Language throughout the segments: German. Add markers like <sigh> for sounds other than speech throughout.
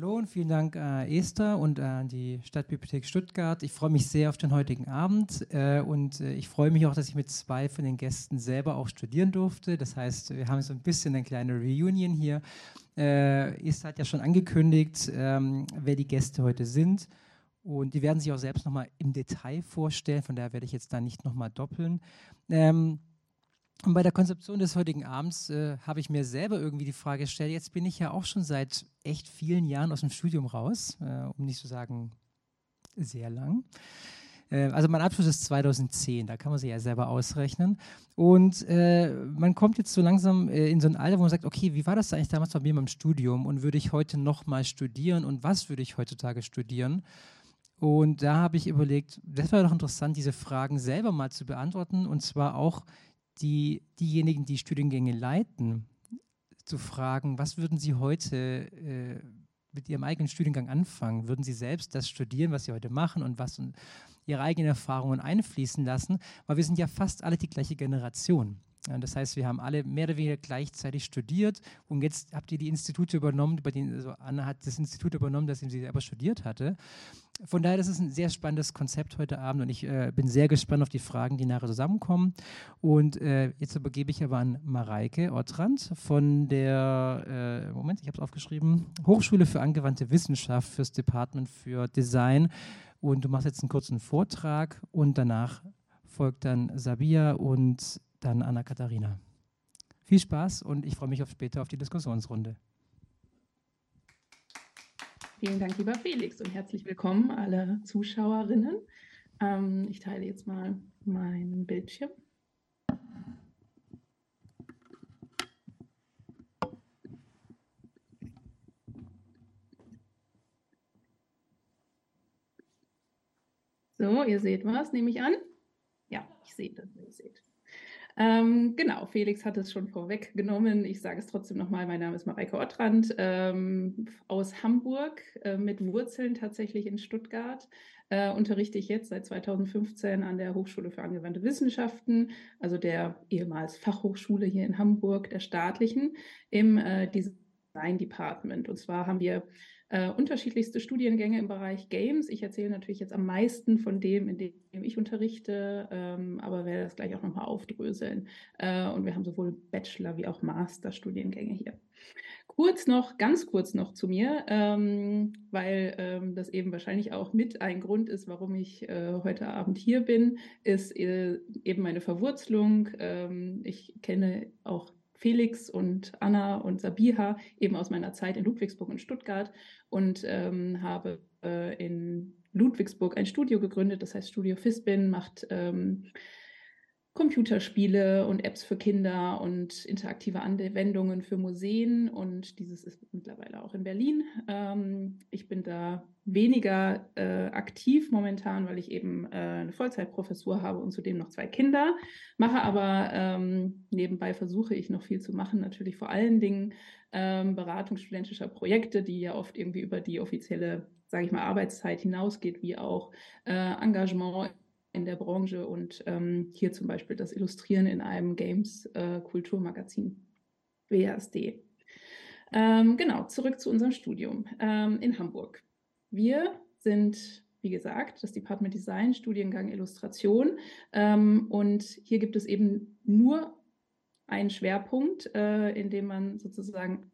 Hallo und vielen Dank äh, Esther und an die Stadtbibliothek Stuttgart. Ich freue mich sehr auf den heutigen Abend äh, und äh, ich freue mich auch, dass ich mit zwei von den Gästen selber auch studieren durfte. Das heißt, wir haben so ein bisschen eine kleine Reunion hier. Äh, Esther hat ja schon angekündigt, ähm, wer die Gäste heute sind. Und die werden sich auch selbst nochmal im Detail vorstellen, von daher werde ich jetzt da nicht nochmal doppeln. Ähm, und bei der Konzeption des heutigen Abends äh, habe ich mir selber irgendwie die Frage gestellt, jetzt bin ich ja auch schon seit echt vielen Jahren aus dem Studium raus, äh, um nicht zu sagen sehr lang. Äh, also mein Abschluss ist 2010, da kann man sich ja selber ausrechnen. Und äh, man kommt jetzt so langsam äh, in so ein Alter, wo man sagt, okay, wie war das eigentlich damals bei mir beim Studium und würde ich heute nochmal studieren und was würde ich heutzutage studieren? Und da habe ich überlegt, das wäre doch interessant, diese Fragen selber mal zu beantworten und zwar auch die, diejenigen, die Studiengänge leiten, zu fragen, was würden Sie heute äh, mit Ihrem eigenen Studiengang anfangen? Würden Sie selbst das studieren, was Sie heute machen und was Ihre eigenen Erfahrungen einfließen lassen? Weil wir sind ja fast alle die gleiche Generation. Das heißt, wir haben alle mehr oder weniger gleichzeitig studiert und jetzt habt ihr die Institute übernommen, bei denen, also Anna hat das Institut übernommen, das sie selber studiert hatte. Von daher, das ist ein sehr spannendes Konzept heute Abend und ich äh, bin sehr gespannt auf die Fragen, die nachher zusammenkommen. Und äh, jetzt übergebe ich aber an Mareike Ottrand von der, äh, Moment, ich habe es aufgeschrieben, Hochschule für angewandte Wissenschaft fürs Department für Design. Und du machst jetzt einen kurzen Vortrag und danach folgt dann Sabia und dann Anna-Katharina. Viel Spaß und ich freue mich auf später auf die Diskussionsrunde. Vielen Dank, lieber Felix, und herzlich willkommen alle Zuschauerinnen. Ähm, ich teile jetzt mal meinen Bildschirm. So, ihr seht was, nehme ich an. Ja, ich sehe das, ihr seht. Ähm, genau, Felix hat es schon vorweggenommen. Ich sage es trotzdem nochmal. Mein Name ist Mareike Ottrand ähm, aus Hamburg äh, mit Wurzeln tatsächlich in Stuttgart. Äh, unterrichte ich jetzt seit 2015 an der Hochschule für angewandte Wissenschaften, also der ehemals Fachhochschule hier in Hamburg, der staatlichen, im äh, Design Department. Und zwar haben wir äh, unterschiedlichste Studiengänge im Bereich Games. Ich erzähle natürlich jetzt am meisten von dem, in dem ich unterrichte, ähm, aber werde das gleich auch nochmal aufdröseln. Äh, und wir haben sowohl Bachelor- wie auch Master-Studiengänge hier. Kurz noch, ganz kurz noch zu mir, ähm, weil ähm, das eben wahrscheinlich auch mit ein Grund ist, warum ich äh, heute Abend hier bin, ist äh, eben meine Verwurzelung. Ähm, ich kenne auch Felix und Anna und Sabiha eben aus meiner Zeit in Ludwigsburg und Stuttgart und ähm, habe äh, in Ludwigsburg ein Studio gegründet, das heißt Studio Fisbin, macht ähm, Computerspiele und Apps für Kinder und interaktive Anwendungen für Museen. Und dieses ist mittlerweile auch in Berlin. Ähm, ich bin da weniger äh, aktiv momentan, weil ich eben äh, eine Vollzeitprofessur habe und zudem noch zwei Kinder. Mache aber ähm, nebenbei versuche ich noch viel zu machen, natürlich vor allen Dingen ähm, Beratung studentischer Projekte, die ja oft irgendwie über die offizielle, sage ich mal, Arbeitszeit hinausgeht, wie auch äh, Engagement in der Branche und ähm, hier zum Beispiel das Illustrieren in einem Games-Kulturmagazin äh, WASD. Ähm, genau, zurück zu unserem Studium ähm, in Hamburg. Wir sind, wie gesagt, das Department Design, Studiengang Illustration ähm, und hier gibt es eben nur einen Schwerpunkt, äh, in dem man sozusagen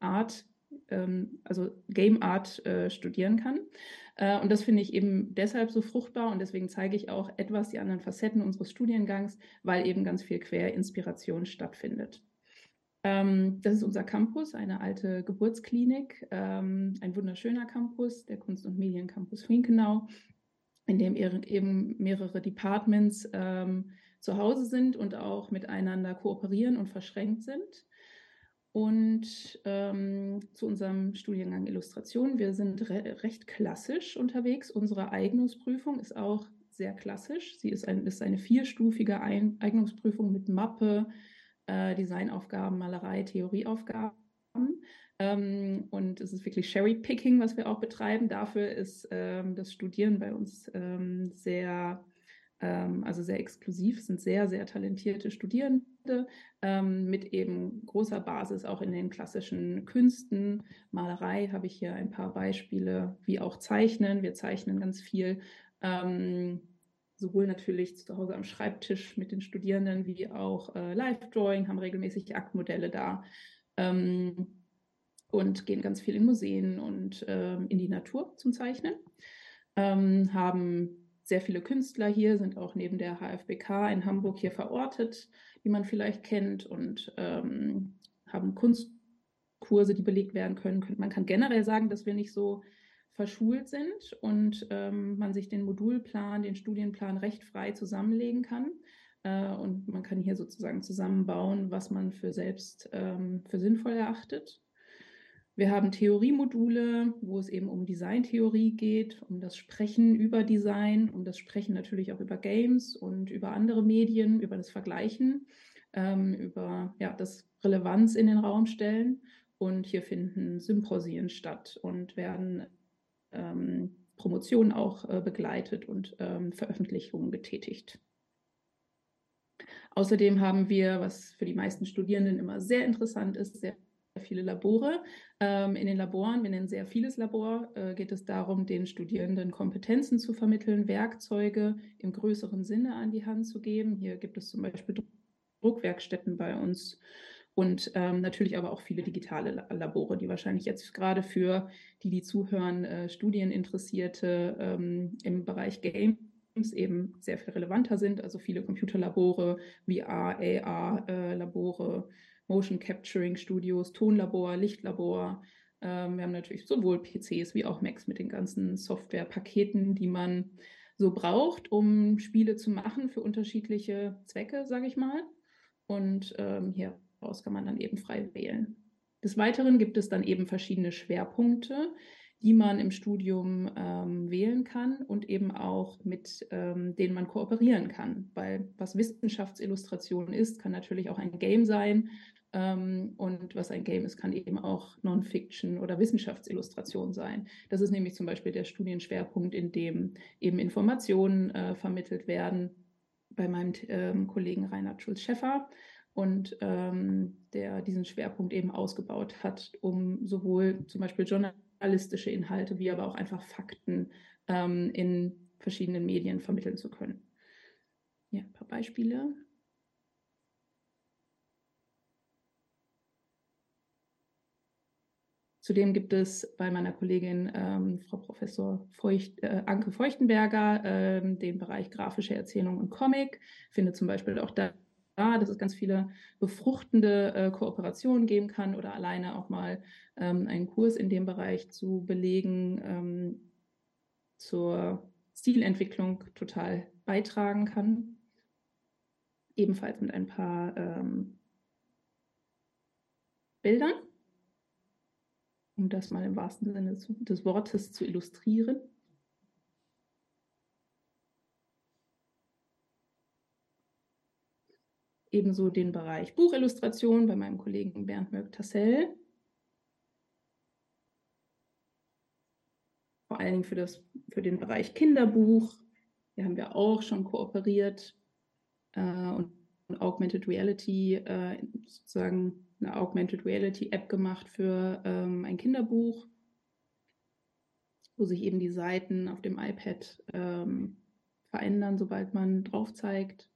Art ähm, also Game Art äh, studieren kann. Äh, und das finde ich eben deshalb so fruchtbar und deswegen zeige ich auch etwas die anderen Facetten unseres Studiengangs, weil eben ganz viel Querinspiration stattfindet. Ähm, das ist unser Campus, eine alte Geburtsklinik, ähm, ein wunderschöner Campus, der Kunst- und Mediencampus Finkenau, in dem eben mehrere Departments ähm, zu Hause sind und auch miteinander kooperieren und verschränkt sind. Und ähm, zu unserem Studiengang Illustration. Wir sind re recht klassisch unterwegs. Unsere Eignungsprüfung ist auch sehr klassisch. Sie ist, ein, ist eine vierstufige ein Eignungsprüfung mit Mappe, äh, Designaufgaben, Malerei, Theorieaufgaben. Ähm, und es ist wirklich Cherry-Picking, was wir auch betreiben. Dafür ist ähm, das Studieren bei uns ähm, sehr, ähm, also sehr exklusiv, es sind sehr, sehr talentierte Studierende ähm, mit eben großer Basis auch in den klassischen Künsten. Malerei habe ich hier ein paar Beispiele, wie auch Zeichnen. Wir zeichnen ganz viel, ähm, sowohl natürlich zu Hause am Schreibtisch mit den Studierenden wie auch äh, Live-Drawing, haben regelmäßig Aktmodelle da. Ähm, und gehen ganz viel in Museen und ähm, in die Natur zum Zeichnen. Ähm, haben sehr viele Künstler hier, sind auch neben der HFBK in Hamburg hier verortet, die man vielleicht kennt und ähm, haben Kunstkurse, die belegt werden können. Man kann generell sagen, dass wir nicht so verschult sind und ähm, man sich den Modulplan, den Studienplan recht frei zusammenlegen kann. Äh, und man kann hier sozusagen zusammenbauen, was man für selbst ähm, für sinnvoll erachtet. Wir haben Theoriemodule, wo es eben um Designtheorie geht, um das Sprechen über Design, um das Sprechen natürlich auch über Games und über andere Medien, über das Vergleichen, ähm, über ja, das Relevanz in den Raum stellen. Und hier finden Symposien statt und werden ähm, Promotionen auch äh, begleitet und ähm, Veröffentlichungen getätigt. Außerdem haben wir, was für die meisten Studierenden immer sehr interessant ist, sehr viele Labore. Ähm, in den Laboren, wir nennen sehr vieles Labor, äh, geht es darum, den Studierenden Kompetenzen zu vermitteln, Werkzeuge im größeren Sinne an die Hand zu geben. Hier gibt es zum Beispiel Druckwerkstätten bei uns und ähm, natürlich aber auch viele digitale Labore, die wahrscheinlich jetzt gerade für die, die zuhören, äh, Studieninteressierte ähm, im Bereich Games eben sehr viel relevanter sind. Also viele Computerlabore, VR, AR-Labore, äh, Motion Capturing Studios, Tonlabor, Lichtlabor. Ähm, wir haben natürlich sowohl PCs wie auch Macs mit den ganzen Softwarepaketen, die man so braucht, um Spiele zu machen für unterschiedliche Zwecke, sage ich mal. Und ähm, hieraus kann man dann eben frei wählen. Des Weiteren gibt es dann eben verschiedene Schwerpunkte, die man im Studium ähm, wählen kann und eben auch mit ähm, denen man kooperieren kann. Weil was Wissenschaftsillustration ist, kann natürlich auch ein Game sein und was ein Game ist, kann eben auch Non-Fiction oder Wissenschaftsillustration sein. Das ist nämlich zum Beispiel der Studienschwerpunkt, in dem eben Informationen äh, vermittelt werden bei meinem ähm, Kollegen Reinhard Schulz-Schäffer und ähm, der diesen Schwerpunkt eben ausgebaut hat, um sowohl zum Beispiel journalistische Inhalte wie aber auch einfach Fakten ähm, in verschiedenen Medien vermitteln zu können. Ja, ein paar Beispiele. Zudem gibt es bei meiner Kollegin ähm, Frau Professor Feucht, äh, Anke Feuchtenberger ähm, den Bereich grafische Erzählung und Comic. Findet zum Beispiel auch da, dass es ganz viele befruchtende äh, Kooperationen geben kann oder alleine auch mal ähm, einen Kurs in dem Bereich zu belegen, ähm, zur Stilentwicklung total beitragen kann. Ebenfalls mit ein paar ähm, Bildern um das mal im wahrsten Sinne des Wortes zu illustrieren. Ebenso den Bereich Buchillustration bei meinem Kollegen Bernd Möck-Tassell. Vor allen Dingen für, das, für den Bereich Kinderbuch. Hier haben wir auch schon kooperiert äh, und Augmented Reality äh, sozusagen eine Augmented Reality App gemacht für ähm, ein Kinderbuch, wo sich eben die Seiten auf dem iPad ähm, verändern, sobald man drauf zeigt.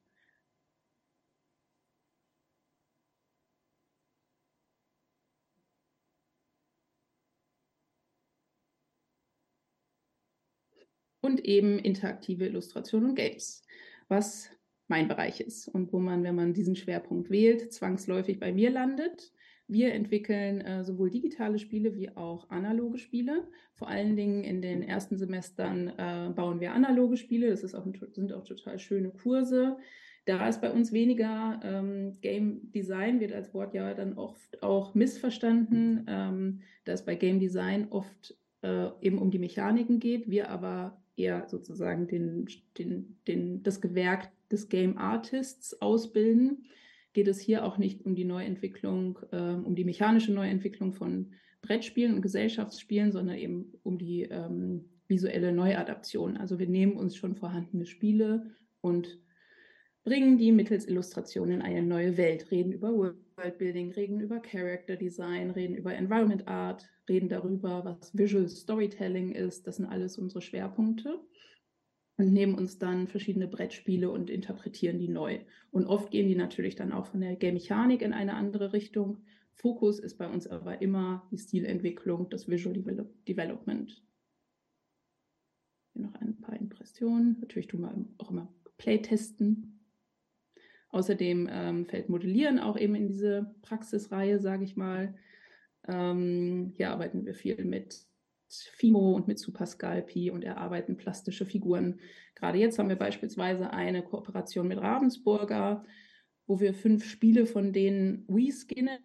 Und eben interaktive Illustrationen und Games, was mein Bereich ist und wo man, wenn man diesen Schwerpunkt wählt, zwangsläufig bei mir landet. Wir entwickeln äh, sowohl digitale Spiele wie auch analoge Spiele. Vor allen Dingen in den ersten Semestern äh, bauen wir analoge Spiele. Das ist auch, sind auch total schöne Kurse. Da ist bei uns weniger ähm, Game Design, wird als Wort ja dann oft auch missverstanden, ähm, da es bei Game Design oft äh, eben um die Mechaniken geht, wir aber eher sozusagen den, den, den, das Gewerk des Game Artists ausbilden, geht es hier auch nicht um die Neuentwicklung, äh, um die mechanische Neuentwicklung von Brettspielen und Gesellschaftsspielen, sondern eben um die ähm, visuelle Neuadaption. Also wir nehmen uns schon vorhandene Spiele und bringen die mittels Illustration in eine neue Welt, reden über Worldbuilding, reden über Character Design, reden über Environment Art, reden darüber, was Visual Storytelling ist. Das sind alles unsere Schwerpunkte und nehmen uns dann verschiedene Brettspiele und interpretieren die neu. Und oft gehen die natürlich dann auch von der Game-Mechanik in eine andere Richtung. Fokus ist bei uns aber immer die Stilentwicklung, das Visual Development. Hier noch ein paar Impressionen. Natürlich tun wir auch immer Playtesten. Außerdem ähm, fällt Modellieren auch eben in diese Praxisreihe, sage ich mal. Ähm, hier arbeiten wir viel mit Fimo und mit Superscalpi und erarbeiten plastische Figuren. Gerade jetzt haben wir beispielsweise eine Kooperation mit Ravensburger, wo wir fünf Spiele von denen reskinnen.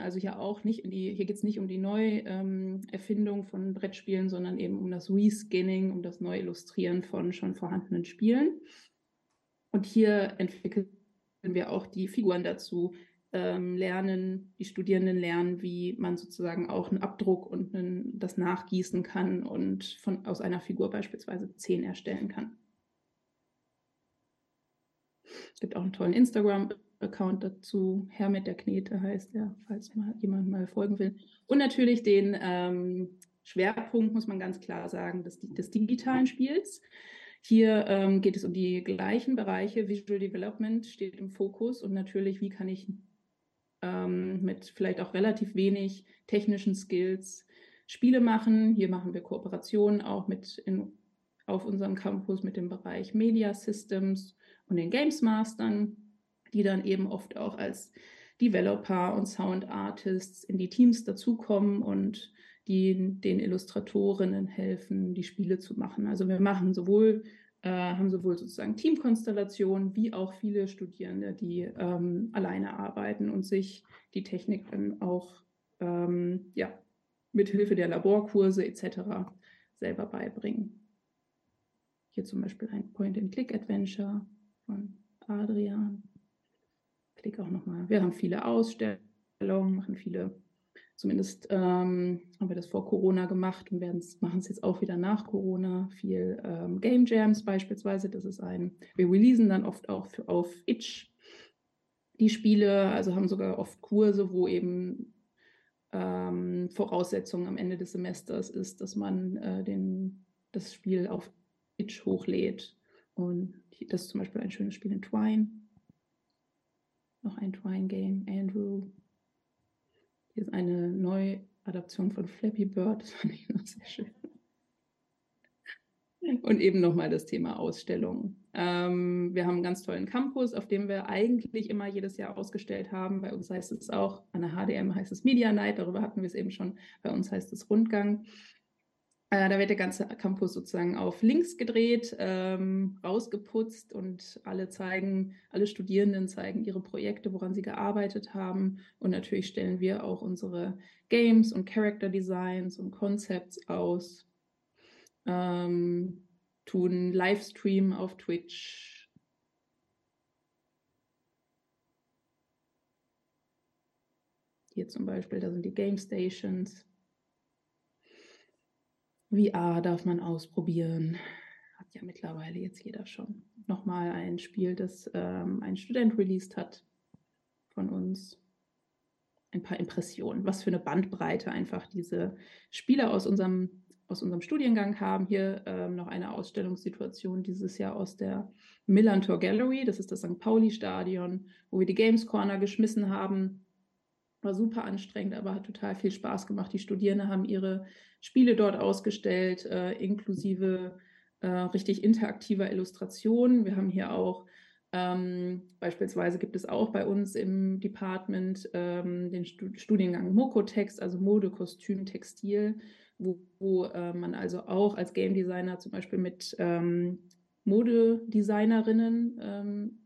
Also hier auch nicht in die, hier geht es nicht um die Neuerfindung ähm, von Brettspielen, sondern eben um das Reskinning, um das Neuillustrieren von schon vorhandenen Spielen. Und hier entwickeln wir auch die Figuren dazu, ähm, lernen, die Studierenden lernen, wie man sozusagen auch einen Abdruck und einen, das nachgießen kann und von, aus einer Figur beispielsweise zehn erstellen kann. Es gibt auch einen tollen Instagram-Account dazu. Herr mit der Knete heißt er, falls mal jemand mal folgen will. Und natürlich den ähm, Schwerpunkt, muss man ganz klar sagen, des, des digitalen Spiels. Hier ähm, geht es um die gleichen Bereiche. Visual Development steht im Fokus und natürlich, wie kann ich ähm, mit vielleicht auch relativ wenig technischen Skills Spiele machen. Hier machen wir Kooperationen auch mit in, auf unserem Campus mit dem Bereich Media Systems und den Games Mastern, die dann eben oft auch als Developer und Sound Artists in die Teams dazukommen und die den Illustratorinnen helfen, die Spiele zu machen. Also wir machen sowohl äh, haben sowohl sozusagen Teamkonstellationen wie auch viele Studierende, die ähm, alleine arbeiten und sich die Technik dann auch ähm, ja, mit Hilfe der Laborkurse etc. selber beibringen. Hier zum Beispiel ein Point-and-Click-Adventure von Adrian. Klick auch nochmal. Wir haben viele Ausstellungen, machen viele Zumindest ähm, haben wir das vor Corona gemacht und machen es jetzt auch wieder nach Corona. Viel ähm, Game Jams beispielsweise. Das ist ein, wir releasen dann oft auch für, auf Itch die Spiele, also haben sogar oft Kurse, wo eben ähm, Voraussetzung am Ende des Semesters ist, dass man äh, den, das Spiel auf Itch hochlädt. Und das ist zum Beispiel ein schönes Spiel in Twine. Noch ein Twine-Game, Andrew. Hier ist eine Neuadaption von Flappy Bird. Das fand ich noch sehr schön. Und eben nochmal das Thema Ausstellung. Ähm, wir haben einen ganz tollen Campus, auf dem wir eigentlich immer jedes Jahr ausgestellt haben. Bei uns heißt es auch, an der HDM heißt es Media Night, darüber hatten wir es eben schon. Bei uns heißt es Rundgang. Äh, da wird der ganze Campus sozusagen auf links gedreht, ähm, rausgeputzt und alle zeigen, alle Studierenden zeigen ihre Projekte, woran sie gearbeitet haben. Und natürlich stellen wir auch unsere Games und Character Designs und Concepts aus, ähm, tun Livestream auf Twitch. Hier zum Beispiel, da sind die Game Stations. VR darf man ausprobieren. Hat ja mittlerweile jetzt jeder schon. Nochmal ein Spiel, das ähm, ein Student released hat von uns. Ein paar Impressionen. Was für eine Bandbreite einfach diese Spiele aus unserem, aus unserem Studiengang haben. Hier ähm, noch eine Ausstellungssituation dieses Jahr aus der Millantor Gallery. Das ist das St. Pauli-Stadion, wo wir die Games Corner geschmissen haben war super anstrengend, aber hat total viel Spaß gemacht. Die Studierenden haben ihre Spiele dort ausgestellt, äh, inklusive äh, richtig interaktiver Illustrationen. Wir haben hier auch ähm, beispielsweise gibt es auch bei uns im Department ähm, den Studiengang Mokotext, also Mode, Kostüm, Textil, wo, wo äh, man also auch als Game Designer zum Beispiel mit ähm, Modedesignerinnen ähm,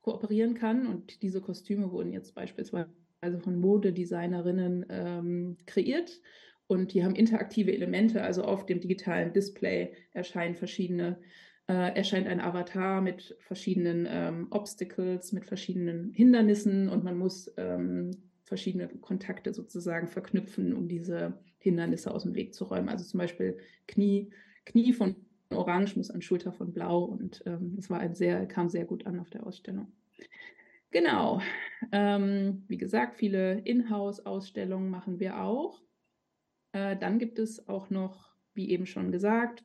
kooperieren kann. Und diese Kostüme wurden jetzt beispielsweise also von Modedesignerinnen ähm, kreiert. Und die haben interaktive Elemente, also auf dem digitalen Display erscheinen verschiedene, äh, erscheint ein Avatar mit verschiedenen ähm, Obstacles, mit verschiedenen Hindernissen und man muss ähm, verschiedene Kontakte sozusagen verknüpfen, um diese Hindernisse aus dem Weg zu räumen. Also zum Beispiel Knie, Knie von Orange, muss an Schulter von Blau und ähm, es war ein sehr, kam sehr gut an auf der Ausstellung. Genau. Ähm, wie gesagt, viele Inhouse-Ausstellungen machen wir auch. Äh, dann gibt es auch noch, wie eben schon gesagt,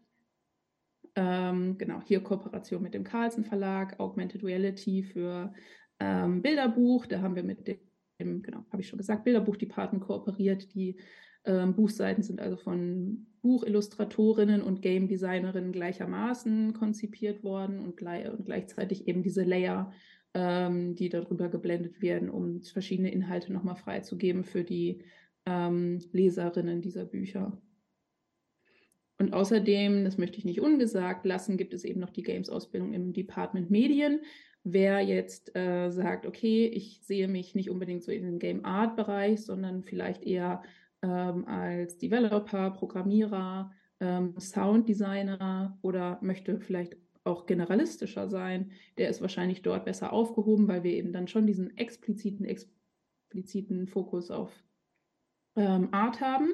ähm, genau, hier Kooperation mit dem Carlsen Verlag, Augmented Reality für ähm, Bilderbuch. Da haben wir mit dem, genau, habe ich schon gesagt, Bilderbuch-Department kooperiert. Die ähm, Buchseiten sind also von Buchillustratorinnen und Game Designerinnen gleichermaßen konzipiert worden und, gleich, und gleichzeitig eben diese Layer, ähm, die darüber geblendet werden, um verschiedene Inhalte nochmal freizugeben für die ähm, Leserinnen dieser Bücher. Und außerdem, das möchte ich nicht ungesagt lassen, gibt es eben noch die Games-Ausbildung im Department Medien. Wer jetzt äh, sagt, okay, ich sehe mich nicht unbedingt so in den Game Art-Bereich, sondern vielleicht eher ähm, als Developer, Programmierer, ähm, Sounddesigner oder möchte vielleicht auch generalistischer sein, der ist wahrscheinlich dort besser aufgehoben, weil wir eben dann schon diesen expliziten, expliziten Fokus auf ähm, Art haben.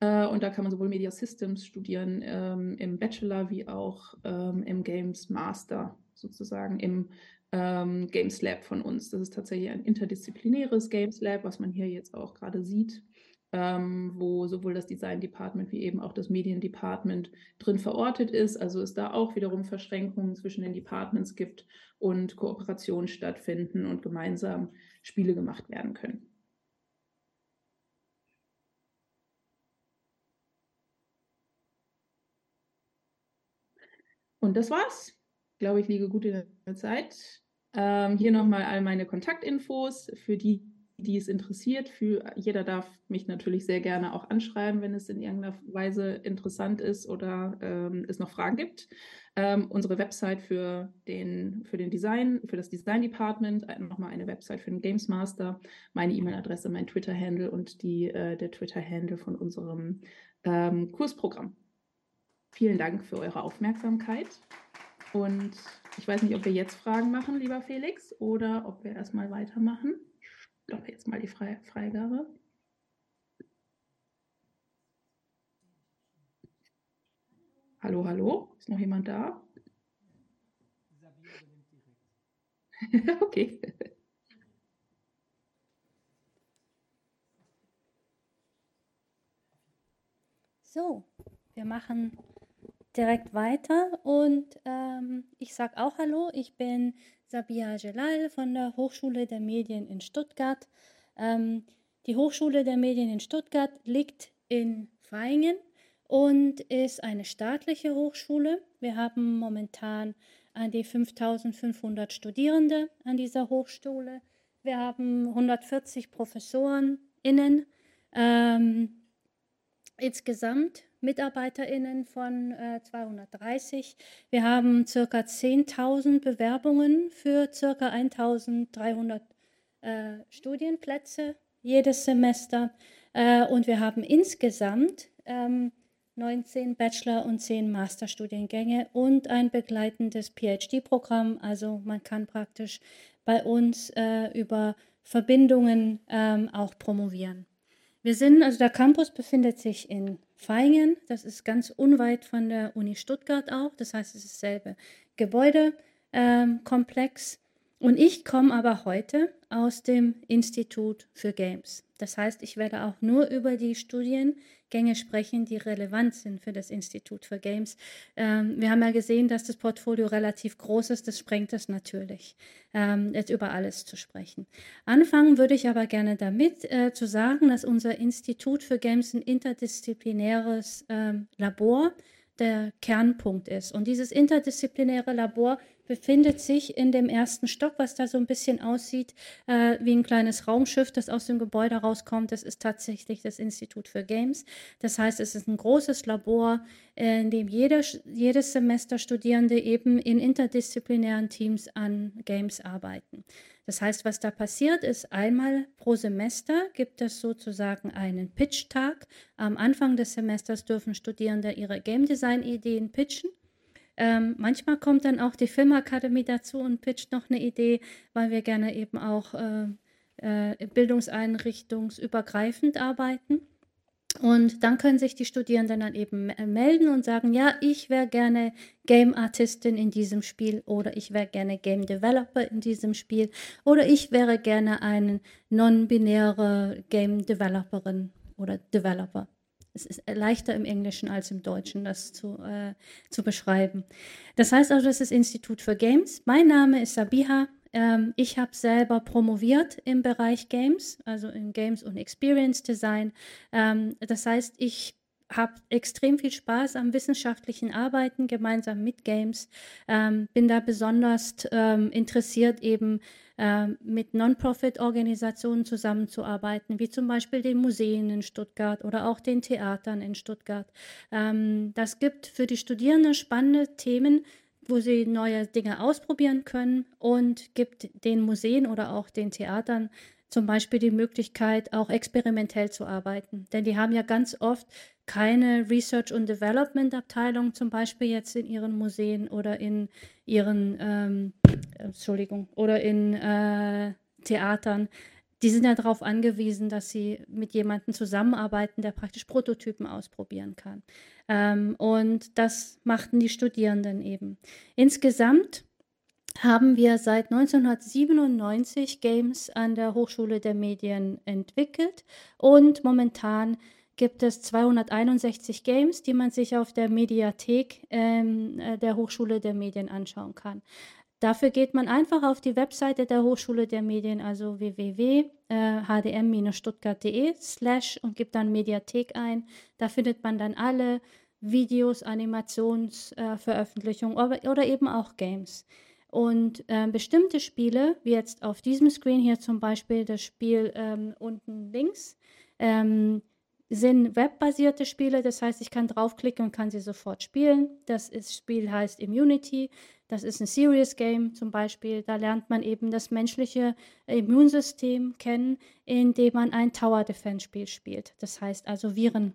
Äh, und da kann man sowohl Media Systems studieren ähm, im Bachelor wie auch ähm, im Games Master, sozusagen im ähm, Games Lab von uns. Das ist tatsächlich ein interdisziplinäres Games Lab, was man hier jetzt auch gerade sieht ähm, wo sowohl das Design Department wie eben auch das Medien Department drin verortet ist. Also es da auch wiederum Verschränkungen zwischen den Departments gibt und Kooperationen stattfinden und gemeinsam Spiele gemacht werden können. Und das war's. Ich glaube, ich liege gut in der Zeit. Ähm, hier nochmal all meine Kontaktinfos für die, die es interessiert. Für, jeder darf mich natürlich sehr gerne auch anschreiben, wenn es in irgendeiner Weise interessant ist oder ähm, es noch Fragen gibt. Ähm, unsere Website für den, für den Design, für das Design Department, äh, nochmal eine Website für den Games Master, meine E-Mail-Adresse, mein Twitter-Handle und die, äh, der Twitter-Handle von unserem ähm, Kursprogramm. Vielen Dank für eure Aufmerksamkeit. Und ich weiß nicht, ob wir jetzt Fragen machen, lieber Felix, oder ob wir erstmal weitermachen stoppe jetzt mal die Fre Freigabe. Hallo, hallo, ist noch jemand da? <laughs> okay. So, wir machen direkt weiter und ähm, ich sage auch Hallo, ich bin Sabia Jelal von der Hochschule der Medien in Stuttgart. Ähm, die Hochschule der Medien in Stuttgart liegt in Vaihingen und ist eine staatliche Hochschule. Wir haben momentan an die 5500 Studierende an dieser Hochschule. Wir haben 140 ProfessorInnen. Ähm, insgesamt MitarbeiterInnen von äh, 230. Wir haben circa 10.000 Bewerbungen für circa 1.300 äh, Studienplätze jedes Semester. Äh, und wir haben insgesamt ähm, 19 Bachelor- und 10 Masterstudiengänge und ein begleitendes PhD-Programm. Also man kann praktisch bei uns äh, über Verbindungen ähm, auch promovieren. Wir sind, also der Campus befindet sich in Feingen, das ist ganz unweit von der Uni Stuttgart auch, das heißt, es ist dasselbe Gebäudekomplex. Und ich komme aber heute aus dem Institut für Games. Das heißt, ich werde auch nur über die Studiengänge sprechen, die relevant sind für das Institut für Games. Ähm, wir haben ja gesehen, dass das Portfolio relativ groß ist. Das sprengt es natürlich, ähm, jetzt über alles zu sprechen. Anfangen würde ich aber gerne damit äh, zu sagen, dass unser Institut für Games ein interdisziplinäres ähm, Labor der Kernpunkt ist. Und dieses interdisziplinäre Labor befindet sich in dem ersten Stock, was da so ein bisschen aussieht äh, wie ein kleines Raumschiff, das aus dem Gebäude rauskommt. Das ist tatsächlich das Institut für Games. Das heißt, es ist ein großes Labor, in dem jeder, jedes Semester Studierende eben in interdisziplinären Teams an Games arbeiten. Das heißt, was da passiert ist, einmal pro Semester gibt es sozusagen einen Pitch-Tag. Am Anfang des Semesters dürfen Studierende ihre Game Design-Ideen pitchen. Ähm, manchmal kommt dann auch die Filmakademie dazu und pitcht noch eine Idee, weil wir gerne eben auch äh, äh, bildungseinrichtungsübergreifend arbeiten. Und dann können sich die Studierenden dann eben melden und sagen, ja, ich wäre gerne Game Artistin in diesem Spiel oder ich wäre gerne Game Developer in diesem Spiel oder ich wäre gerne eine non-binäre Game Developerin oder Developer. Es ist leichter im Englischen als im Deutschen, das zu, äh, zu beschreiben. Das heißt also, das ist Institut für Games. Mein Name ist Sabiha. Ähm, ich habe selber promoviert im Bereich Games, also in Games und Experience Design. Ähm, das heißt, ich habe extrem viel Spaß am wissenschaftlichen Arbeiten gemeinsam mit Games. Ähm, bin da besonders ähm, interessiert, eben ähm, mit Non-Profit-Organisationen zusammenzuarbeiten, wie zum Beispiel den Museen in Stuttgart oder auch den Theatern in Stuttgart. Ähm, das gibt für die Studierenden spannende Themen, wo sie neue Dinge ausprobieren können und gibt den Museen oder auch den Theatern zum Beispiel die Möglichkeit, auch experimentell zu arbeiten. Denn die haben ja ganz oft keine Research- und Development-Abteilung, zum Beispiel jetzt in ihren Museen oder in ihren, ähm, Entschuldigung, oder in äh, Theatern. Die sind ja darauf angewiesen, dass sie mit jemandem zusammenarbeiten, der praktisch Prototypen ausprobieren kann. Ähm, und das machten die Studierenden eben. Insgesamt haben wir seit 1997 Games an der Hochschule der Medien entwickelt und momentan gibt es 261 Games, die man sich auf der Mediathek ähm, äh, der Hochschule der Medien anschauen kann. Dafür geht man einfach auf die Webseite der Hochschule der Medien, also www.hdm-stuttgart.de slash und gibt dann Mediathek ein. Da findet man dann alle Videos, Animationsveröffentlichungen äh, oder, eben auch Games. Und äh, bestimmte Spiele, wie jetzt auf diesem Screen hier zum Beispiel das Spiel ähm, unten links, ähm, sind webbasierte Spiele, das heißt, ich kann draufklicken und kann sie sofort spielen. Das ist, Spiel heißt Immunity. Das ist ein Serious Game zum Beispiel. Da lernt man eben das menschliche Immunsystem kennen, indem man ein Tower Defense Spiel spielt. Das heißt also Viren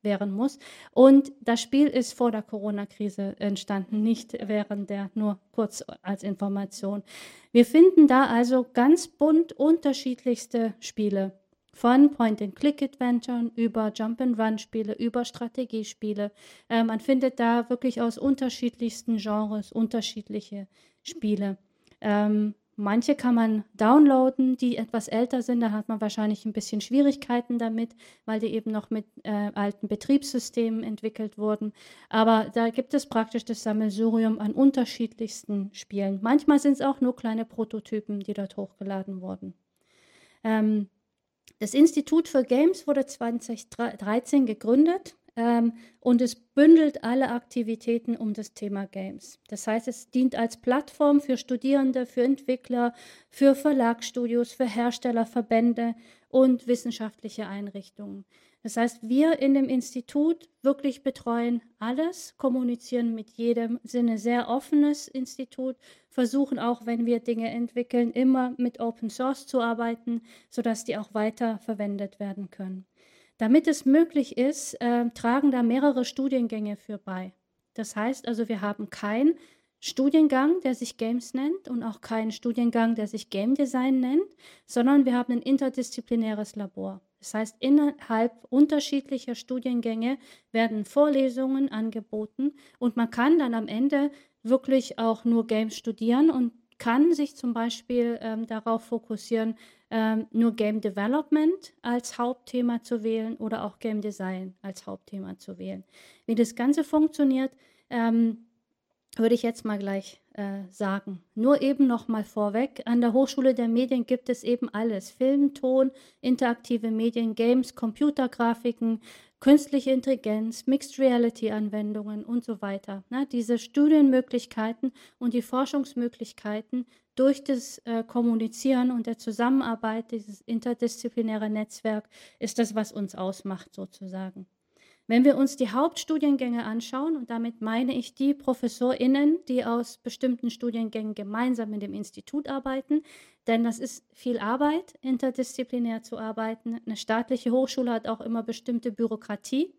abwehren muss. Und das Spiel ist vor der Corona-Krise entstanden, nicht während der, nur kurz als Information. Wir finden da also ganz bunt unterschiedlichste Spiele von Point-and-Click-Adventuren über Jump-and-Run-Spiele, über Strategiespiele. Äh, man findet da wirklich aus unterschiedlichsten Genres unterschiedliche Spiele. Ähm, manche kann man downloaden, die etwas älter sind. Da hat man wahrscheinlich ein bisschen Schwierigkeiten damit, weil die eben noch mit äh, alten Betriebssystemen entwickelt wurden. Aber da gibt es praktisch das Sammelsurium an unterschiedlichsten Spielen. Manchmal sind es auch nur kleine Prototypen, die dort hochgeladen wurden. Ähm, das Institut für Games wurde 2013 gegründet ähm, und es bündelt alle Aktivitäten um das Thema Games. Das heißt, es dient als Plattform für Studierende, für Entwickler, für Verlagsstudios, für Herstellerverbände und wissenschaftliche Einrichtungen. Das heißt, wir in dem Institut wirklich betreuen alles, kommunizieren mit jedem, sind ein sehr offenes Institut, versuchen auch, wenn wir Dinge entwickeln, immer mit Open Source zu arbeiten, sodass die auch weiter verwendet werden können. Damit es möglich ist, äh, tragen da mehrere Studiengänge für bei. Das heißt also, wir haben keinen Studiengang, der sich Games nennt und auch keinen Studiengang, der sich Game Design nennt, sondern wir haben ein interdisziplinäres Labor. Das heißt, innerhalb unterschiedlicher Studiengänge werden Vorlesungen angeboten und man kann dann am Ende wirklich auch nur Games studieren und kann sich zum Beispiel ähm, darauf fokussieren, ähm, nur Game Development als Hauptthema zu wählen oder auch Game Design als Hauptthema zu wählen. Wie das Ganze funktioniert, ähm, würde ich jetzt mal gleich äh, sagen. Nur eben noch mal vorweg, an der Hochschule der Medien gibt es eben alles. Film, Ton, interaktive Medien, Games, Computergrafiken, künstliche Intelligenz, Mixed Reality Anwendungen und so weiter. Ne? Diese Studienmöglichkeiten und die Forschungsmöglichkeiten durch das äh, Kommunizieren und der Zusammenarbeit, dieses interdisziplinäre Netzwerk, ist das, was uns ausmacht sozusagen. Wenn wir uns die Hauptstudiengänge anschauen, und damit meine ich die ProfessorInnen, die aus bestimmten Studiengängen gemeinsam in dem Institut arbeiten, denn das ist viel Arbeit, interdisziplinär zu arbeiten. Eine staatliche Hochschule hat auch immer bestimmte Bürokratie.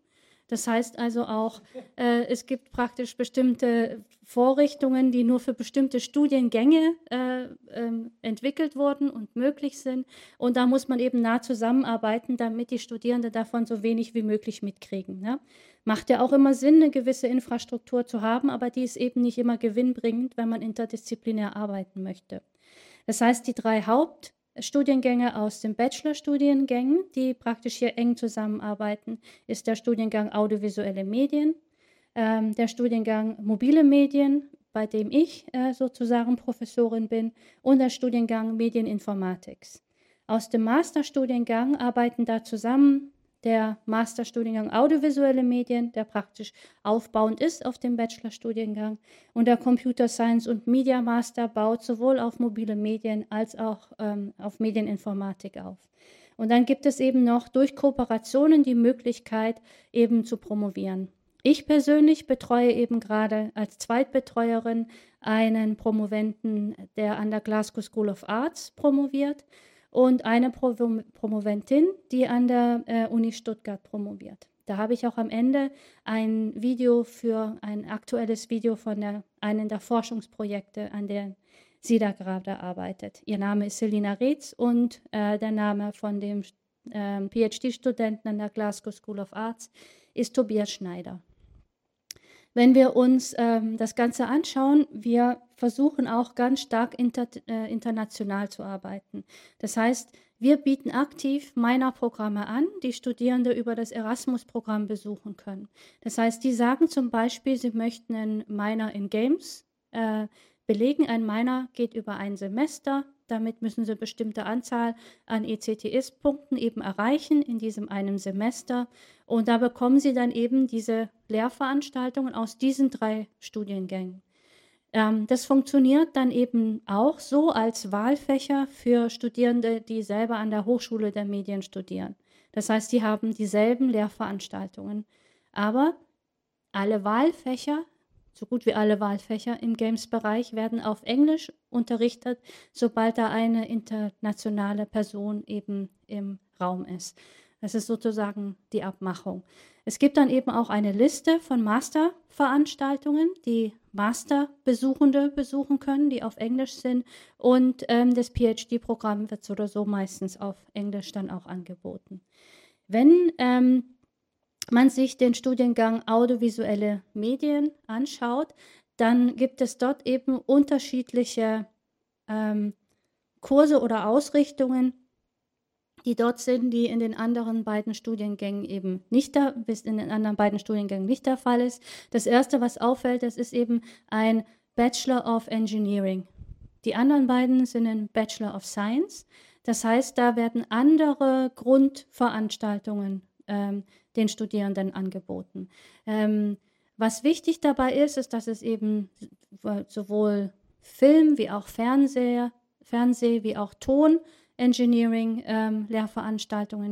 Das heißt also auch, <laughs> äh, es gibt praktisch bestimmte Vorrichtungen, die nur für bestimmte Studiengänge äh, ähm, entwickelt wurden und möglich sind. Und da muss man eben nah zusammenarbeiten, damit die Studierenden davon so wenig wie möglich mitkriegen. Ne? Macht ja auch immer Sinn, eine gewisse Infrastruktur zu haben, aber die ist eben nicht immer gewinnbringend, wenn man interdisziplinär arbeiten möchte. Das heißt, die drei Haupt Studiengänge aus den Bachelorstudiengängen, die praktisch hier eng zusammenarbeiten, ist der Studiengang Audiovisuelle Medien, ähm, der Studiengang Mobile Medien, bei dem ich äh, sozusagen Professorin bin, und der Studiengang Medieninformatik. Aus dem Masterstudiengang arbeiten da zusammen der Masterstudiengang Audiovisuelle Medien, der praktisch aufbauend ist auf dem Bachelorstudiengang. Und der Computer Science und Media Master baut sowohl auf mobile Medien als auch ähm, auf Medieninformatik auf. Und dann gibt es eben noch durch Kooperationen die Möglichkeit, eben zu promovieren. Ich persönlich betreue eben gerade als Zweitbetreuerin einen Promoventen, der an der Glasgow School of Arts promoviert und eine Pro Promoventin, die an der äh, Uni Stuttgart promoviert. Da habe ich auch am Ende ein Video für ein aktuelles Video von der, einem der Forschungsprojekte, an der sie da gerade arbeitet. Ihr Name ist Selina Reetz und äh, der Name von dem äh, PhD-Studenten an der Glasgow School of Arts ist Tobias Schneider. Wenn wir uns ähm, das Ganze anschauen, wir versuchen auch ganz stark inter, äh, international zu arbeiten. Das heißt, wir bieten aktiv Minor-Programme an, die Studierende über das Erasmus-Programm besuchen können. Das heißt, die sagen zum Beispiel, sie möchten einen Minor in Games äh, belegen. Ein Minor geht über ein Semester. Damit müssen sie eine bestimmte Anzahl an ECTS-Punkten eben erreichen in diesem einen Semester. Und da bekommen sie dann eben diese Lehrveranstaltungen aus diesen drei Studiengängen. Ähm, das funktioniert dann eben auch so als Wahlfächer für Studierende, die selber an der Hochschule der Medien studieren. Das heißt, die haben dieselben Lehrveranstaltungen. Aber alle Wahlfächer so gut wie alle Wahlfächer im Games-Bereich werden auf Englisch unterrichtet, sobald da eine internationale Person eben im Raum ist. Das ist sozusagen die Abmachung. Es gibt dann eben auch eine Liste von Masterveranstaltungen, die Masterbesuchende besuchen können, die auf Englisch sind. Und ähm, das PhD-Programm wird so oder so meistens auf Englisch dann auch angeboten. Wenn ähm, man sich den Studiengang Audiovisuelle Medien anschaut, dann gibt es dort eben unterschiedliche ähm, Kurse oder Ausrichtungen, die dort sind, die in den anderen beiden Studiengängen eben nicht da, bis in den anderen beiden Studiengängen nicht der Fall ist. Das erste, was auffällt, das ist eben ein Bachelor of Engineering. Die anderen beiden sind ein Bachelor of Science. Das heißt, da werden andere Grundveranstaltungen ähm, den Studierenden angeboten. Ähm, was wichtig dabei ist, ist, dass es eben sowohl Film wie auch Fernseher, Fernseh wie auch Ton Engineering ähm,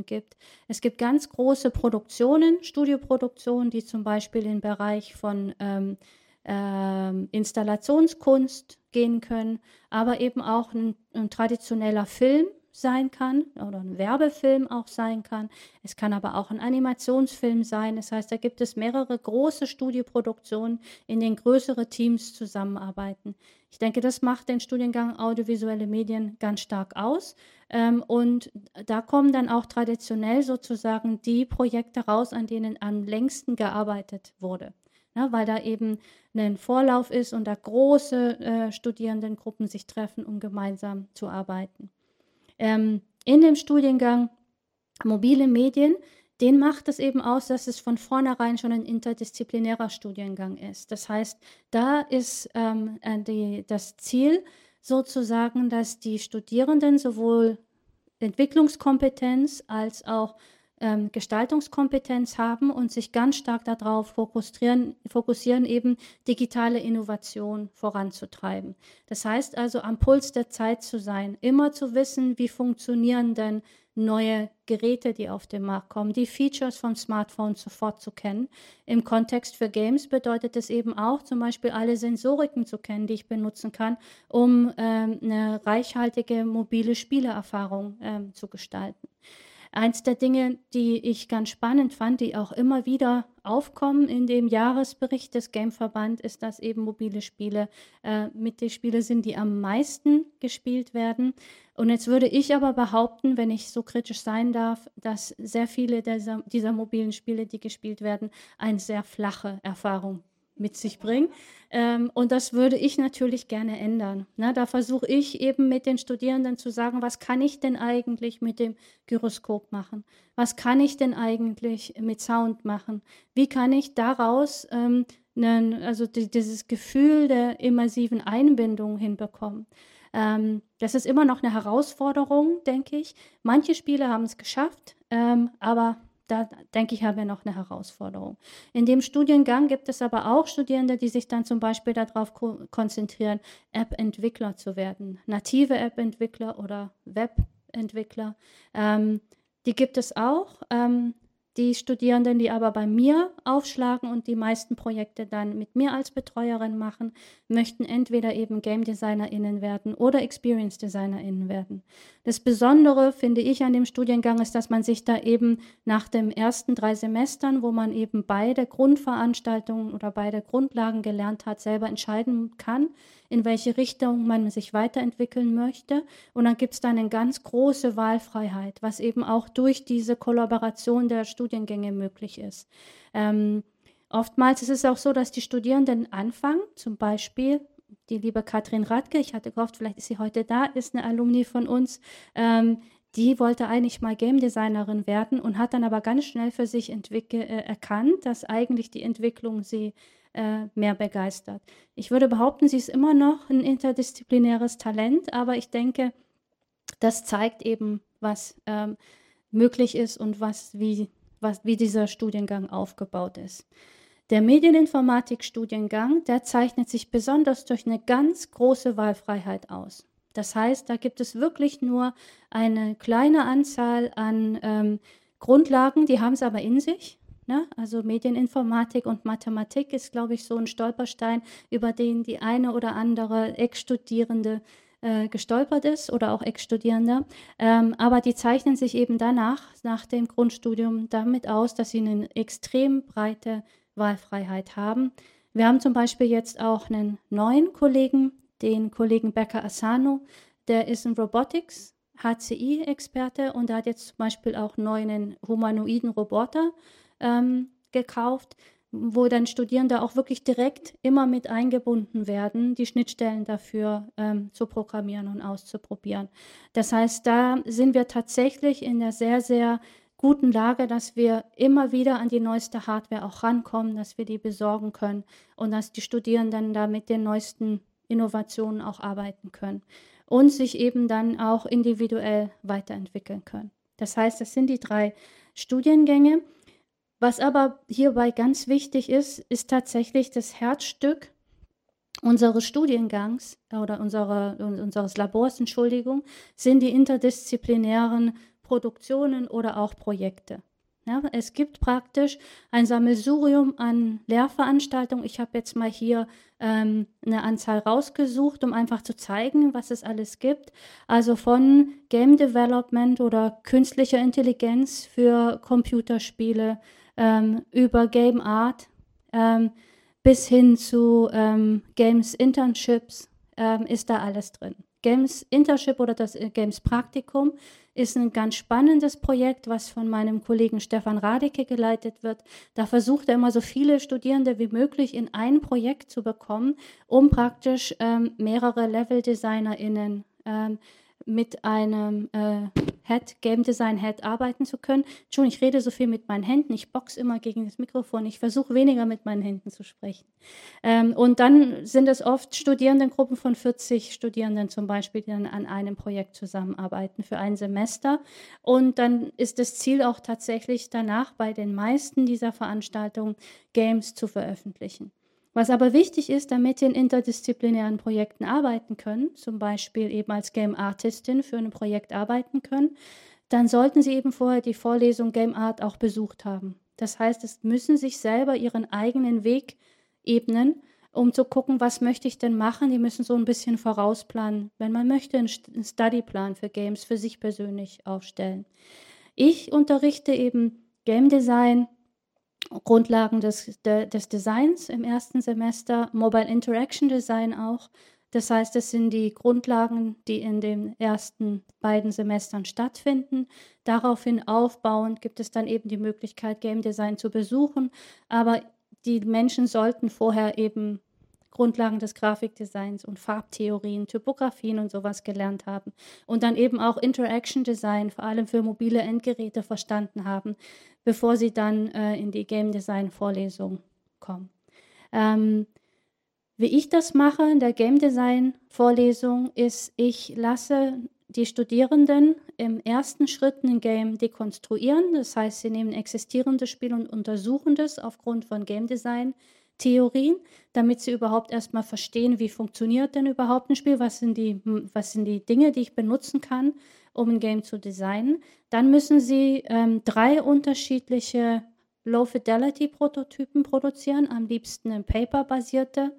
gibt. Es gibt ganz große Produktionen, Studioproduktionen, die zum Beispiel im Bereich von ähm, ähm, Installationskunst gehen können, aber eben auch ein, ein traditioneller Film sein kann oder ein Werbefilm auch sein kann. Es kann aber auch ein Animationsfilm sein. Das heißt, da gibt es mehrere große Studioproduktionen, in denen größere Teams zusammenarbeiten. Ich denke, das macht den Studiengang Audiovisuelle Medien ganz stark aus. Ähm, und da kommen dann auch traditionell sozusagen die Projekte raus, an denen am längsten gearbeitet wurde. Ja, weil da eben ein Vorlauf ist und da große äh, Studierendengruppen sich treffen, um gemeinsam zu arbeiten ähm, in dem Studiengang mobile Medien, den macht es eben aus, dass es von vornherein schon ein interdisziplinärer Studiengang ist. Das heißt, da ist ähm, äh, die, das Ziel sozusagen, dass die Studierenden sowohl Entwicklungskompetenz als auch ähm, Gestaltungskompetenz haben und sich ganz stark darauf fokussieren, fokussieren, eben digitale Innovation voranzutreiben. Das heißt also, am Puls der Zeit zu sein, immer zu wissen, wie funktionieren denn neue Geräte, die auf den Markt kommen, die Features vom Smartphone sofort zu kennen. Im Kontext für Games bedeutet es eben auch, zum Beispiel alle Sensoriken zu kennen, die ich benutzen kann, um ähm, eine reichhaltige mobile Spielerfahrung ähm, zu gestalten. Eins der Dinge, die ich ganz spannend fand, die auch immer wieder aufkommen in dem Jahresbericht des Gameverband, ist, dass eben mobile Spiele äh, mit den Spielen sind, die am meisten gespielt werden. Und jetzt würde ich aber behaupten, wenn ich so kritisch sein darf, dass sehr viele dieser, dieser mobilen Spiele, die gespielt werden, eine sehr flache Erfahrung mit sich bringen. Ähm, und das würde ich natürlich gerne ändern. Na, da versuche ich eben mit den Studierenden zu sagen, was kann ich denn eigentlich mit dem Gyroskop machen? Was kann ich denn eigentlich mit Sound machen? Wie kann ich daraus ähm, einen, also die, dieses Gefühl der immersiven Einbindung hinbekommen? Ähm, das ist immer noch eine Herausforderung, denke ich. Manche Spiele haben es geschafft, ähm, aber da denke ich, haben wir noch eine Herausforderung. In dem Studiengang gibt es aber auch Studierende, die sich dann zum Beispiel darauf ko konzentrieren, App-Entwickler zu werden, native App-Entwickler oder Web-Entwickler. Ähm, die gibt es auch. Ähm, die Studierenden, die aber bei mir aufschlagen und die meisten Projekte dann mit mir als Betreuerin machen, möchten entweder eben Game DesignerInnen werden oder Experience DesignerInnen werden. Das Besondere, finde ich, an dem Studiengang ist, dass man sich da eben nach den ersten drei Semestern, wo man eben beide Grundveranstaltungen oder beide Grundlagen gelernt hat, selber entscheiden kann, in welche Richtung man sich weiterentwickeln möchte. Und dann gibt es dann eine ganz große Wahlfreiheit, was eben auch durch diese Kollaboration der Studiengänge möglich ist. Ähm, oftmals ist es auch so, dass die Studierenden anfangen, zum Beispiel die liebe Katrin Radke, ich hatte gehofft, vielleicht ist sie heute da, ist eine Alumni von uns. Ähm, die wollte eigentlich mal Game Designerin werden und hat dann aber ganz schnell für sich äh, erkannt, dass eigentlich die Entwicklung sie äh, mehr begeistert. Ich würde behaupten, sie ist immer noch ein interdisziplinäres Talent, aber ich denke, das zeigt eben, was ähm, möglich ist und was, wie, was, wie dieser Studiengang aufgebaut ist. Der Medieninformatik-Studiengang, der zeichnet sich besonders durch eine ganz große Wahlfreiheit aus. Das heißt, da gibt es wirklich nur eine kleine Anzahl an ähm, Grundlagen, die haben es aber in sich. Ne? Also Medieninformatik und Mathematik ist, glaube ich, so ein Stolperstein, über den die eine oder andere Ex-Studierende äh, gestolpert ist oder auch Ex-Studierender. Ähm, aber die zeichnen sich eben danach, nach dem Grundstudium, damit aus, dass sie eine extrem breite Wahlfreiheit haben. Wir haben zum Beispiel jetzt auch einen neuen Kollegen, den Kollegen Becker Asano, der ist ein Robotics HCI-Experte und hat jetzt zum Beispiel auch neuen humanoiden Roboter ähm, gekauft, wo dann Studierende auch wirklich direkt immer mit eingebunden werden, die Schnittstellen dafür ähm, zu programmieren und auszuprobieren. Das heißt, da sind wir tatsächlich in der sehr, sehr guten Lage, dass wir immer wieder an die neueste Hardware auch rankommen, dass wir die besorgen können und dass die Studierenden da mit den neuesten Innovationen auch arbeiten können und sich eben dann auch individuell weiterentwickeln können. Das heißt, das sind die drei Studiengänge. Was aber hierbei ganz wichtig ist, ist tatsächlich das Herzstück unseres Studiengangs oder unsere, unseres Labors, Entschuldigung, sind die interdisziplinären Produktionen oder auch Projekte. Ja, es gibt praktisch ein Sammelsurium an Lehrveranstaltungen. Ich habe jetzt mal hier ähm, eine Anzahl rausgesucht, um einfach zu zeigen, was es alles gibt. Also von Game Development oder künstlicher Intelligenz für Computerspiele ähm, über Game Art ähm, bis hin zu ähm, Games Internships ähm, ist da alles drin. Games Internship oder das äh, Games Praktikum ist ein ganz spannendes Projekt, was von meinem Kollegen Stefan Radeke geleitet wird. Da versucht er immer so viele Studierende wie möglich in ein Projekt zu bekommen, um praktisch ähm, mehrere Level-DesignerInnen ähm, mit einem äh, Head, Game Design Head arbeiten zu können. Schon, ich rede so viel mit meinen Händen, ich box immer gegen das Mikrofon, ich versuche weniger mit meinen Händen zu sprechen. Ähm, und dann sind es oft Studierendengruppen von 40 Studierenden zum Beispiel, die dann an einem Projekt zusammenarbeiten für ein Semester. Und dann ist das Ziel auch tatsächlich danach bei den meisten dieser Veranstaltungen Games zu veröffentlichen. Was aber wichtig ist, damit Sie in interdisziplinären Projekten arbeiten können, zum Beispiel eben als Game Artistin für ein Projekt arbeiten können, dann sollten Sie eben vorher die Vorlesung Game Art auch besucht haben. Das heißt, es müssen sich selber ihren eigenen Weg ebnen, um zu gucken, was möchte ich denn machen. Die müssen so ein bisschen vorausplanen, wenn man möchte, einen Studyplan für Games für sich persönlich aufstellen. Ich unterrichte eben Game Design Grundlagen des, de, des Designs im ersten Semester, Mobile Interaction Design auch. Das heißt, es sind die Grundlagen, die in den ersten beiden Semestern stattfinden. Daraufhin aufbauend gibt es dann eben die Möglichkeit, Game Design zu besuchen. Aber die Menschen sollten vorher eben Grundlagen des Grafikdesigns und Farbtheorien, Typografien und sowas gelernt haben und dann eben auch Interaction Design, vor allem für mobile Endgeräte, verstanden haben, bevor sie dann äh, in die Game Design Vorlesung kommen. Ähm, wie ich das mache in der Game Design Vorlesung ist, ich lasse die Studierenden im ersten Schritt ein Game dekonstruieren. Das heißt, sie nehmen existierendes Spiel und untersuchen das aufgrund von Game Design Theorien, damit sie überhaupt erstmal verstehen, wie funktioniert denn überhaupt ein Spiel, was sind die, was sind die Dinge, die ich benutzen kann, um ein Game zu designen. Dann müssen sie ähm, drei unterschiedliche Low-Fidelity-Prototypen produzieren, am liebsten ein Paper-basierte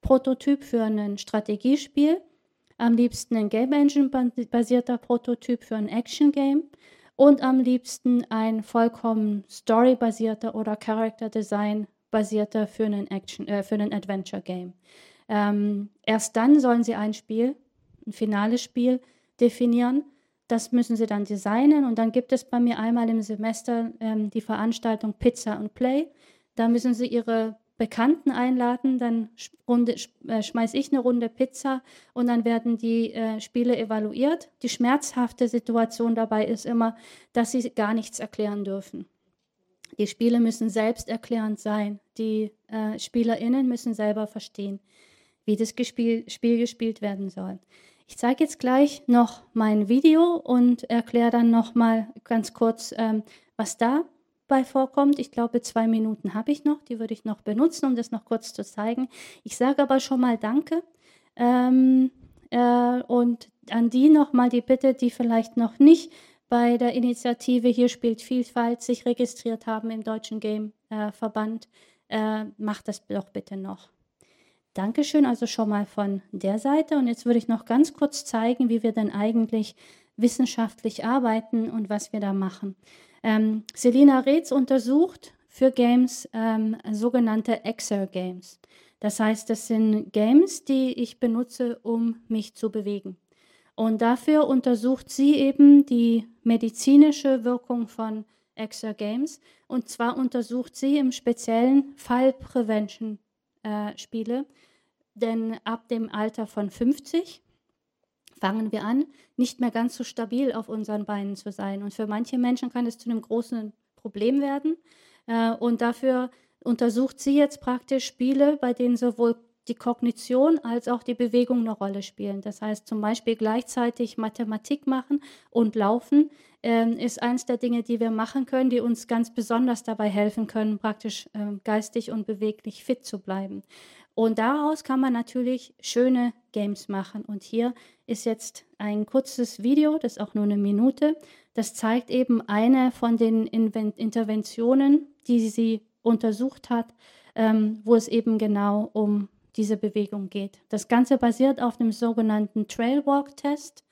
Prototyp für ein Strategiespiel, am liebsten ein Game Engine-basierter Prototyp für ein Action-Game und am liebsten ein vollkommen Story-basierter oder Character Design basierter für einen Action, äh, für einen Adventure Game. Ähm, erst dann sollen sie ein Spiel, ein finales Spiel definieren. Das müssen sie dann designen und dann gibt es bei mir einmal im Semester ähm, die Veranstaltung Pizza und Play. Da müssen sie ihre Bekannten einladen, dann runde, äh, schmeiße ich eine Runde Pizza und dann werden die äh, Spiele evaluiert. Die schmerzhafte Situation dabei ist immer, dass sie gar nichts erklären dürfen. Die Spiele müssen selbsterklärend sein. Die äh, SpielerInnen müssen selber verstehen, wie das Gespiel, Spiel gespielt werden soll. Ich zeige jetzt gleich noch mein Video und erkläre dann noch mal ganz kurz, ähm, was dabei vorkommt. Ich glaube, zwei Minuten habe ich noch. Die würde ich noch benutzen, um das noch kurz zu zeigen. Ich sage aber schon mal Danke. Ähm, äh, und an die noch mal die Bitte, die vielleicht noch nicht bei der Initiative Hier spielt Vielfalt sich registriert haben im Deutschen Game-Verband, äh, macht das doch bitte noch. Dankeschön also schon mal von der Seite. Und jetzt würde ich noch ganz kurz zeigen, wie wir denn eigentlich wissenschaftlich arbeiten und was wir da machen. Ähm, Selina Reetz untersucht für Games ähm, sogenannte Exer-Games. Das heißt, das sind Games, die ich benutze, um mich zu bewegen. Und dafür untersucht sie eben die medizinische Wirkung von Exergames. Und zwar untersucht sie im speziellen Fallprevention-Spiele, äh, denn ab dem Alter von 50 fangen wir an, nicht mehr ganz so stabil auf unseren Beinen zu sein. Und für manche Menschen kann es zu einem großen Problem werden. Äh, und dafür untersucht sie jetzt praktisch Spiele, bei denen sowohl die Kognition als auch die Bewegung eine Rolle spielen. Das heißt zum Beispiel gleichzeitig Mathematik machen und Laufen äh, ist eines der Dinge, die wir machen können, die uns ganz besonders dabei helfen können, praktisch äh, geistig und beweglich fit zu bleiben. Und daraus kann man natürlich schöne Games machen. Und hier ist jetzt ein kurzes Video, das ist auch nur eine Minute. Das zeigt eben eine von den Interventionen, die sie untersucht hat, ähm, wo es eben genau um diese Bewegung geht. Das Ganze basiert auf dem sogenannten Trailwalk-Test.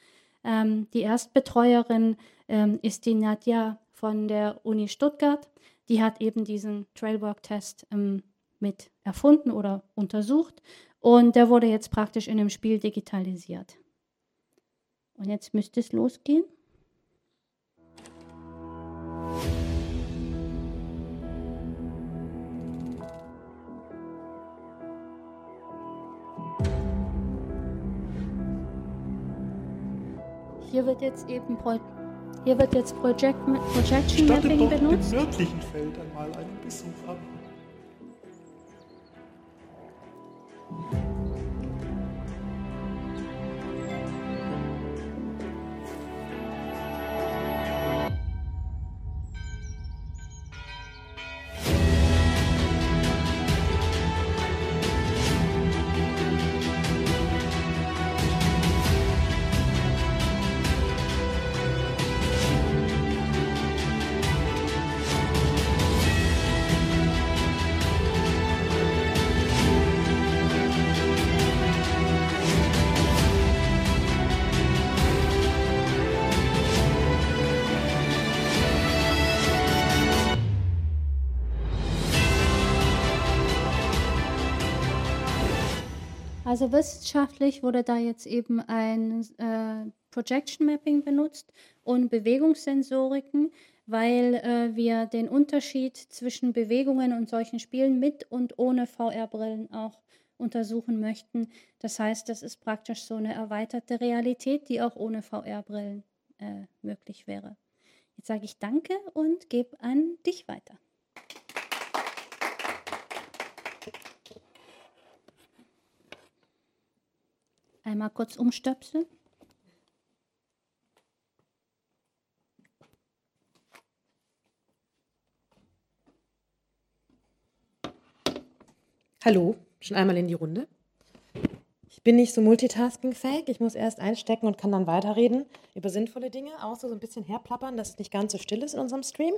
Ähm, die Erstbetreuerin ähm, ist die Nadja von der Uni Stuttgart. Die hat eben diesen Trailwalk-Test ähm, mit erfunden oder untersucht und der wurde jetzt praktisch in dem Spiel digitalisiert. Und jetzt müsste es losgehen. Hier wird jetzt eben Pro hier wird jetzt Project Projection Mapping benutzt. Im nördlichen Feld einmal einen Besuch ab. Also wissenschaftlich wurde da jetzt eben ein äh, Projection Mapping benutzt und Bewegungssensoriken, weil äh, wir den Unterschied zwischen Bewegungen und solchen Spielen mit und ohne VR-Brillen auch untersuchen möchten. Das heißt, das ist praktisch so eine erweiterte Realität, die auch ohne VR-Brillen äh, möglich wäre. Jetzt sage ich Danke und gebe an dich weiter. Einmal kurz umstöpseln. Hallo, schon einmal in die Runde. Ich bin nicht so multitaskingfähig. Ich muss erst einstecken und kann dann weiterreden über sinnvolle Dinge, außer so ein bisschen herplappern, dass es nicht ganz so still ist in unserem Stream.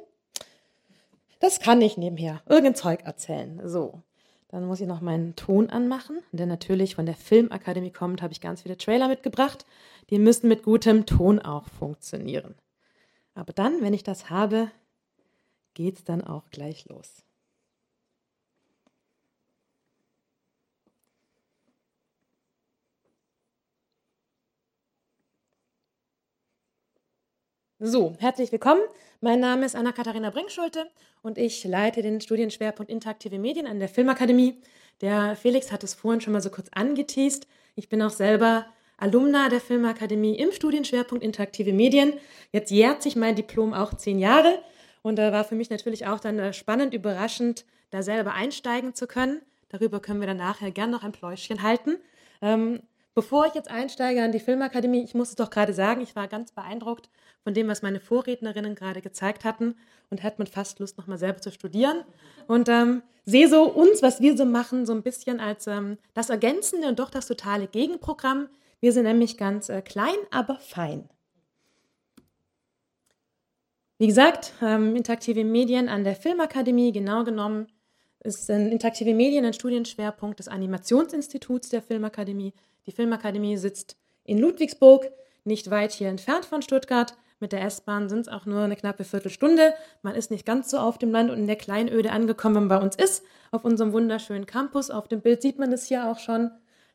Das kann ich nebenher. Irgendein Zeug erzählen. So, dann muss ich noch meinen Ton anmachen. Der natürlich von der Filmakademie kommt, habe ich ganz viele Trailer mitgebracht. Die müssen mit gutem Ton auch funktionieren. Aber dann, wenn ich das habe, geht es dann auch gleich los. So, herzlich willkommen. Mein Name ist Anna-Katharina Brinkschulte und ich leite den Studienschwerpunkt Interaktive Medien an der Filmakademie. Der Felix hat es vorhin schon mal so kurz angeteased. Ich bin auch selber Alumna der Filmakademie im Studienschwerpunkt Interaktive Medien. Jetzt jährt sich mein Diplom auch zehn Jahre und da war für mich natürlich auch dann äh, spannend, überraschend, da selber einsteigen zu können. Darüber können wir dann nachher gern noch ein Pläuschchen halten. Ähm, Bevor ich jetzt einsteige an die Filmakademie, ich muss es doch gerade sagen, ich war ganz beeindruckt von dem, was meine Vorrednerinnen gerade gezeigt hatten und hatte mit fast Lust, nochmal selber zu studieren. Und ähm, sehe so uns, was wir so machen, so ein bisschen als ähm, das ergänzende und doch das totale Gegenprogramm. Wir sind nämlich ganz äh, klein, aber fein. Wie gesagt, ähm, interaktive Medien an der Filmakademie, genau genommen ist interaktive Medien ein Studienschwerpunkt des Animationsinstituts der Filmakademie. Die Filmakademie sitzt in Ludwigsburg, nicht weit hier entfernt von Stuttgart. Mit der S-Bahn sind es auch nur eine knappe Viertelstunde. Man ist nicht ganz so auf dem Land und in der Kleinöde angekommen, wenn man bei uns ist, auf unserem wunderschönen Campus. Auf dem Bild sieht man es hier auch schon.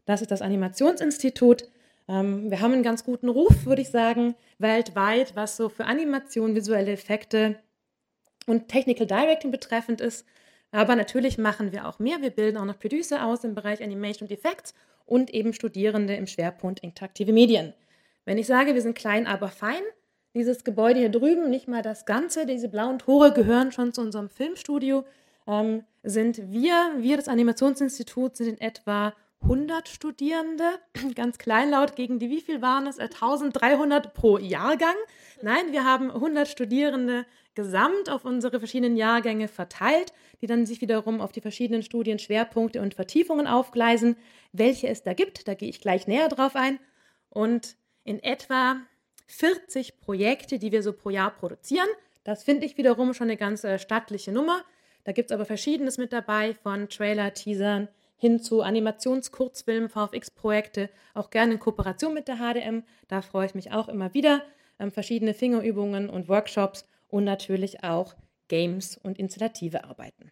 Das ist das Animationsinstitut. Ähm, wir haben einen ganz guten Ruf, würde ich sagen, weltweit, was so für Animation, visuelle Effekte und Technical Directing betreffend ist. Aber natürlich machen wir auch mehr. Wir bilden auch noch Producer aus im Bereich Animation und Effects und eben Studierende im Schwerpunkt interaktive Medien. Wenn ich sage, wir sind klein, aber fein, dieses Gebäude hier drüben, nicht mal das Ganze, diese blauen Tore gehören schon zu unserem Filmstudio, ähm, sind wir, wir das Animationsinstitut, sind in etwa 100 Studierende, <clears throat> ganz kleinlaut, gegen die, wie viel waren es? 1300 äh, pro Jahrgang. Nein, wir haben 100 Studierende gesamt auf unsere verschiedenen Jahrgänge verteilt, die dann sich wiederum auf die verschiedenen Studienschwerpunkte und Vertiefungen aufgleisen, welche es da gibt. Da gehe ich gleich näher drauf ein. Und in etwa 40 Projekte, die wir so pro Jahr produzieren. Das finde ich wiederum schon eine ganz äh, stattliche Nummer. Da gibt es aber Verschiedenes mit dabei, von Trailer, Teasern hin zu Animationskurzfilmen, VFX-Projekte, auch gerne in Kooperation mit der HDM. Da freue ich mich auch immer wieder. Ähm, verschiedene Fingerübungen und Workshops und natürlich auch Games und installative Arbeiten.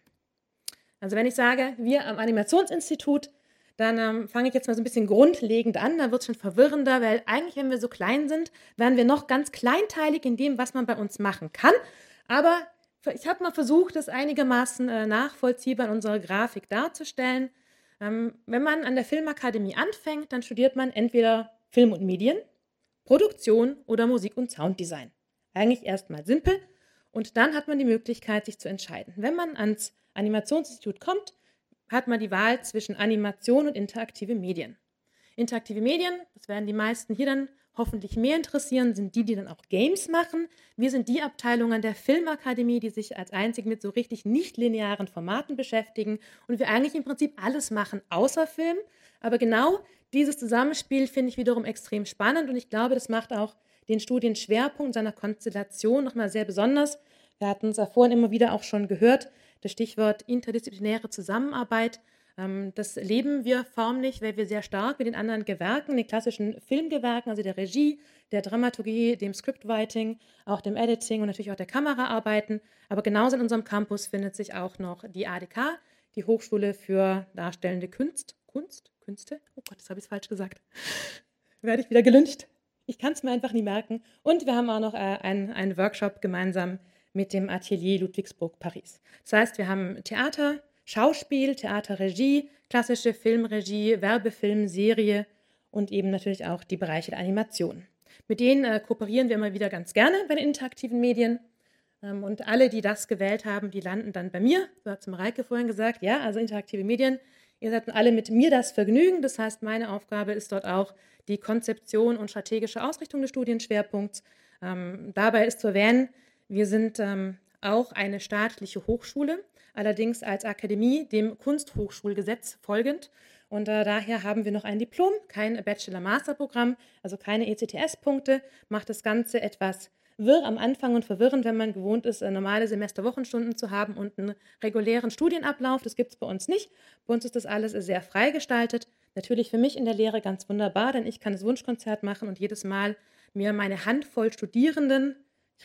Also wenn ich sage, wir am Animationsinstitut, dann ähm, fange ich jetzt mal so ein bisschen grundlegend an, dann wird es schon verwirrender, weil eigentlich, wenn wir so klein sind, werden wir noch ganz kleinteilig in dem, was man bei uns machen kann. Aber ich habe mal versucht, das einigermaßen äh, nachvollziehbar in unserer Grafik darzustellen. Ähm, wenn man an der Filmakademie anfängt, dann studiert man entweder Film und Medien, Produktion oder Musik und Sounddesign. Eigentlich erstmal simpel, und dann hat man die Möglichkeit, sich zu entscheiden. Wenn man ans Animationsinstitut kommt, hat man die Wahl zwischen Animation und interaktive Medien. Interaktive Medien, das werden die meisten hier dann hoffentlich mehr interessieren, sind die, die dann auch Games machen. Wir sind die Abteilung an der Filmakademie, die sich als einzig mit so richtig nicht linearen Formaten beschäftigen und wir eigentlich im Prinzip alles machen außer Film. Aber genau dieses Zusammenspiel finde ich wiederum extrem spannend und ich glaube, das macht auch den Studienschwerpunkt seiner Konstellation nochmal sehr besonders. Wir hatten es ja vorhin immer wieder auch schon gehört, das Stichwort interdisziplinäre Zusammenarbeit. Ähm, das leben wir förmlich, weil wir sehr stark mit den anderen Gewerken, den klassischen Filmgewerken, also der Regie, der Dramaturgie, dem Scriptwriting, auch dem Editing und natürlich auch der Kamera arbeiten. Aber genauso in unserem Campus findet sich auch noch die ADK, die Hochschule für Darstellende Kunst, Kunst, Künste. Oh Gott, das habe ich falsch gesagt. <laughs> Werde ich wieder gelünscht. Ich kann es mir einfach nie merken. Und wir haben auch noch äh, einen, einen Workshop gemeinsam mit dem Atelier Ludwigsburg Paris. Das heißt, wir haben Theater, Schauspiel, Theaterregie, klassische Filmregie, Werbefilm, Serie und eben natürlich auch die Bereiche der Animation. Mit denen äh, kooperieren wir immer wieder ganz gerne bei den interaktiven Medien. Ähm, und alle, die das gewählt haben, die landen dann bei mir. So hat es Mareike vorhin gesagt. Ja, also interaktive Medien. Ihr seid alle mit mir das Vergnügen. Das heißt, meine Aufgabe ist dort auch die Konzeption und strategische Ausrichtung des Studienschwerpunkts. Ähm, dabei ist zu erwähnen, wir sind ähm, auch eine staatliche Hochschule, allerdings als Akademie dem Kunsthochschulgesetz folgend. Und äh, daher haben wir noch ein Diplom, kein Bachelor-Master-Programm, also keine ECTS-Punkte, macht das Ganze etwas wirr am Anfang und verwirrend, wenn man gewohnt ist, äh, normale Semesterwochenstunden zu haben und einen regulären Studienablauf. Das gibt es bei uns nicht. Bei uns ist das alles sehr frei gestaltet. Natürlich für mich in der Lehre ganz wunderbar, denn ich kann das Wunschkonzert machen und jedes Mal mir meine Handvoll Studierenden,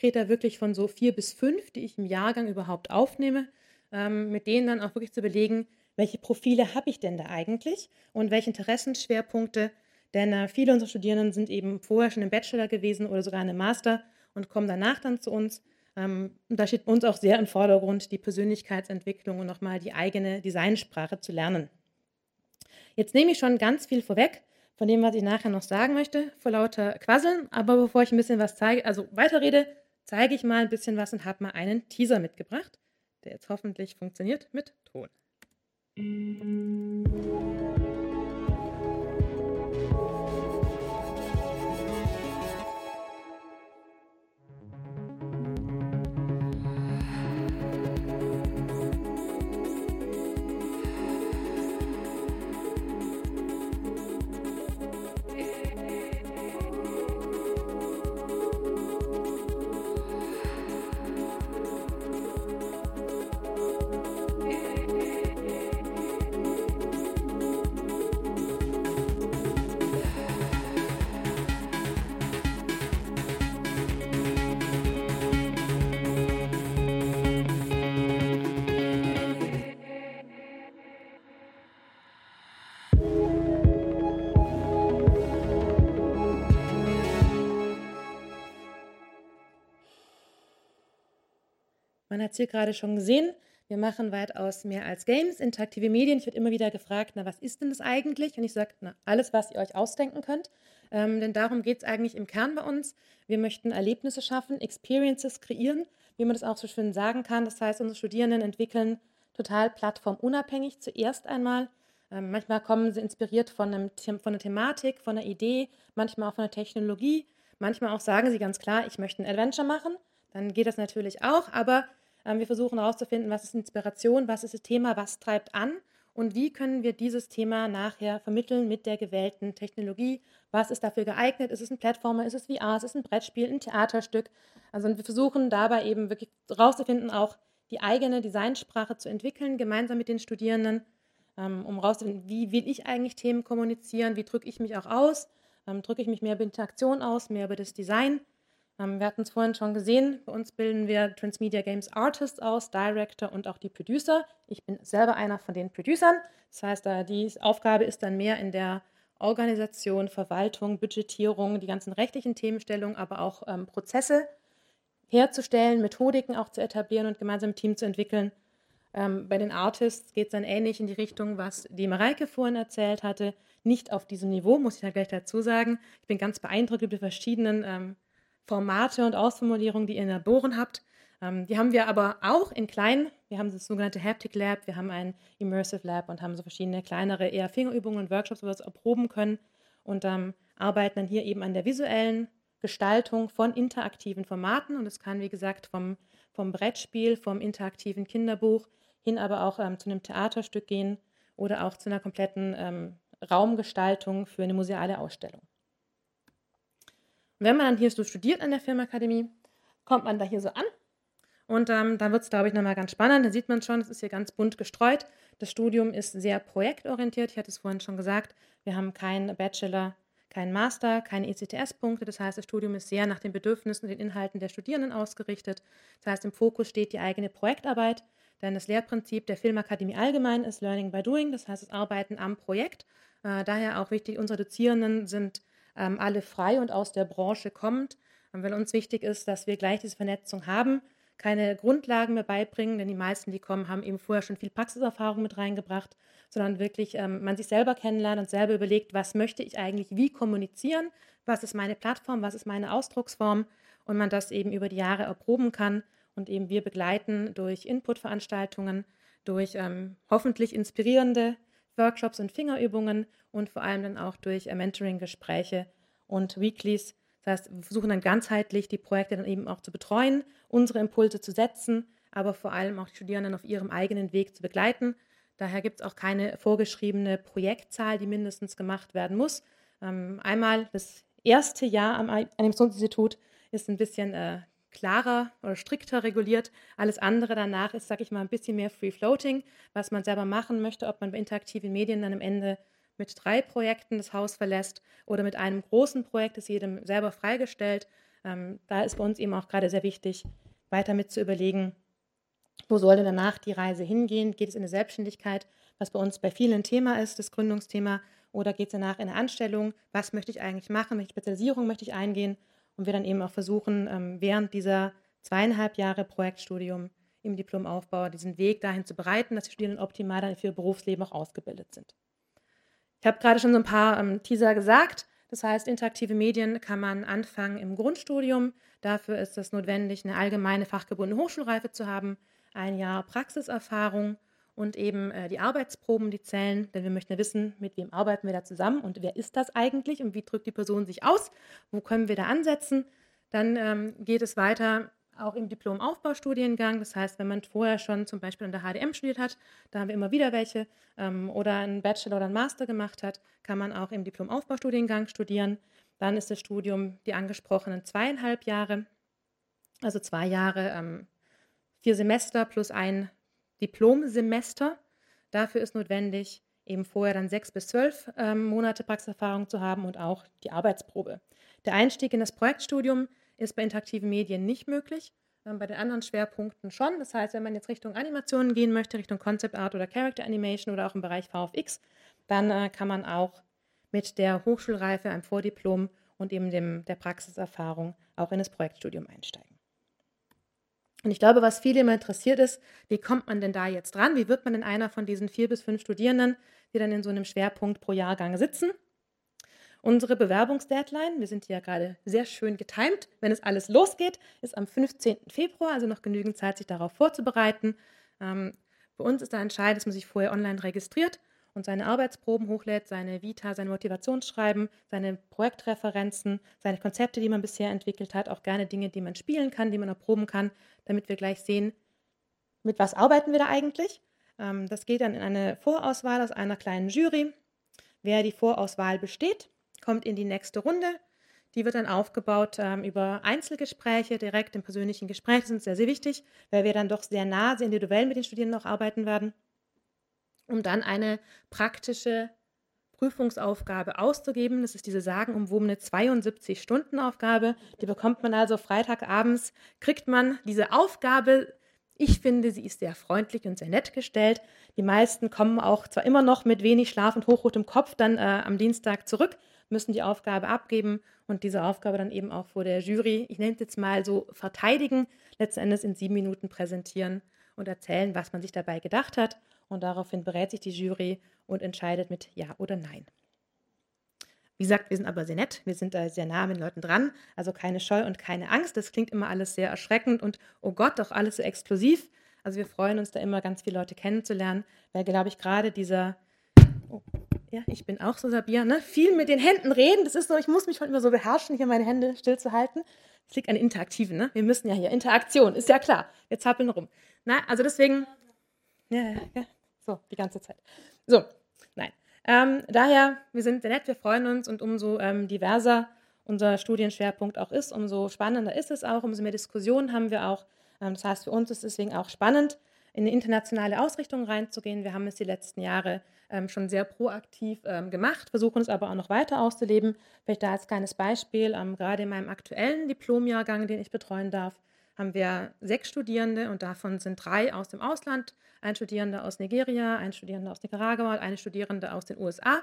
rede da wirklich von so vier bis fünf, die ich im Jahrgang überhaupt aufnehme, ähm, mit denen dann auch wirklich zu überlegen, welche Profile habe ich denn da eigentlich und welche Interessenschwerpunkte, denn äh, viele unserer Studierenden sind eben vorher schon im Bachelor gewesen oder sogar im Master und kommen danach dann zu uns. Ähm, da steht uns auch sehr im Vordergrund die Persönlichkeitsentwicklung und nochmal die eigene Designsprache zu lernen. Jetzt nehme ich schon ganz viel vorweg von dem, was ich nachher noch sagen möchte, vor lauter Quasseln. Aber bevor ich ein bisschen was zeige, also weiterrede, zeige ich mal ein bisschen was und habe mal einen Teaser mitgebracht, der jetzt hoffentlich funktioniert mit Ton. Man hat es hier gerade schon gesehen. Wir machen weitaus mehr als Games, interaktive Medien. Ich werde immer wieder gefragt, na, was ist denn das eigentlich? Und ich sage, na, alles, was ihr euch ausdenken könnt. Ähm, denn darum geht es eigentlich im Kern bei uns. Wir möchten Erlebnisse schaffen, Experiences kreieren, wie man das auch so schön sagen kann. Das heißt, unsere Studierenden entwickeln total plattformunabhängig zuerst einmal. Ähm, manchmal kommen sie inspiriert von, einem, von einer Thematik, von einer Idee, manchmal auch von einer Technologie. Manchmal auch sagen sie ganz klar, ich möchte ein Adventure machen. Dann geht das natürlich auch, aber wir versuchen herauszufinden, was ist Inspiration, was ist das Thema, was treibt an und wie können wir dieses Thema nachher vermitteln mit der gewählten Technologie. Was ist dafür geeignet? Ist es ein Plattformer? Ist es VR? Ist es ein Brettspiel? Ein Theaterstück? Also wir versuchen dabei eben wirklich herauszufinden, auch die eigene Designsprache zu entwickeln, gemeinsam mit den Studierenden, ähm, um herauszufinden, wie will ich eigentlich Themen kommunizieren, wie drücke ich mich auch aus, ähm, drücke ich mich mehr über Interaktion aus, mehr über das Design. Ähm, wir hatten es vorhin schon gesehen, bei uns bilden wir Transmedia Games Artists aus, Director und auch die Producer. Ich bin selber einer von den Producern. Das heißt, die Aufgabe ist dann mehr in der Organisation, Verwaltung, Budgetierung, die ganzen rechtlichen Themenstellungen, aber auch ähm, Prozesse herzustellen, Methodiken auch zu etablieren und gemeinsam im Team zu entwickeln. Ähm, bei den Artists geht es dann ähnlich in die Richtung, was die Mareike vorhin erzählt hatte. Nicht auf diesem Niveau, muss ich ja gleich dazu sagen. Ich bin ganz beeindruckt über die verschiedenen ähm, Formate und Ausformulierungen, die ihr in der Bohren habt. Ähm, die haben wir aber auch in kleinen. Wir haben das sogenannte Haptic Lab, wir haben ein Immersive Lab und haben so verschiedene kleinere eher Fingerübungen und Workshops, wo wir es erproben können und ähm, arbeiten dann hier eben an der visuellen Gestaltung von interaktiven Formaten. Und es kann, wie gesagt, vom, vom Brettspiel, vom interaktiven Kinderbuch hin aber auch ähm, zu einem Theaterstück gehen oder auch zu einer kompletten ähm, Raumgestaltung für eine museale Ausstellung. Wenn man dann hier so studiert an der Filmakademie, kommt man da hier so an. Und ähm, dann wird es, glaube ich, nochmal ganz spannend. Da sieht man schon, es ist hier ganz bunt gestreut. Das Studium ist sehr projektorientiert. Ich hatte es vorhin schon gesagt. Wir haben keinen Bachelor, keinen Master, keine ECTS-Punkte. Das heißt, das Studium ist sehr nach den Bedürfnissen und den Inhalten der Studierenden ausgerichtet. Das heißt, im Fokus steht die eigene Projektarbeit. Denn das Lehrprinzip der Filmakademie allgemein ist Learning by Doing, das heißt das Arbeiten am Projekt. Äh, daher auch wichtig, unsere Dozierenden sind ähm, alle frei und aus der Branche kommend, ähm, weil uns wichtig ist, dass wir gleich diese Vernetzung haben, keine Grundlagen mehr beibringen, denn die meisten, die kommen, haben eben vorher schon viel Praxiserfahrung mit reingebracht, sondern wirklich ähm, man sich selber kennenlernt und selber überlegt, was möchte ich eigentlich wie kommunizieren, was ist meine Plattform, was ist meine Ausdrucksform und man das eben über die Jahre erproben kann und eben wir begleiten durch Inputveranstaltungen, durch ähm, hoffentlich inspirierende Workshops und Fingerübungen und vor allem dann auch durch äh, Mentoring-Gespräche und Weeklies. Das heißt, wir versuchen dann ganzheitlich die Projekte dann eben auch zu betreuen, unsere Impulse zu setzen, aber vor allem auch die Studierenden auf ihrem eigenen Weg zu begleiten. Daher gibt es auch keine vorgeschriebene Projektzahl, die mindestens gemacht werden muss. Ähm, einmal das erste Jahr am Animationsinstitut ist ein bisschen äh, klarer oder strikter reguliert. Alles andere danach ist, sage ich mal, ein bisschen mehr Free Floating, was man selber machen möchte, ob man bei interaktiven Medien dann am Ende mit drei Projekten das Haus verlässt oder mit einem großen Projekt, ist jedem selber freigestellt. Ähm, da ist bei uns eben auch gerade sehr wichtig, weiter mit zu überlegen, wo soll denn danach die Reise hingehen? Geht es in eine Selbstständigkeit, was bei uns bei vielen Thema ist, das Gründungsthema, oder geht es danach in eine Anstellung? Was möchte ich eigentlich machen? Welche Spezialisierung möchte ich eingehen? Und wir dann eben auch versuchen, ähm, während dieser zweieinhalb Jahre Projektstudium im Diplomaufbau diesen Weg dahin zu bereiten, dass die Studierenden optimal dann für ihr Berufsleben auch ausgebildet sind. Ich habe gerade schon so ein paar ähm, Teaser gesagt. Das heißt, interaktive Medien kann man anfangen im Grundstudium. Dafür ist es notwendig, eine allgemeine fachgebundene Hochschulreife zu haben, ein Jahr Praxiserfahrung und eben äh, die Arbeitsproben, die zählen, denn wir möchten ja wissen, mit wem arbeiten wir da zusammen und wer ist das eigentlich und wie drückt die Person sich aus, wo können wir da ansetzen. Dann ähm, geht es weiter auch im Diplom-Aufbaustudiengang. Das heißt, wenn man vorher schon zum Beispiel an der HDM studiert hat, da haben wir immer wieder welche, ähm, oder einen Bachelor oder einen Master gemacht hat, kann man auch im Diplom-Aufbaustudiengang studieren. Dann ist das Studium die angesprochenen zweieinhalb Jahre, also zwei Jahre, ähm, vier Semester plus ein Diplomsemester. Dafür ist notwendig, eben vorher dann sechs bis zwölf ähm, Monate Praxiserfahrung zu haben und auch die Arbeitsprobe. Der Einstieg in das Projektstudium ist bei interaktiven Medien nicht möglich, ähm, bei den anderen Schwerpunkten schon. Das heißt, wenn man jetzt Richtung Animationen gehen möchte, Richtung Concept Art oder Character Animation oder auch im Bereich VFX, dann äh, kann man auch mit der Hochschulreife, einem Vordiplom und eben dem, der Praxiserfahrung auch in das Projektstudium einsteigen. Und ich glaube, was viele immer interessiert ist, wie kommt man denn da jetzt dran? Wie wird man denn einer von diesen vier bis fünf Studierenden, die dann in so einem Schwerpunkt pro Jahrgang sitzen? Unsere Bewerbungsdeadline, wir sind hier gerade sehr schön getimt, wenn es alles losgeht, ist am 15. Februar, also noch genügend Zeit, sich darauf vorzubereiten. Ähm, für uns ist da entscheidend, dass man sich vorher online registriert und seine Arbeitsproben hochlädt, seine Vita, sein Motivationsschreiben, seine Projektreferenzen, seine Konzepte, die man bisher entwickelt hat, auch gerne Dinge, die man spielen kann, die man erproben kann, damit wir gleich sehen, mit was arbeiten wir da eigentlich. Ähm, das geht dann in eine Vorauswahl aus einer kleinen Jury. Wer die Vorauswahl besteht, kommt in die nächste Runde. Die wird dann aufgebaut ähm, über Einzelgespräche, direkt im persönlichen Gespräch. Das ist sehr, sehr wichtig, weil wir dann doch sehr nah, sehr individuell mit den Studierenden auch arbeiten werden um dann eine praktische Prüfungsaufgabe auszugeben. Das ist diese sagenumwobene 72-Stunden-Aufgabe. Die bekommt man also Freitagabends, kriegt man diese Aufgabe. Ich finde, sie ist sehr freundlich und sehr nett gestellt. Die meisten kommen auch zwar immer noch mit wenig Schlaf und hochrotem Kopf dann äh, am Dienstag zurück, müssen die Aufgabe abgeben und diese Aufgabe dann eben auch vor der Jury, ich nenne es jetzt mal so, verteidigen, letzten Endes in sieben Minuten präsentieren und erzählen, was man sich dabei gedacht hat und daraufhin berät sich die Jury und entscheidet mit Ja oder Nein. Wie gesagt, wir sind aber sehr nett, wir sind da sehr nah an den Leuten dran, also keine Scheu und keine Angst. Das klingt immer alles sehr erschreckend und oh Gott, doch alles so explosiv. Also wir freuen uns da immer ganz viele Leute kennenzulernen, weil glaube ich gerade dieser oh, ja, ich bin auch so Sabia, ne? Viel mit den Händen reden, das ist so, ich muss mich heute immer so beherrschen, hier meine Hände stillzuhalten. Es liegt an Interaktiven, ne? Wir müssen ja hier Interaktion, ist ja klar. Wir zappeln rum. Na, also deswegen ja, ja, so, die ganze Zeit. So, nein. Ähm, daher, wir sind sehr nett, wir freuen uns und umso ähm, diverser unser Studienschwerpunkt auch ist, umso spannender ist es auch, umso mehr Diskussionen haben wir auch. Ähm, das heißt, für uns ist es deswegen auch spannend, in eine internationale Ausrichtung reinzugehen. Wir haben es die letzten Jahre ähm, schon sehr proaktiv ähm, gemacht, versuchen es aber auch noch weiter auszuleben. Vielleicht da als kleines Beispiel, ähm, gerade in meinem aktuellen Diplomjahrgang, den ich betreuen darf, haben wir sechs Studierende und davon sind drei aus dem Ausland, ein Studierender aus Nigeria, ein Studierender aus Nicaragua und eine Studierende aus den USA.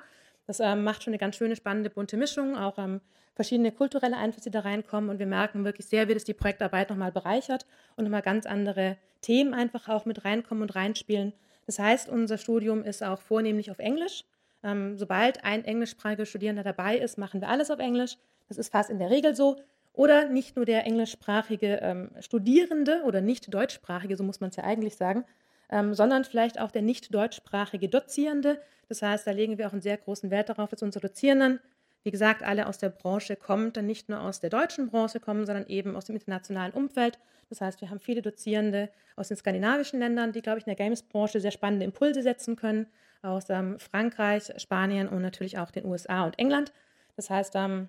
Das ähm, macht schon eine ganz schöne, spannende, bunte Mischung, auch ähm, verschiedene kulturelle Einflüsse, die da reinkommen. Und wir merken wirklich sehr, wie das die Projektarbeit nochmal bereichert und nochmal ganz andere Themen einfach auch mit reinkommen und reinspielen. Das heißt, unser Studium ist auch vornehmlich auf Englisch. Ähm, sobald ein englischsprachiger Studierender dabei ist, machen wir alles auf Englisch. Das ist fast in der Regel so. Oder nicht nur der englischsprachige ähm, Studierende oder nicht deutschsprachige, so muss man es ja eigentlich sagen, ähm, sondern vielleicht auch der nicht deutschsprachige Dozierende. Das heißt, da legen wir auch einen sehr großen Wert darauf, dass unsere Dozierenden, wie gesagt, alle aus der Branche kommen, dann nicht nur aus der deutschen Branche kommen, sondern eben aus dem internationalen Umfeld. Das heißt, wir haben viele Dozierende aus den skandinavischen Ländern, die, glaube ich, in der Games-Branche sehr spannende Impulse setzen können, aus ähm, Frankreich, Spanien und natürlich auch den USA und England. Das heißt, ähm,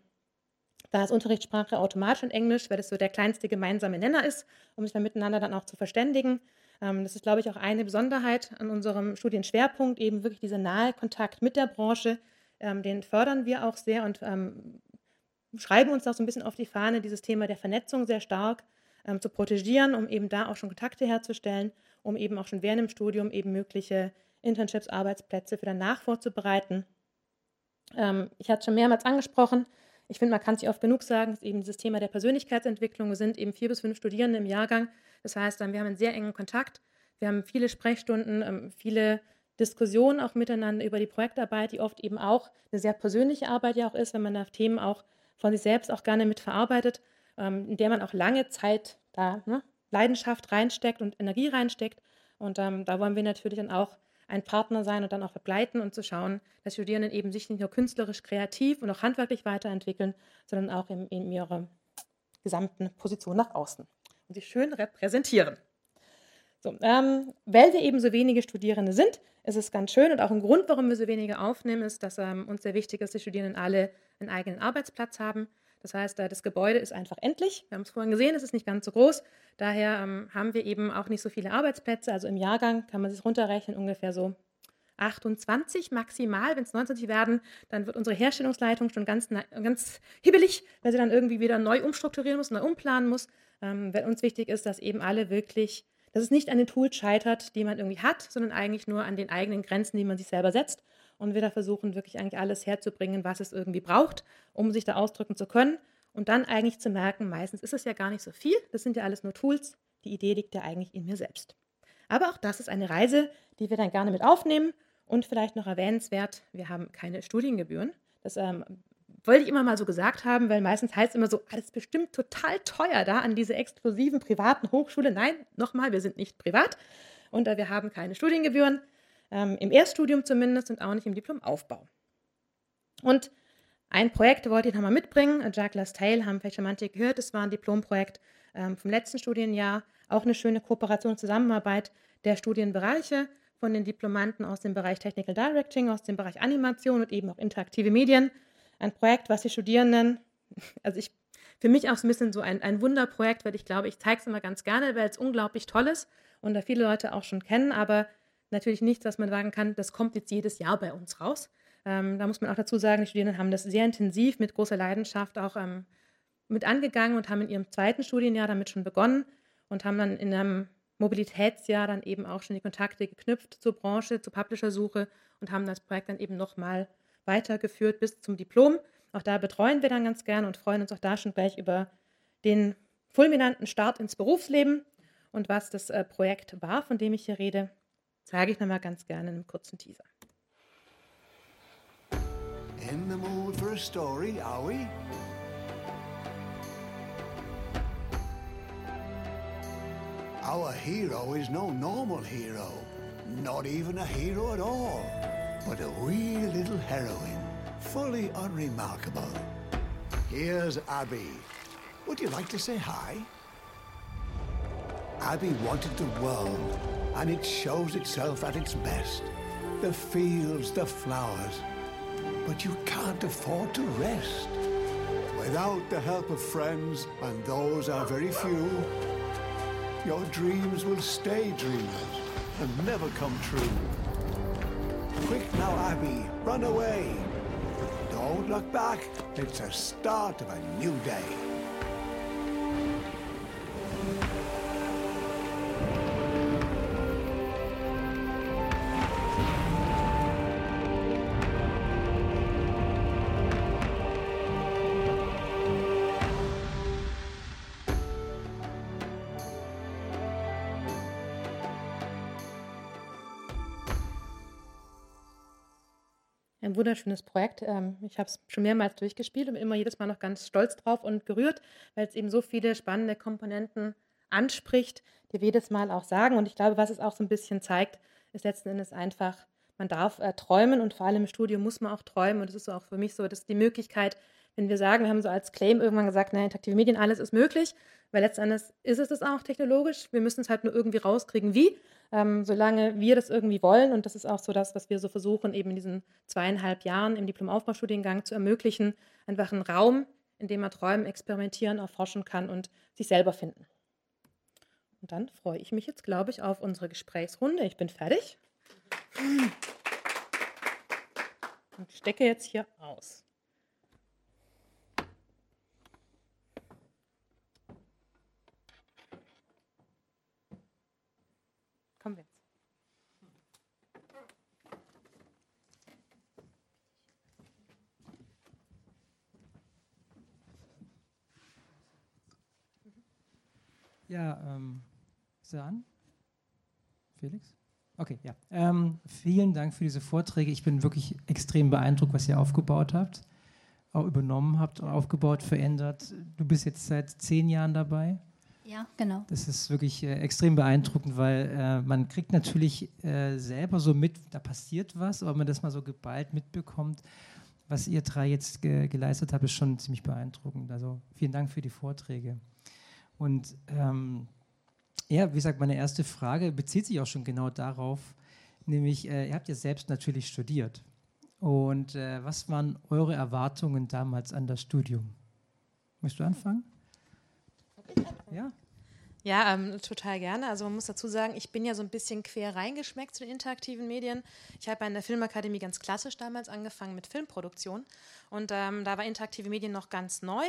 da ist Unterrichtssprache automatisch in Englisch, weil das so der kleinste gemeinsame Nenner ist, um sich dann miteinander dann auch zu verständigen. Ähm, das ist, glaube ich, auch eine Besonderheit an unserem Studienschwerpunkt, eben wirklich dieser nahe Kontakt mit der Branche. Ähm, den fördern wir auch sehr und ähm, schreiben uns auch so ein bisschen auf die Fahne, dieses Thema der Vernetzung sehr stark zu protegieren, um eben da auch schon Kontakte herzustellen, um eben auch schon während dem Studium eben mögliche Internships, Arbeitsplätze für danach vorzubereiten. ich hatte schon mehrmals angesprochen, ich finde, man kann sich oft genug sagen, dass eben dieses Thema der Persönlichkeitsentwicklung, sind eben vier bis fünf Studierende im Jahrgang. Das heißt, wir haben einen sehr engen Kontakt. Wir haben viele Sprechstunden, ähm, viele Diskussionen auch miteinander über die Projektarbeit, die oft eben auch eine sehr persönliche Arbeit ja auch ist, wenn man da Themen auch von sich selbst auch gerne mit verarbeitet, ähm, in der man auch lange Zeit da ne, Leidenschaft reinsteckt und Energie reinsteckt. Und ähm, da wollen wir natürlich dann auch ein Partner sein und dann auch begleiten und zu schauen, dass Studierenden eben sich nicht nur künstlerisch, kreativ und auch handwerklich weiterentwickeln, sondern auch in, in ihrer gesamten Position nach außen und sich schön repräsentieren. So, ähm, weil wir eben so wenige Studierende sind, ist es ganz schön und auch ein Grund, warum wir so wenige aufnehmen, ist, dass ähm, uns sehr wichtig ist, dass die Studierenden alle einen eigenen Arbeitsplatz haben. Das heißt, das Gebäude ist einfach endlich. Wir haben es vorhin gesehen, es ist nicht ganz so groß. Daher ähm, haben wir eben auch nicht so viele Arbeitsplätze. Also im Jahrgang kann man sich runterrechnen, ungefähr so 28 maximal. Wenn es 29 werden, dann wird unsere Herstellungsleitung schon ganz, ganz hibbelig, weil sie dann irgendwie wieder neu umstrukturieren muss, neu umplanen muss. Ähm, weil uns wichtig ist, dass eben alle wirklich, dass es nicht an den Tools scheitert, die man irgendwie hat, sondern eigentlich nur an den eigenen Grenzen, die man sich selber setzt und wir da versuchen wirklich eigentlich alles herzubringen, was es irgendwie braucht, um sich da ausdrücken zu können und dann eigentlich zu merken, meistens ist es ja gar nicht so viel, das sind ja alles nur Tools, die Idee liegt ja eigentlich in mir selbst. Aber auch das ist eine Reise, die wir dann gerne mit aufnehmen und vielleicht noch erwähnenswert, wir haben keine Studiengebühren. Das ähm, wollte ich immer mal so gesagt haben, weil meistens heißt es immer so, alles bestimmt total teuer da an diese exklusiven privaten Hochschule. Nein, nochmal, wir sind nicht privat und äh, wir haben keine Studiengebühren ähm, im Erststudium zumindest und auch nicht im Diplomaufbau. Und ein Projekt wollte ich nochmal mitbringen. Jacques Tale haben vielleicht schon manche gehört. Es war ein Diplomprojekt ähm, vom letzten Studienjahr. Auch eine schöne Kooperation und Zusammenarbeit der Studienbereiche von den Diplomanten aus dem Bereich Technical Directing, aus dem Bereich Animation und eben auch interaktive Medien. Ein Projekt, was die Studierenden, <laughs> also ich, für mich auch so ein bisschen so ein, ein Wunderprojekt, weil ich glaube, ich zeige es immer ganz gerne, weil es unglaublich toll ist und da viele Leute auch schon kennen, aber natürlich nichts, was man sagen kann, das kommt jetzt jedes Jahr bei uns raus. Ähm, da muss man auch dazu sagen, die Studierenden haben das sehr intensiv mit großer Leidenschaft auch ähm, mit angegangen und haben in ihrem zweiten Studienjahr damit schon begonnen und haben dann in einem Mobilitätsjahr dann eben auch schon die Kontakte geknüpft zur Branche, zur Publisher-Suche und haben das Projekt dann eben nochmal weitergeführt bis zum Diplom. Auch da betreuen wir dann ganz gern und freuen uns auch da schon gleich über den fulminanten Start ins Berufsleben und was das äh, Projekt war, von dem ich hier rede ich nochmal ganz gerne in einem kurzen Teaser. In the mood for a story, are we? Our hero is no normal hero, not even a hero at all, but a wee little heroine, fully unremarkable. Here's Abby. Would you like to say hi? Abby wanted the world and it shows itself at its best. The fields, the flowers. But you can't afford to rest. Without the help of friends, and those are very few, your dreams will stay dreams and never come true. Quick now, Abby, run away. Don't look back, it's the start of a new day. Wunderschönes Projekt. Ähm, ich habe es schon mehrmals durchgespielt und immer jedes Mal noch ganz stolz drauf und gerührt, weil es eben so viele spannende Komponenten anspricht, die wir jedes Mal auch sagen. Und ich glaube, was es auch so ein bisschen zeigt, ist letzten Endes einfach, man darf äh, träumen und vor allem im Studio muss man auch träumen. Und es ist auch für mich so, dass die Möglichkeit, wenn wir sagen, wir haben so als Claim irgendwann gesagt, na, interaktive Medien, alles ist möglich, weil letztendlich ist es das auch technologisch. Wir müssen es halt nur irgendwie rauskriegen, wie, ähm, solange wir das irgendwie wollen. Und das ist auch so das, was wir so versuchen, eben in diesen zweieinhalb Jahren im Diplomaufbaustudiengang zu ermöglichen. Einfach einen Raum, in dem man träumen, experimentieren, erforschen kann und sich selber finden. Und dann freue ich mich jetzt, glaube ich, auf unsere Gesprächsrunde. Ich bin fertig. Und stecke jetzt hier aus. Kommen wir jetzt. Ja, ähm, ist er an? Felix? Okay, ja. Ähm, vielen Dank für diese Vorträge. Ich bin wirklich extrem beeindruckt, was ihr aufgebaut habt, auch übernommen habt, aufgebaut, verändert. Du bist jetzt seit zehn Jahren dabei. Ja, genau. Das ist wirklich äh, extrem beeindruckend, weil äh, man kriegt natürlich äh, selber so mit, da passiert was, aber wenn man das mal so geballt mitbekommt, was ihr drei jetzt ge geleistet habt, ist schon ziemlich beeindruckend. Also vielen Dank für die Vorträge. Und ähm, ja, wie gesagt, meine erste Frage bezieht sich auch schon genau darauf, nämlich, äh, ihr habt ja selbst natürlich studiert. Und äh, was waren eure Erwartungen damals an das Studium? Möchtest du anfangen? Ja. Ja, ähm, total gerne. Also man muss dazu sagen, ich bin ja so ein bisschen quer reingeschmeckt zu den interaktiven Medien. Ich habe an der Filmakademie ganz klassisch damals angefangen mit Filmproduktion und ähm, da war interaktive Medien noch ganz neu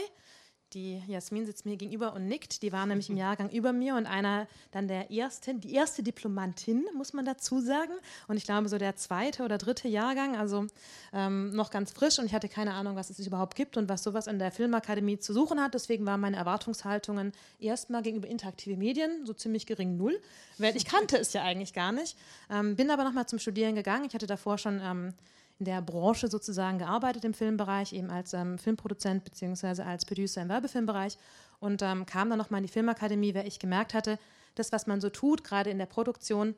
die Jasmin sitzt mir gegenüber und nickt. Die war nämlich im <laughs> Jahrgang über mir und einer dann der erste, die erste Diplomantin, muss man dazu sagen. Und ich glaube, so der zweite oder dritte Jahrgang, also ähm, noch ganz frisch. Und ich hatte keine Ahnung, was es überhaupt gibt und was sowas in der Filmakademie zu suchen hat. Deswegen waren meine Erwartungshaltungen erstmal gegenüber interaktive Medien so ziemlich gering null, weil ich kannte es ja eigentlich gar nicht. Ähm, bin aber nochmal zum Studieren gegangen. Ich hatte davor schon. Ähm, in der Branche sozusagen gearbeitet im Filmbereich, eben als ähm, Filmproduzent bzw. als Producer im Werbefilmbereich und ähm, kam dann nochmal in die Filmakademie, weil ich gemerkt hatte, das, was man so tut, gerade in der Produktion,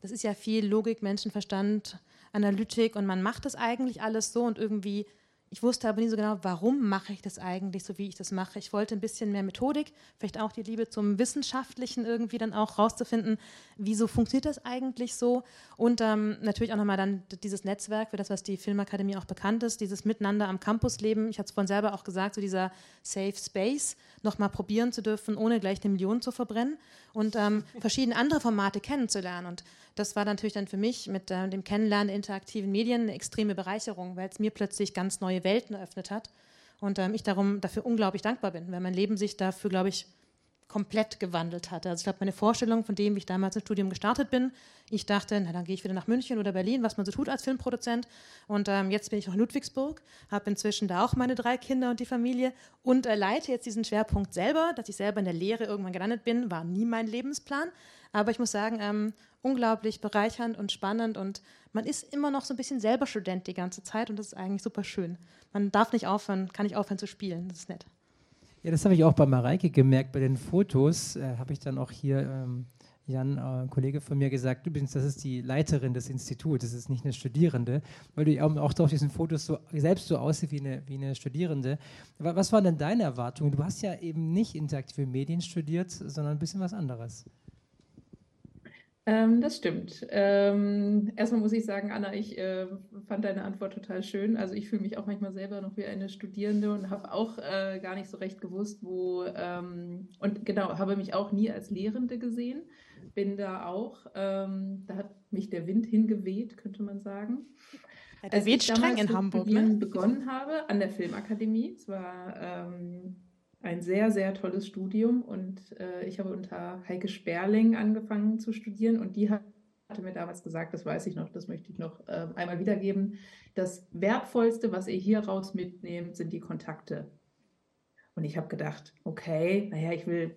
das ist ja viel Logik, Menschenverstand, Analytik und man macht das eigentlich alles so und irgendwie ich wusste aber nie so genau, warum mache ich das eigentlich so, wie ich das mache. Ich wollte ein bisschen mehr Methodik, vielleicht auch die Liebe zum Wissenschaftlichen irgendwie dann auch rauszufinden, wieso funktioniert das eigentlich so. Und ähm, natürlich auch nochmal dann dieses Netzwerk, für das, was die Filmakademie auch bekannt ist, dieses Miteinander am Campus leben. Ich hatte es vorhin selber auch gesagt, so dieser Safe Space, nochmal probieren zu dürfen, ohne gleich eine Million zu verbrennen und ähm, <laughs> verschiedene andere Formate kennenzulernen. Und das war natürlich dann für mich mit äh, dem Kennenlernen interaktiven Medien eine extreme Bereicherung, weil es mir plötzlich ganz neue Welten eröffnet hat und ähm, ich darum dafür unglaublich dankbar bin, weil mein Leben sich dafür, glaube ich, komplett gewandelt hatte. Also ich glaube, meine Vorstellung von dem, wie ich damals im Studium gestartet bin, ich dachte, na dann gehe ich wieder nach München oder Berlin, was man so tut als Filmproduzent. Und ähm, jetzt bin ich noch in Ludwigsburg, habe inzwischen da auch meine drei Kinder und die Familie und äh, leite jetzt diesen Schwerpunkt selber. Dass ich selber in der Lehre irgendwann gelandet bin, war nie mein Lebensplan. Aber ich muss sagen, ähm, unglaublich bereichernd und spannend und man ist immer noch so ein bisschen selber Student die ganze Zeit und das ist eigentlich super schön. Man darf nicht aufhören, kann nicht aufhören zu spielen, das ist nett. Ja, das habe ich auch bei Mareike gemerkt. Bei den Fotos äh, habe ich dann auch hier ähm, Jan, äh, ein Kollege von mir, gesagt, übrigens, das ist die Leiterin des Instituts, das ist nicht eine Studierende, weil du auch, auf diesen Fotos so, selbst so aussiehst wie eine, wie eine Studierende. Was waren denn deine Erwartungen? Du hast ja eben nicht interaktive Medien studiert, sondern ein bisschen was anderes. Ähm, das stimmt. Ähm, erstmal muss ich sagen, Anna, ich äh, fand deine Antwort total schön. Also ich fühle mich auch manchmal selber noch wie eine Studierende und habe auch äh, gar nicht so recht gewusst, wo ähm, und genau, habe mich auch nie als Lehrende gesehen. Bin da auch, ähm, da hat mich der Wind hingeweht, könnte man sagen. Ja, der weht streng in Hamburg, ne? begonnen habe an der Filmakademie. Es war ähm, ein sehr, sehr tolles Studium und äh, ich habe unter Heike Sperling angefangen zu studieren und die hatte mir damals gesagt, das weiß ich noch, das möchte ich noch äh, einmal wiedergeben, das Wertvollste, was ihr hier raus mitnehmt, sind die Kontakte. Und ich habe gedacht, okay, naja, ich will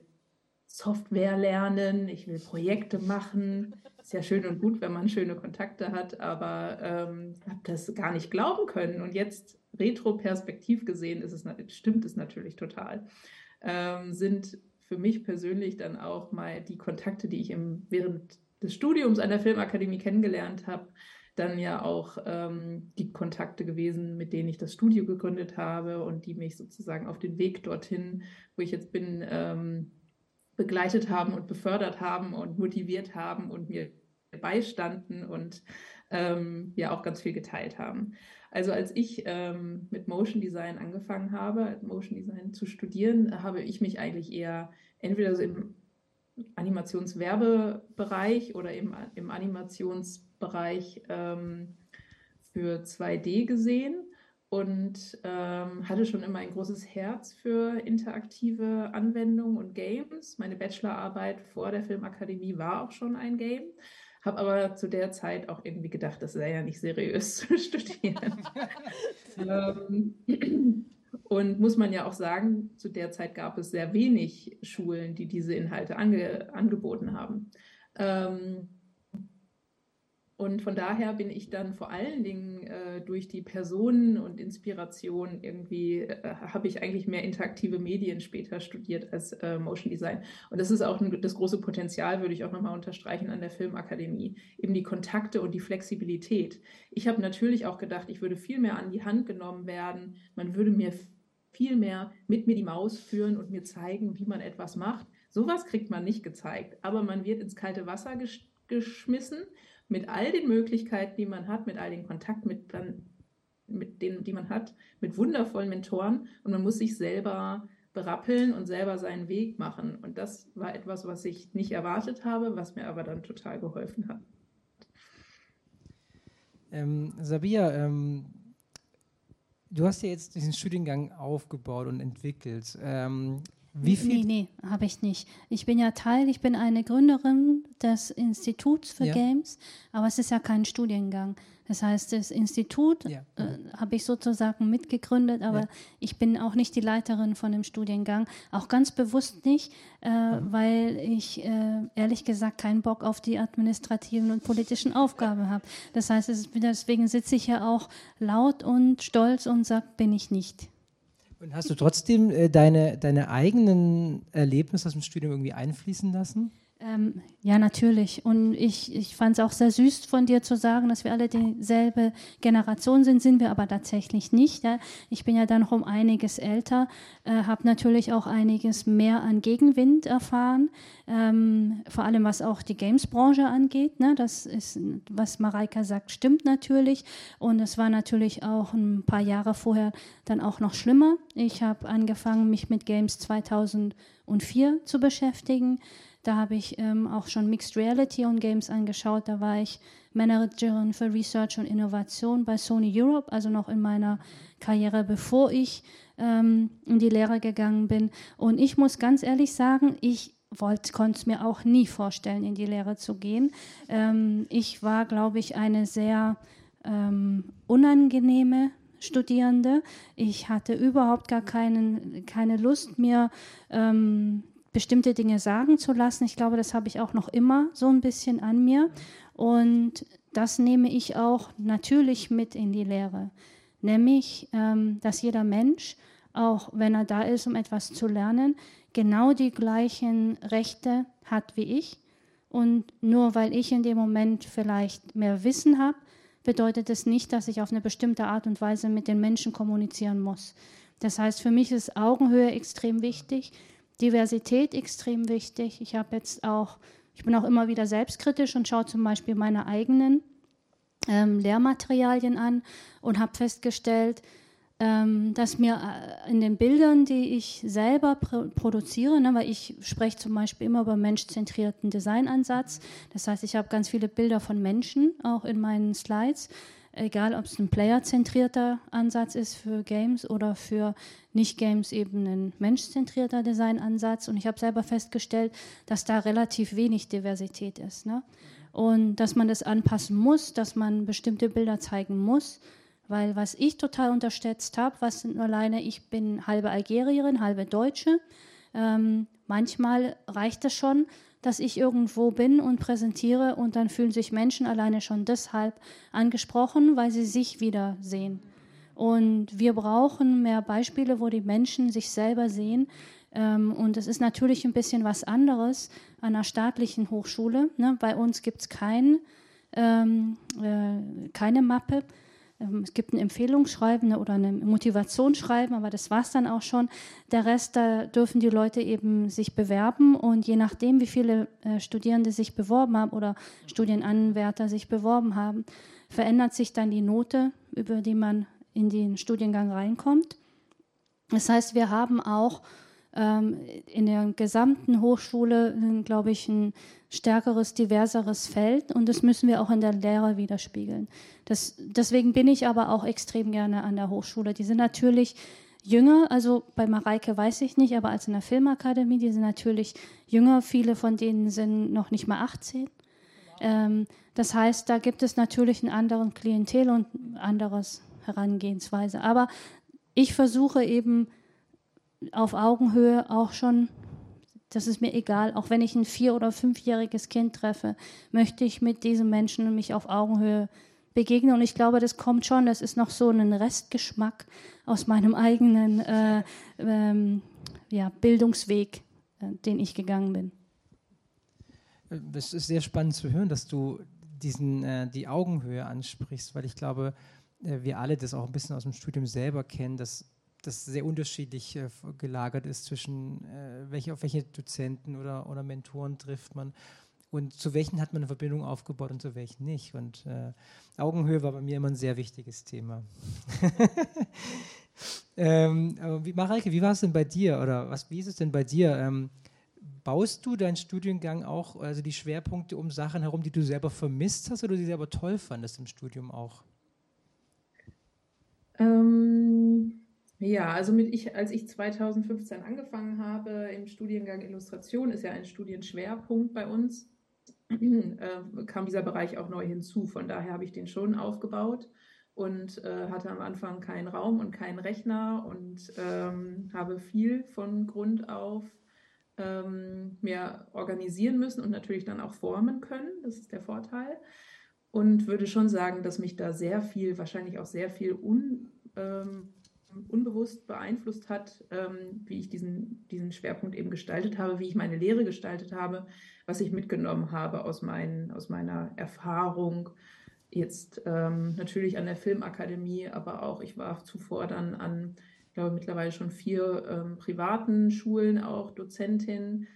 Software lernen, ich will Projekte machen. Ist ja schön und gut, wenn man schöne Kontakte hat, aber ähm, habe das gar nicht glauben können. Und jetzt retroperspektiv gesehen ist es, stimmt es natürlich total. Ähm, sind für mich persönlich dann auch mal die Kontakte, die ich im, während des Studiums an der Filmakademie kennengelernt habe, dann ja auch ähm, die Kontakte gewesen, mit denen ich das Studio gegründet habe und die mich sozusagen auf den Weg dorthin, wo ich jetzt bin, ähm, begleitet haben und befördert haben und motiviert haben und mir beistanden und ähm, ja auch ganz viel geteilt haben. Also als ich ähm, mit Motion Design angefangen habe, Motion Design zu studieren, habe ich mich eigentlich eher entweder so im Animationswerbebereich oder im, im Animationsbereich ähm, für 2D gesehen und ähm, hatte schon immer ein großes Herz für interaktive Anwendungen und Games. Meine Bachelorarbeit vor der Filmakademie war auch schon ein Game, habe aber zu der Zeit auch irgendwie gedacht, das sei ja nicht seriös <laughs> zu studieren. ähm, und muss man ja auch sagen, zu der Zeit gab es sehr wenig Schulen, die diese Inhalte ange angeboten haben. Ähm, und von daher bin ich dann vor allen Dingen äh, durch die Personen und Inspiration irgendwie, äh, habe ich eigentlich mehr interaktive Medien später studiert als äh, Motion Design. Und das ist auch ein, das große Potenzial, würde ich auch nochmal unterstreichen an der Filmakademie. Eben die Kontakte und die Flexibilität. Ich habe natürlich auch gedacht, ich würde viel mehr an die Hand genommen werden. Man würde mir viel mehr mit mir die Maus führen und mir zeigen, wie man etwas macht. Sowas kriegt man nicht gezeigt, aber man wird ins kalte Wasser geschmissen mit all den Möglichkeiten, die man hat, mit all den Kontakten, mit, mit denen, die man hat, mit wundervollen Mentoren und man muss sich selber berappeln und selber seinen Weg machen. Und das war etwas, was ich nicht erwartet habe, was mir aber dann total geholfen hat. Ähm, Sabia, ähm, du hast ja jetzt diesen Studiengang aufgebaut und entwickelt. Ähm, wie viel? Nee, nee, habe ich nicht. Ich bin ja Teil, ich bin eine Gründerin des Instituts für ja. Games, aber es ist ja kein Studiengang. Das heißt, das Institut ja. äh, habe ich sozusagen mitgegründet, aber ja. ich bin auch nicht die Leiterin von dem Studiengang, auch ganz bewusst nicht, äh, mhm. weil ich äh, ehrlich gesagt keinen Bock auf die administrativen und politischen Aufgaben habe. Das heißt, deswegen sitze ich ja auch laut und stolz und sage, bin ich nicht. Und hast du trotzdem äh, deine, deine eigenen Erlebnisse aus dem Studium irgendwie einfließen lassen? Ähm, ja, natürlich. Und ich, ich fand es auch sehr süß von dir zu sagen, dass wir alle dieselbe Generation sind, sind wir aber tatsächlich nicht. Ja? Ich bin ja dann noch um einiges älter, äh, habe natürlich auch einiges mehr an Gegenwind erfahren, ähm, vor allem was auch die Games-Branche angeht. Ne? Das ist, was Mareika sagt, stimmt natürlich. Und es war natürlich auch ein paar Jahre vorher dann auch noch schlimmer. Ich habe angefangen, mich mit Games 2004 zu beschäftigen. Da habe ich ähm, auch schon Mixed Reality und Games angeschaut. Da war ich Managerin für Research und Innovation bei Sony Europe, also noch in meiner Karriere, bevor ich ähm, in die Lehre gegangen bin. Und ich muss ganz ehrlich sagen, ich konnte es mir auch nie vorstellen, in die Lehre zu gehen. Ähm, ich war, glaube ich, eine sehr ähm, unangenehme Studierende. Ich hatte überhaupt gar keinen, keine Lust, mir ähm, bestimmte Dinge sagen zu lassen. Ich glaube, das habe ich auch noch immer so ein bisschen an mir. Und das nehme ich auch natürlich mit in die Lehre. Nämlich, ähm, dass jeder Mensch, auch wenn er da ist, um etwas zu lernen, genau die gleichen Rechte hat wie ich. Und nur weil ich in dem Moment vielleicht mehr Wissen habe, bedeutet es nicht, dass ich auf eine bestimmte Art und Weise mit den Menschen kommunizieren muss. Das heißt, für mich ist Augenhöhe extrem wichtig. Diversität extrem wichtig. Ich habe jetzt auch, ich bin auch immer wieder selbstkritisch und schaue zum Beispiel meine eigenen ähm, Lehrmaterialien an und habe festgestellt, ähm, dass mir äh, in den Bildern, die ich selber pr produziere, ne, weil ich spreche zum Beispiel immer über menschzentrierten Designansatz. Das heißt, ich habe ganz viele Bilder von Menschen auch in meinen Slides egal ob es ein playerzentrierter Ansatz ist für Games oder für Nicht-Games eben ein menschzentrierter Designansatz. Und ich habe selber festgestellt, dass da relativ wenig Diversität ist. Ne? Und dass man das anpassen muss, dass man bestimmte Bilder zeigen muss. Weil was ich total unterschätzt habe, was sind nur alleine, ich bin halbe Algerierin, halbe Deutsche. Ähm, manchmal reicht es schon, dass ich irgendwo bin und präsentiere und dann fühlen sich Menschen alleine schon deshalb angesprochen, weil sie sich wiedersehen. Und wir brauchen mehr Beispiele, wo die Menschen sich selber sehen. Ähm, und es ist natürlich ein bisschen was anderes an einer staatlichen Hochschule. Ne? Bei uns gibt es kein, ähm, äh, keine Mappe. Ähm, es gibt ein Empfehlungsschreiben oder eine Motivationsschreiben, aber das war es dann auch schon. Der Rest, da dürfen die Leute eben sich bewerben und je nachdem, wie viele äh, Studierende sich beworben haben oder Studienanwärter sich beworben haben, verändert sich dann die Note, über die man in den Studiengang reinkommt. Das heißt, wir haben auch in der gesamten Hochschule, glaube ich, ein stärkeres, diverseres Feld und das müssen wir auch in der Lehre widerspiegeln. Das, deswegen bin ich aber auch extrem gerne an der Hochschule. Die sind natürlich jünger, also bei Mareike weiß ich nicht, aber als in der Filmakademie, die sind natürlich jünger. Viele von denen sind noch nicht mal 18. Ähm, das heißt, da gibt es natürlich einen anderen Klientel und anderes Herangehensweise. Aber ich versuche eben auf Augenhöhe auch schon, das ist mir egal, auch wenn ich ein vier- oder fünfjähriges Kind treffe, möchte ich mit diesem Menschen mich auf Augenhöhe begegnen. Und ich glaube, das kommt schon, das ist noch so ein Restgeschmack aus meinem eigenen äh, ähm, ja, Bildungsweg, äh, den ich gegangen bin. Es ist sehr spannend zu hören, dass du diesen, äh, die Augenhöhe ansprichst, weil ich glaube, äh, wir alle das auch ein bisschen aus dem Studium selber kennen, dass das sehr unterschiedlich äh, gelagert ist zwischen äh, welche, auf welche Dozenten oder, oder Mentoren trifft man und zu welchen hat man eine Verbindung aufgebaut und zu welchen nicht. Und äh, Augenhöhe war bei mir immer ein sehr wichtiges Thema. <laughs> ähm, aber wie, Mareike, wie war es denn bei dir oder was, wie ist es denn bei dir? Ähm, baust du deinen Studiengang auch, also die Schwerpunkte um Sachen herum, die du selber vermisst hast oder die selber toll fandest im Studium auch? Ähm, ja, also mit ich, als ich 2015 angefangen habe im Studiengang Illustration, ist ja ein Studienschwerpunkt bei uns, <clears throat> äh, kam dieser Bereich auch neu hinzu. Von daher habe ich den schon aufgebaut und äh, hatte am Anfang keinen Raum und keinen Rechner und ähm, habe viel von Grund auf ähm, mehr organisieren müssen und natürlich dann auch formen können. Das ist der Vorteil. Und würde schon sagen, dass mich da sehr viel, wahrscheinlich auch sehr viel un, ähm, unbewusst beeinflusst hat, ähm, wie ich diesen, diesen Schwerpunkt eben gestaltet habe, wie ich meine Lehre gestaltet habe, was ich mitgenommen habe aus, mein, aus meiner Erfahrung. Jetzt ähm, natürlich an der Filmakademie, aber auch ich war zuvor dann an, ich glaube mittlerweile schon vier ähm, privaten Schulen auch Dozentin.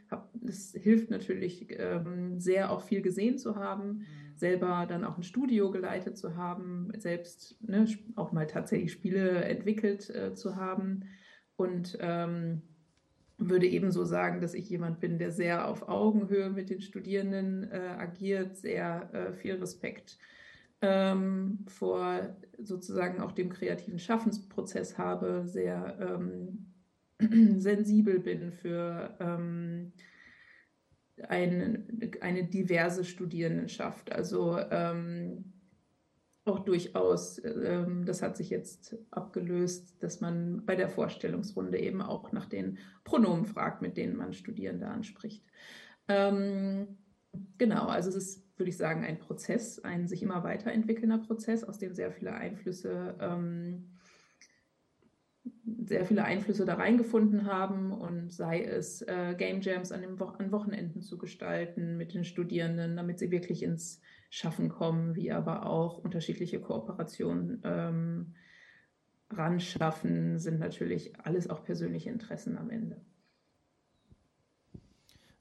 Es hilft natürlich ähm, sehr, auch viel gesehen zu haben. Mhm selber dann auch ein Studio geleitet zu haben, selbst ne, auch mal tatsächlich Spiele entwickelt äh, zu haben. Und ähm, würde ebenso sagen, dass ich jemand bin, der sehr auf Augenhöhe mit den Studierenden äh, agiert, sehr äh, viel Respekt ähm, vor sozusagen auch dem kreativen Schaffensprozess habe, sehr ähm, <clears throat> sensibel bin für ähm, ein, eine diverse Studierendenschaft. Also ähm, auch durchaus, ähm, das hat sich jetzt abgelöst, dass man bei der Vorstellungsrunde eben auch nach den Pronomen fragt, mit denen man Studierende anspricht. Ähm, genau, also es ist, würde ich sagen, ein Prozess, ein sich immer weiterentwickelnder Prozess, aus dem sehr viele Einflüsse ähm, sehr viele Einflüsse da reingefunden haben und sei es äh, Game Jams an, Wo an Wochenenden zu gestalten mit den Studierenden, damit sie wirklich ins Schaffen kommen, wie aber auch unterschiedliche Kooperationen ähm, ranschaffen, sind natürlich alles auch persönliche Interessen am Ende.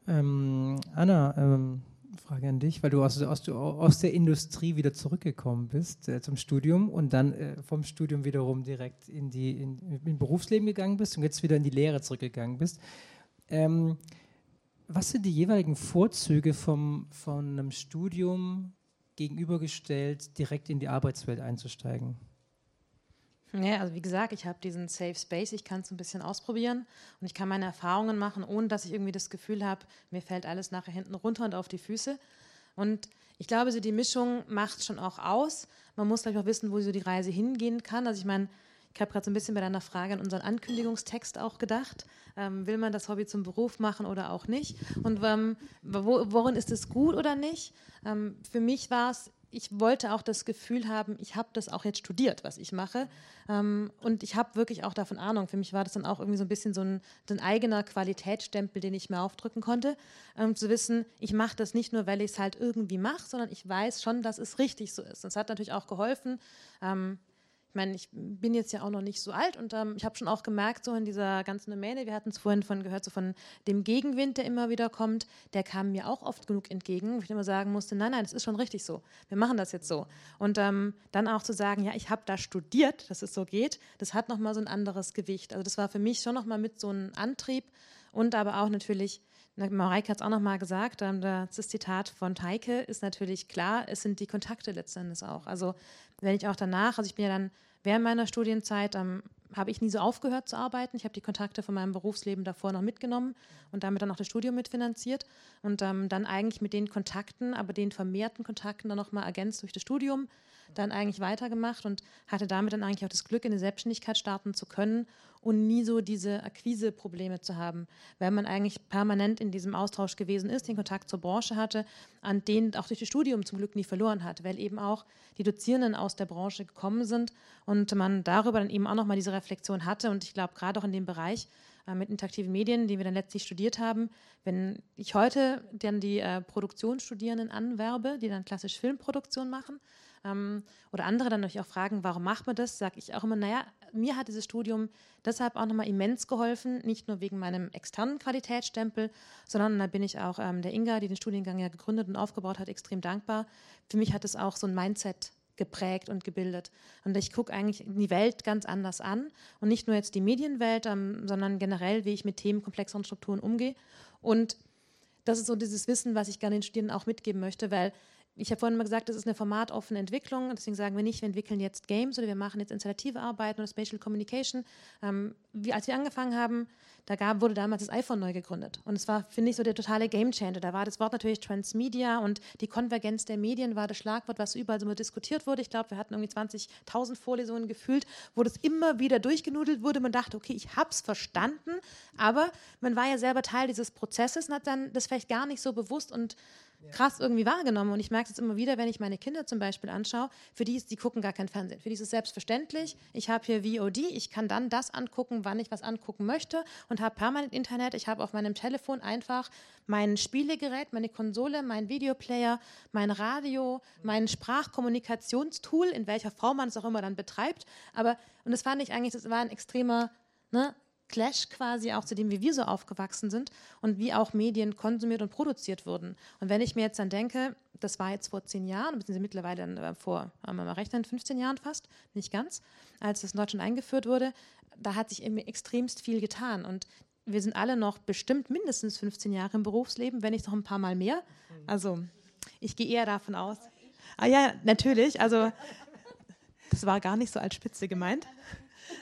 Ähm, Anna, ähm, Frage an dich, weil du aus, aus, aus der Industrie wieder zurückgekommen bist äh, zum Studium und dann äh, vom Studium wiederum direkt in die in, in Berufsleben gegangen bist und jetzt wieder in die Lehre zurückgegangen bist. Ähm, was sind die jeweiligen Vorzüge vom, von einem Studium gegenübergestellt, direkt in die Arbeitswelt einzusteigen? Ja, also wie gesagt, ich habe diesen Safe Space, ich kann es ein bisschen ausprobieren und ich kann meine Erfahrungen machen, ohne dass ich irgendwie das Gefühl habe, mir fällt alles nachher hinten runter und auf die Füße. Und ich glaube, so die Mischung macht schon auch aus. Man muss, glaube ich, auch wissen, wo so die Reise hingehen kann. Also ich meine, Ich habe gerade so ein bisschen bei deiner Frage an unseren Ankündigungstext auch gedacht. Ähm, will man das Hobby zum Beruf machen oder auch nicht? Und ähm, wo, worin ist es gut oder nicht? Ähm, für mich war es ich wollte auch das Gefühl haben, ich habe das auch jetzt studiert, was ich mache. Ähm, und ich habe wirklich auch davon Ahnung. Für mich war das dann auch irgendwie so ein bisschen so ein, ein eigener Qualitätsstempel, den ich mir aufdrücken konnte. Ähm, zu wissen, ich mache das nicht nur, weil ich es halt irgendwie mache, sondern ich weiß schon, dass es richtig so ist. Das hat natürlich auch geholfen. Ähm, ich meine, ich bin jetzt ja auch noch nicht so alt und ähm, ich habe schon auch gemerkt, so in dieser ganzen Domäne, wir hatten es vorhin von gehört, so von dem Gegenwind, der immer wieder kommt, der kam mir auch oft genug entgegen, wo ich immer sagen musste, nein, nein, das ist schon richtig so. Wir machen das jetzt so. Und ähm, dann auch zu sagen, ja, ich habe da studiert, dass es so geht, das hat nochmal so ein anderes Gewicht. Also das war für mich schon nochmal mit so einem Antrieb und aber auch natürlich Mareike hat es auch nochmal gesagt, ähm, das Zitat von Teike ist natürlich klar, es sind die Kontakte letztendlich auch. Also wenn ich auch danach, also ich bin ja dann während meiner Studienzeit, ähm, habe ich nie so aufgehört zu arbeiten. Ich habe die Kontakte von meinem Berufsleben davor noch mitgenommen und damit dann auch das Studium mitfinanziert und ähm, dann eigentlich mit den Kontakten, aber den vermehrten Kontakten dann nochmal ergänzt durch das Studium, dann eigentlich weitergemacht und hatte damit dann eigentlich auch das Glück, in die Selbstständigkeit starten zu können und nie so diese Akquise-Probleme zu haben, weil man eigentlich permanent in diesem Austausch gewesen ist, den Kontakt zur Branche hatte, an den auch durch das Studium zum Glück nie verloren hat, weil eben auch die Dozierenden aus der Branche gekommen sind und man darüber dann eben auch nochmal diese Reflexion hatte. Und ich glaube gerade auch in dem Bereich äh, mit interaktiven Medien, den wir dann letztlich studiert haben, wenn ich heute dann die äh, Produktionsstudierenden anwerbe, die dann klassisch Filmproduktion machen, ähm, oder andere dann natürlich auch fragen, warum macht man das, sage ich auch immer, naja, mir hat dieses Studium deshalb auch nochmal immens geholfen, nicht nur wegen meinem externen Qualitätsstempel, sondern da bin ich auch ähm, der Inga, die den Studiengang ja gegründet und aufgebaut hat, extrem dankbar. Für mich hat es auch so ein Mindset geprägt und gebildet. Und ich gucke eigentlich die Welt ganz anders an und nicht nur jetzt die Medienwelt, ähm, sondern generell, wie ich mit Themen komplexeren Strukturen umgehe. Und das ist so dieses Wissen, was ich gerne den Studierenden auch mitgeben möchte, weil ich habe vorhin mal gesagt, das ist eine formatoffene Entwicklung. Deswegen sagen wir nicht, wir entwickeln jetzt Games oder wir machen jetzt installative Arbeiten oder Spatial Communication. Ähm, wie, als wir angefangen haben, da gab, wurde damals das iPhone neu gegründet. Und es war, finde ich, so der totale Gamechanger. Da war das Wort natürlich Transmedia und die Konvergenz der Medien war das Schlagwort, was überall so diskutiert wurde. Ich glaube, wir hatten irgendwie 20.000 Vorlesungen gefühlt, wo das immer wieder durchgenudelt wurde. Man dachte, okay, ich habe es verstanden, aber man war ja selber Teil dieses Prozesses und hat dann das vielleicht gar nicht so bewusst und krass irgendwie wahrgenommen. Und ich merke es immer wieder, wenn ich meine Kinder zum Beispiel anschaue, für die ist, die gucken gar kein Fernsehen. Für die ist es selbstverständlich. Ich habe hier VOD, ich kann dann das angucken, wann ich was angucken möchte und habe permanent Internet. Ich habe auf meinem Telefon einfach mein Spielegerät, meine Konsole, mein Videoplayer, mein Radio, mein Sprachkommunikationstool, in welcher Form man es auch immer dann betreibt. Aber, und das fand ich eigentlich, das war ein extremer ne, Clash quasi auch zu dem, wie wir so aufgewachsen sind und wie auch Medien konsumiert und produziert wurden. Und wenn ich mir jetzt dann denke, das war jetzt vor zehn Jahren, beziehungsweise mittlerweile dann äh, vor, haben wir mal rechnen, 15 Jahren fast, nicht ganz, als das in Deutschland eingeführt wurde, da hat sich irgendwie extremst viel getan. Und wir sind alle noch bestimmt mindestens 15 Jahre im Berufsleben, wenn nicht noch ein paar Mal mehr. Also ich gehe eher davon aus. Ah ja, natürlich. Also das war gar nicht so als Spitze gemeint.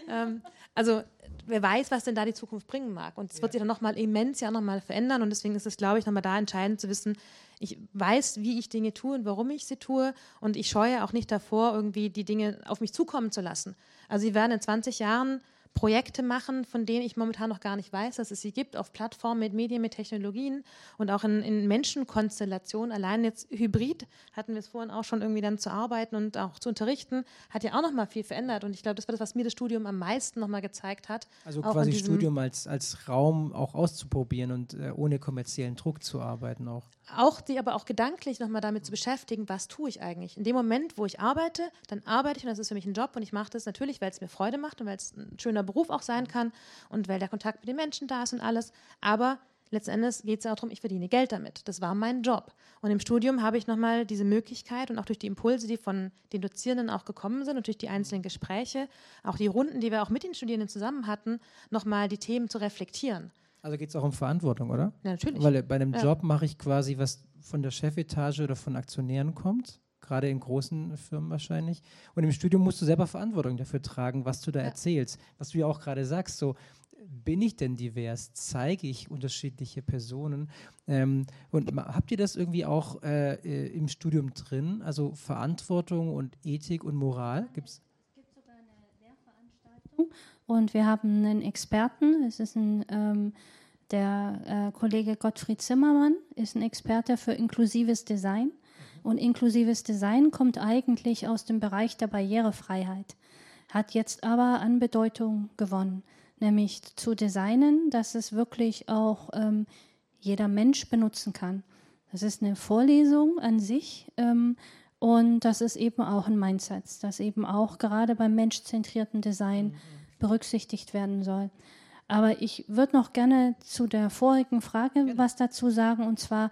Ähm, also wer weiß, was denn da die Zukunft bringen mag. Und es wird sich dann nochmal immens ja nochmal verändern. Und deswegen ist es, glaube ich, nochmal da entscheidend zu wissen, ich weiß, wie ich Dinge tue und warum ich sie tue. Und ich scheue auch nicht davor, irgendwie die Dinge auf mich zukommen zu lassen. Also sie werden in 20 Jahren Projekte machen, von denen ich momentan noch gar nicht weiß, dass es sie gibt, auf Plattformen mit Medien, mit Technologien und auch in, in Menschenkonstellationen. Allein jetzt Hybrid hatten wir es vorhin auch schon irgendwie dann zu arbeiten und auch zu unterrichten, hat ja auch noch mal viel verändert. Und ich glaube, das war das, was mir das Studium am meisten noch mal gezeigt hat. Also quasi Studium als, als Raum auch auszuprobieren und äh, ohne kommerziellen Druck zu arbeiten auch. Auch die aber auch gedanklich noch mal damit zu beschäftigen, was tue ich eigentlich. In dem Moment, wo ich arbeite, dann arbeite ich und das ist für mich ein Job und ich mache das natürlich, weil es mir Freude macht und weil es ein schöner Beruf auch sein kann und weil der Kontakt mit den Menschen da ist und alles. Aber letztendlich geht es auch darum, ich verdiene Geld damit. Das war mein Job. Und im Studium habe ich nochmal diese Möglichkeit und auch durch die Impulse, die von den Dozierenden auch gekommen sind und durch die einzelnen Gespräche, auch die Runden, die wir auch mit den Studierenden zusammen hatten, nochmal die Themen zu reflektieren. Also geht es auch um Verantwortung, oder? Ja, natürlich. Weil bei einem ja. Job mache ich quasi, was von der Chefetage oder von Aktionären kommt gerade in großen Firmen wahrscheinlich. Und im Studium musst du selber Verantwortung dafür tragen, was du da ja. erzählst. Was du ja auch gerade sagst, so bin ich denn divers? Zeige ich unterschiedliche Personen? Ähm, und habt ihr das irgendwie auch äh, äh, im Studium drin? Also Verantwortung und Ethik und Moral? Gibt's? Es gibt sogar eine Lehrveranstaltung und wir haben einen Experten. Es ist ein, ähm, der äh, Kollege Gottfried Zimmermann, ist ein Experte für inklusives Design. Und inklusives Design kommt eigentlich aus dem Bereich der Barrierefreiheit, hat jetzt aber an Bedeutung gewonnen, nämlich zu designen, dass es wirklich auch ähm, jeder Mensch benutzen kann. Das ist eine Vorlesung an sich ähm, und das ist eben auch ein Mindset, das eben auch gerade beim menschzentrierten Design berücksichtigt werden soll. Aber ich würde noch gerne zu der vorigen Frage was dazu sagen. Und zwar,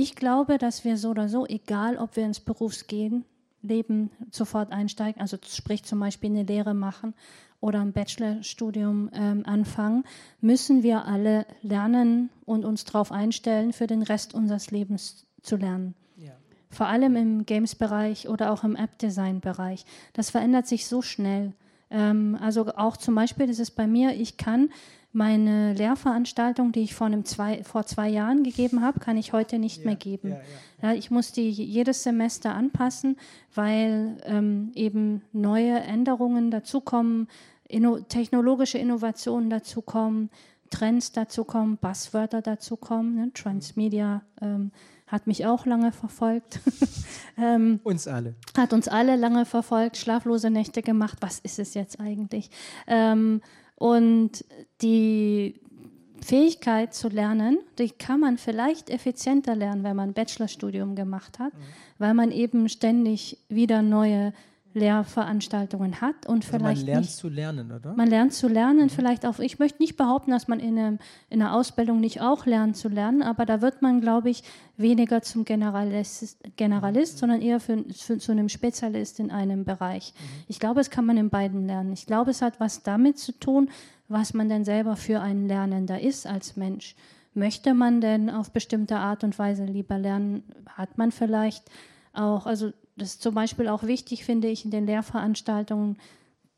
ich glaube, dass wir so oder so, egal ob wir ins Berufsgehen, Leben sofort einsteigen, also sprich zum Beispiel eine Lehre machen oder ein Bachelorstudium ähm, anfangen, müssen wir alle lernen und uns darauf einstellen, für den Rest unseres Lebens zu lernen. Ja. Vor allem im Games-Bereich oder auch im App-Design-Bereich. Das verändert sich so schnell. Ähm, also auch zum Beispiel, das ist bei mir, ich kann meine Lehrveranstaltung, die ich vor, einem zwei, vor zwei Jahren gegeben habe, kann ich heute nicht ja, mehr geben. Ja, ja. ich muss die jedes Semester anpassen, weil ähm, eben neue Änderungen dazukommen, inno technologische Innovationen dazukommen, Trends dazukommen, Buzzwörter dazukommen. Ne? Transmedia ähm, hat mich auch lange verfolgt. <laughs> ähm, uns alle. Hat uns alle lange verfolgt, schlaflose Nächte gemacht. Was ist es jetzt eigentlich? Ähm, und die Fähigkeit zu lernen, die kann man vielleicht effizienter lernen, wenn man ein Bachelorstudium gemacht hat, mhm. weil man eben ständig wieder neue Lehrveranstaltungen hat und also vielleicht man lernt nicht, zu lernen, oder? Man lernt zu lernen, mhm. vielleicht auch. Ich möchte nicht behaupten, dass man in, einem, in einer Ausbildung nicht auch lernt zu lernen, aber da wird man, glaube ich, weniger zum Generalist, Generalist mhm. sondern eher für, für, zu einem Spezialist in einem Bereich. Mhm. Ich glaube, es kann man in beiden lernen. Ich glaube, es hat was damit zu tun, was man denn selber für ein Lernender ist als Mensch. Möchte man denn auf bestimmte Art und Weise lieber lernen? Hat man vielleicht auch, also das ist zum Beispiel auch wichtig, finde ich, in den Lehrveranstaltungen.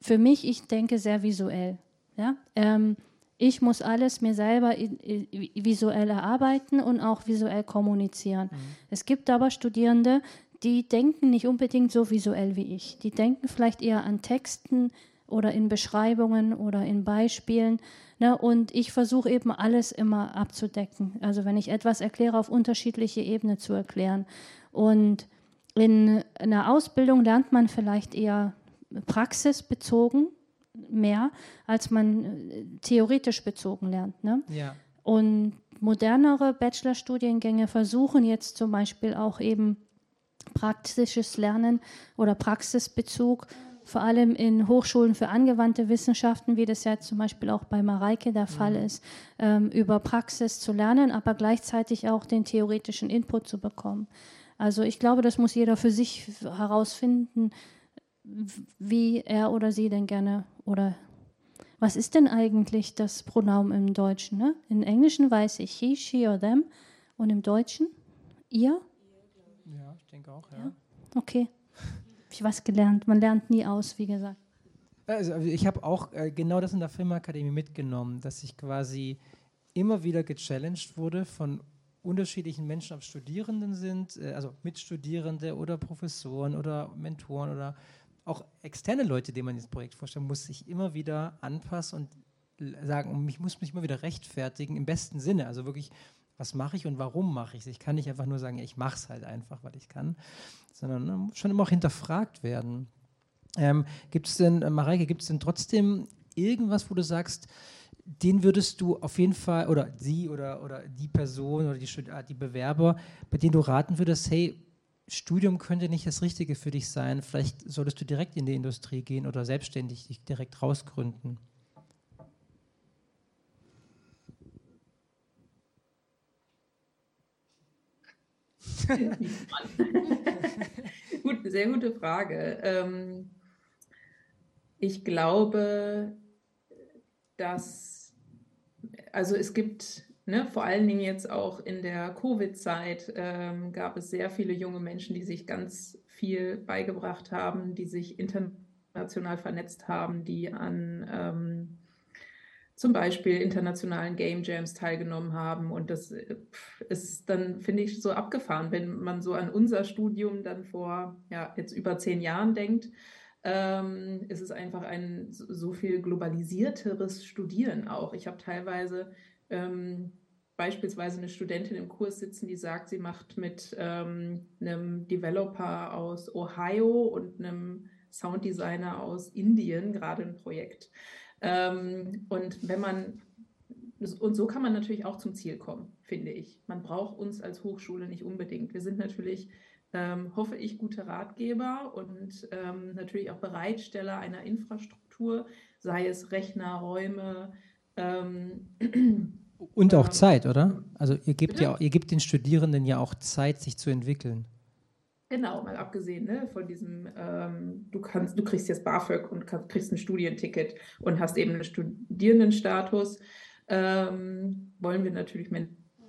Für mich, ich denke sehr visuell. Ja? Ähm, ich muss alles mir selber visuell erarbeiten und auch visuell kommunizieren. Mhm. Es gibt aber Studierende, die denken nicht unbedingt so visuell wie ich. Die denken vielleicht eher an Texten oder in Beschreibungen oder in Beispielen. Ne? Und ich versuche eben alles immer abzudecken. Also wenn ich etwas erkläre, auf unterschiedliche Ebenen zu erklären. Und in einer Ausbildung lernt man vielleicht eher praxisbezogen mehr, als man äh, theoretisch bezogen lernt. Ne? Ja. Und modernere Bachelorstudiengänge versuchen jetzt zum Beispiel auch eben praktisches Lernen oder Praxisbezug, vor allem in Hochschulen für angewandte Wissenschaften, wie das ja zum Beispiel auch bei Mareike der Fall mhm. ist, ähm, über Praxis zu lernen, aber gleichzeitig auch den theoretischen Input zu bekommen. Also ich glaube, das muss jeder für sich herausfinden, wie er oder sie denn gerne oder was ist denn eigentlich das Pronomen im Deutschen? Ne? Im Englischen weiß ich he, she or them und im Deutschen ihr? Ja, ich denke auch, ja. ja? Okay, ich was gelernt. Man lernt nie aus, wie gesagt. Also ich habe auch äh, genau das in der Filmakademie mitgenommen, dass ich quasi immer wieder gechallenged wurde von unterschiedlichen Menschen, ob Studierenden sind, äh, also Mitstudierende oder Professoren oder Mentoren oder auch externe Leute, denen man dieses Projekt vorstellt, muss sich immer wieder anpassen und sagen, ich muss mich immer wieder rechtfertigen im besten Sinne. Also wirklich, was mache ich und warum mache ich es? Ich kann nicht einfach nur sagen, ich mache es halt einfach, weil ich kann, sondern ne, schon immer auch hinterfragt werden. Ähm, gibt es denn, äh, Mareike, gibt es denn trotzdem irgendwas, wo du sagst, den würdest du auf jeden Fall, oder sie oder, oder die Person oder die, ah, die Bewerber, bei denen du raten würdest, hey, Studium könnte nicht das Richtige für dich sein, vielleicht solltest du direkt in die Industrie gehen oder selbstständig dich direkt rausgründen. <laughs> Gut, sehr gute Frage. Ähm, ich glaube, dass, also es gibt, ne, vor allen Dingen jetzt auch in der Covid-Zeit, ähm, gab es sehr viele junge Menschen, die sich ganz viel beigebracht haben, die sich international vernetzt haben, die an ähm, zum Beispiel internationalen Game Jams teilgenommen haben. Und das äh, ist dann, finde ich, so abgefahren, wenn man so an unser Studium dann vor ja, jetzt über zehn Jahren denkt ähm, ist es einfach ein so viel globalisierteres Studieren auch. Ich habe teilweise ähm, beispielsweise eine Studentin im Kurs sitzen, die sagt, sie macht mit ähm, einem Developer aus Ohio und einem Sounddesigner aus Indien gerade ein Projekt. Ähm, und wenn man und so kann man natürlich auch zum Ziel kommen, finde ich. Man braucht uns als Hochschule nicht unbedingt. Wir sind natürlich, ähm, hoffe ich, gute Ratgeber und ähm, natürlich auch Bereitsteller einer Infrastruktur, sei es Rechner, Räume. Ähm, <clears throat> und auch ähm, Zeit, oder? Also ihr gebt, ja, ihr gebt den Studierenden ja auch Zeit, sich zu entwickeln. Genau, mal abgesehen ne, von diesem, ähm, du kannst, du kriegst jetzt BAföG und kann, kriegst ein Studienticket und hast eben einen Studierendenstatus ähm, wollen wir natürlich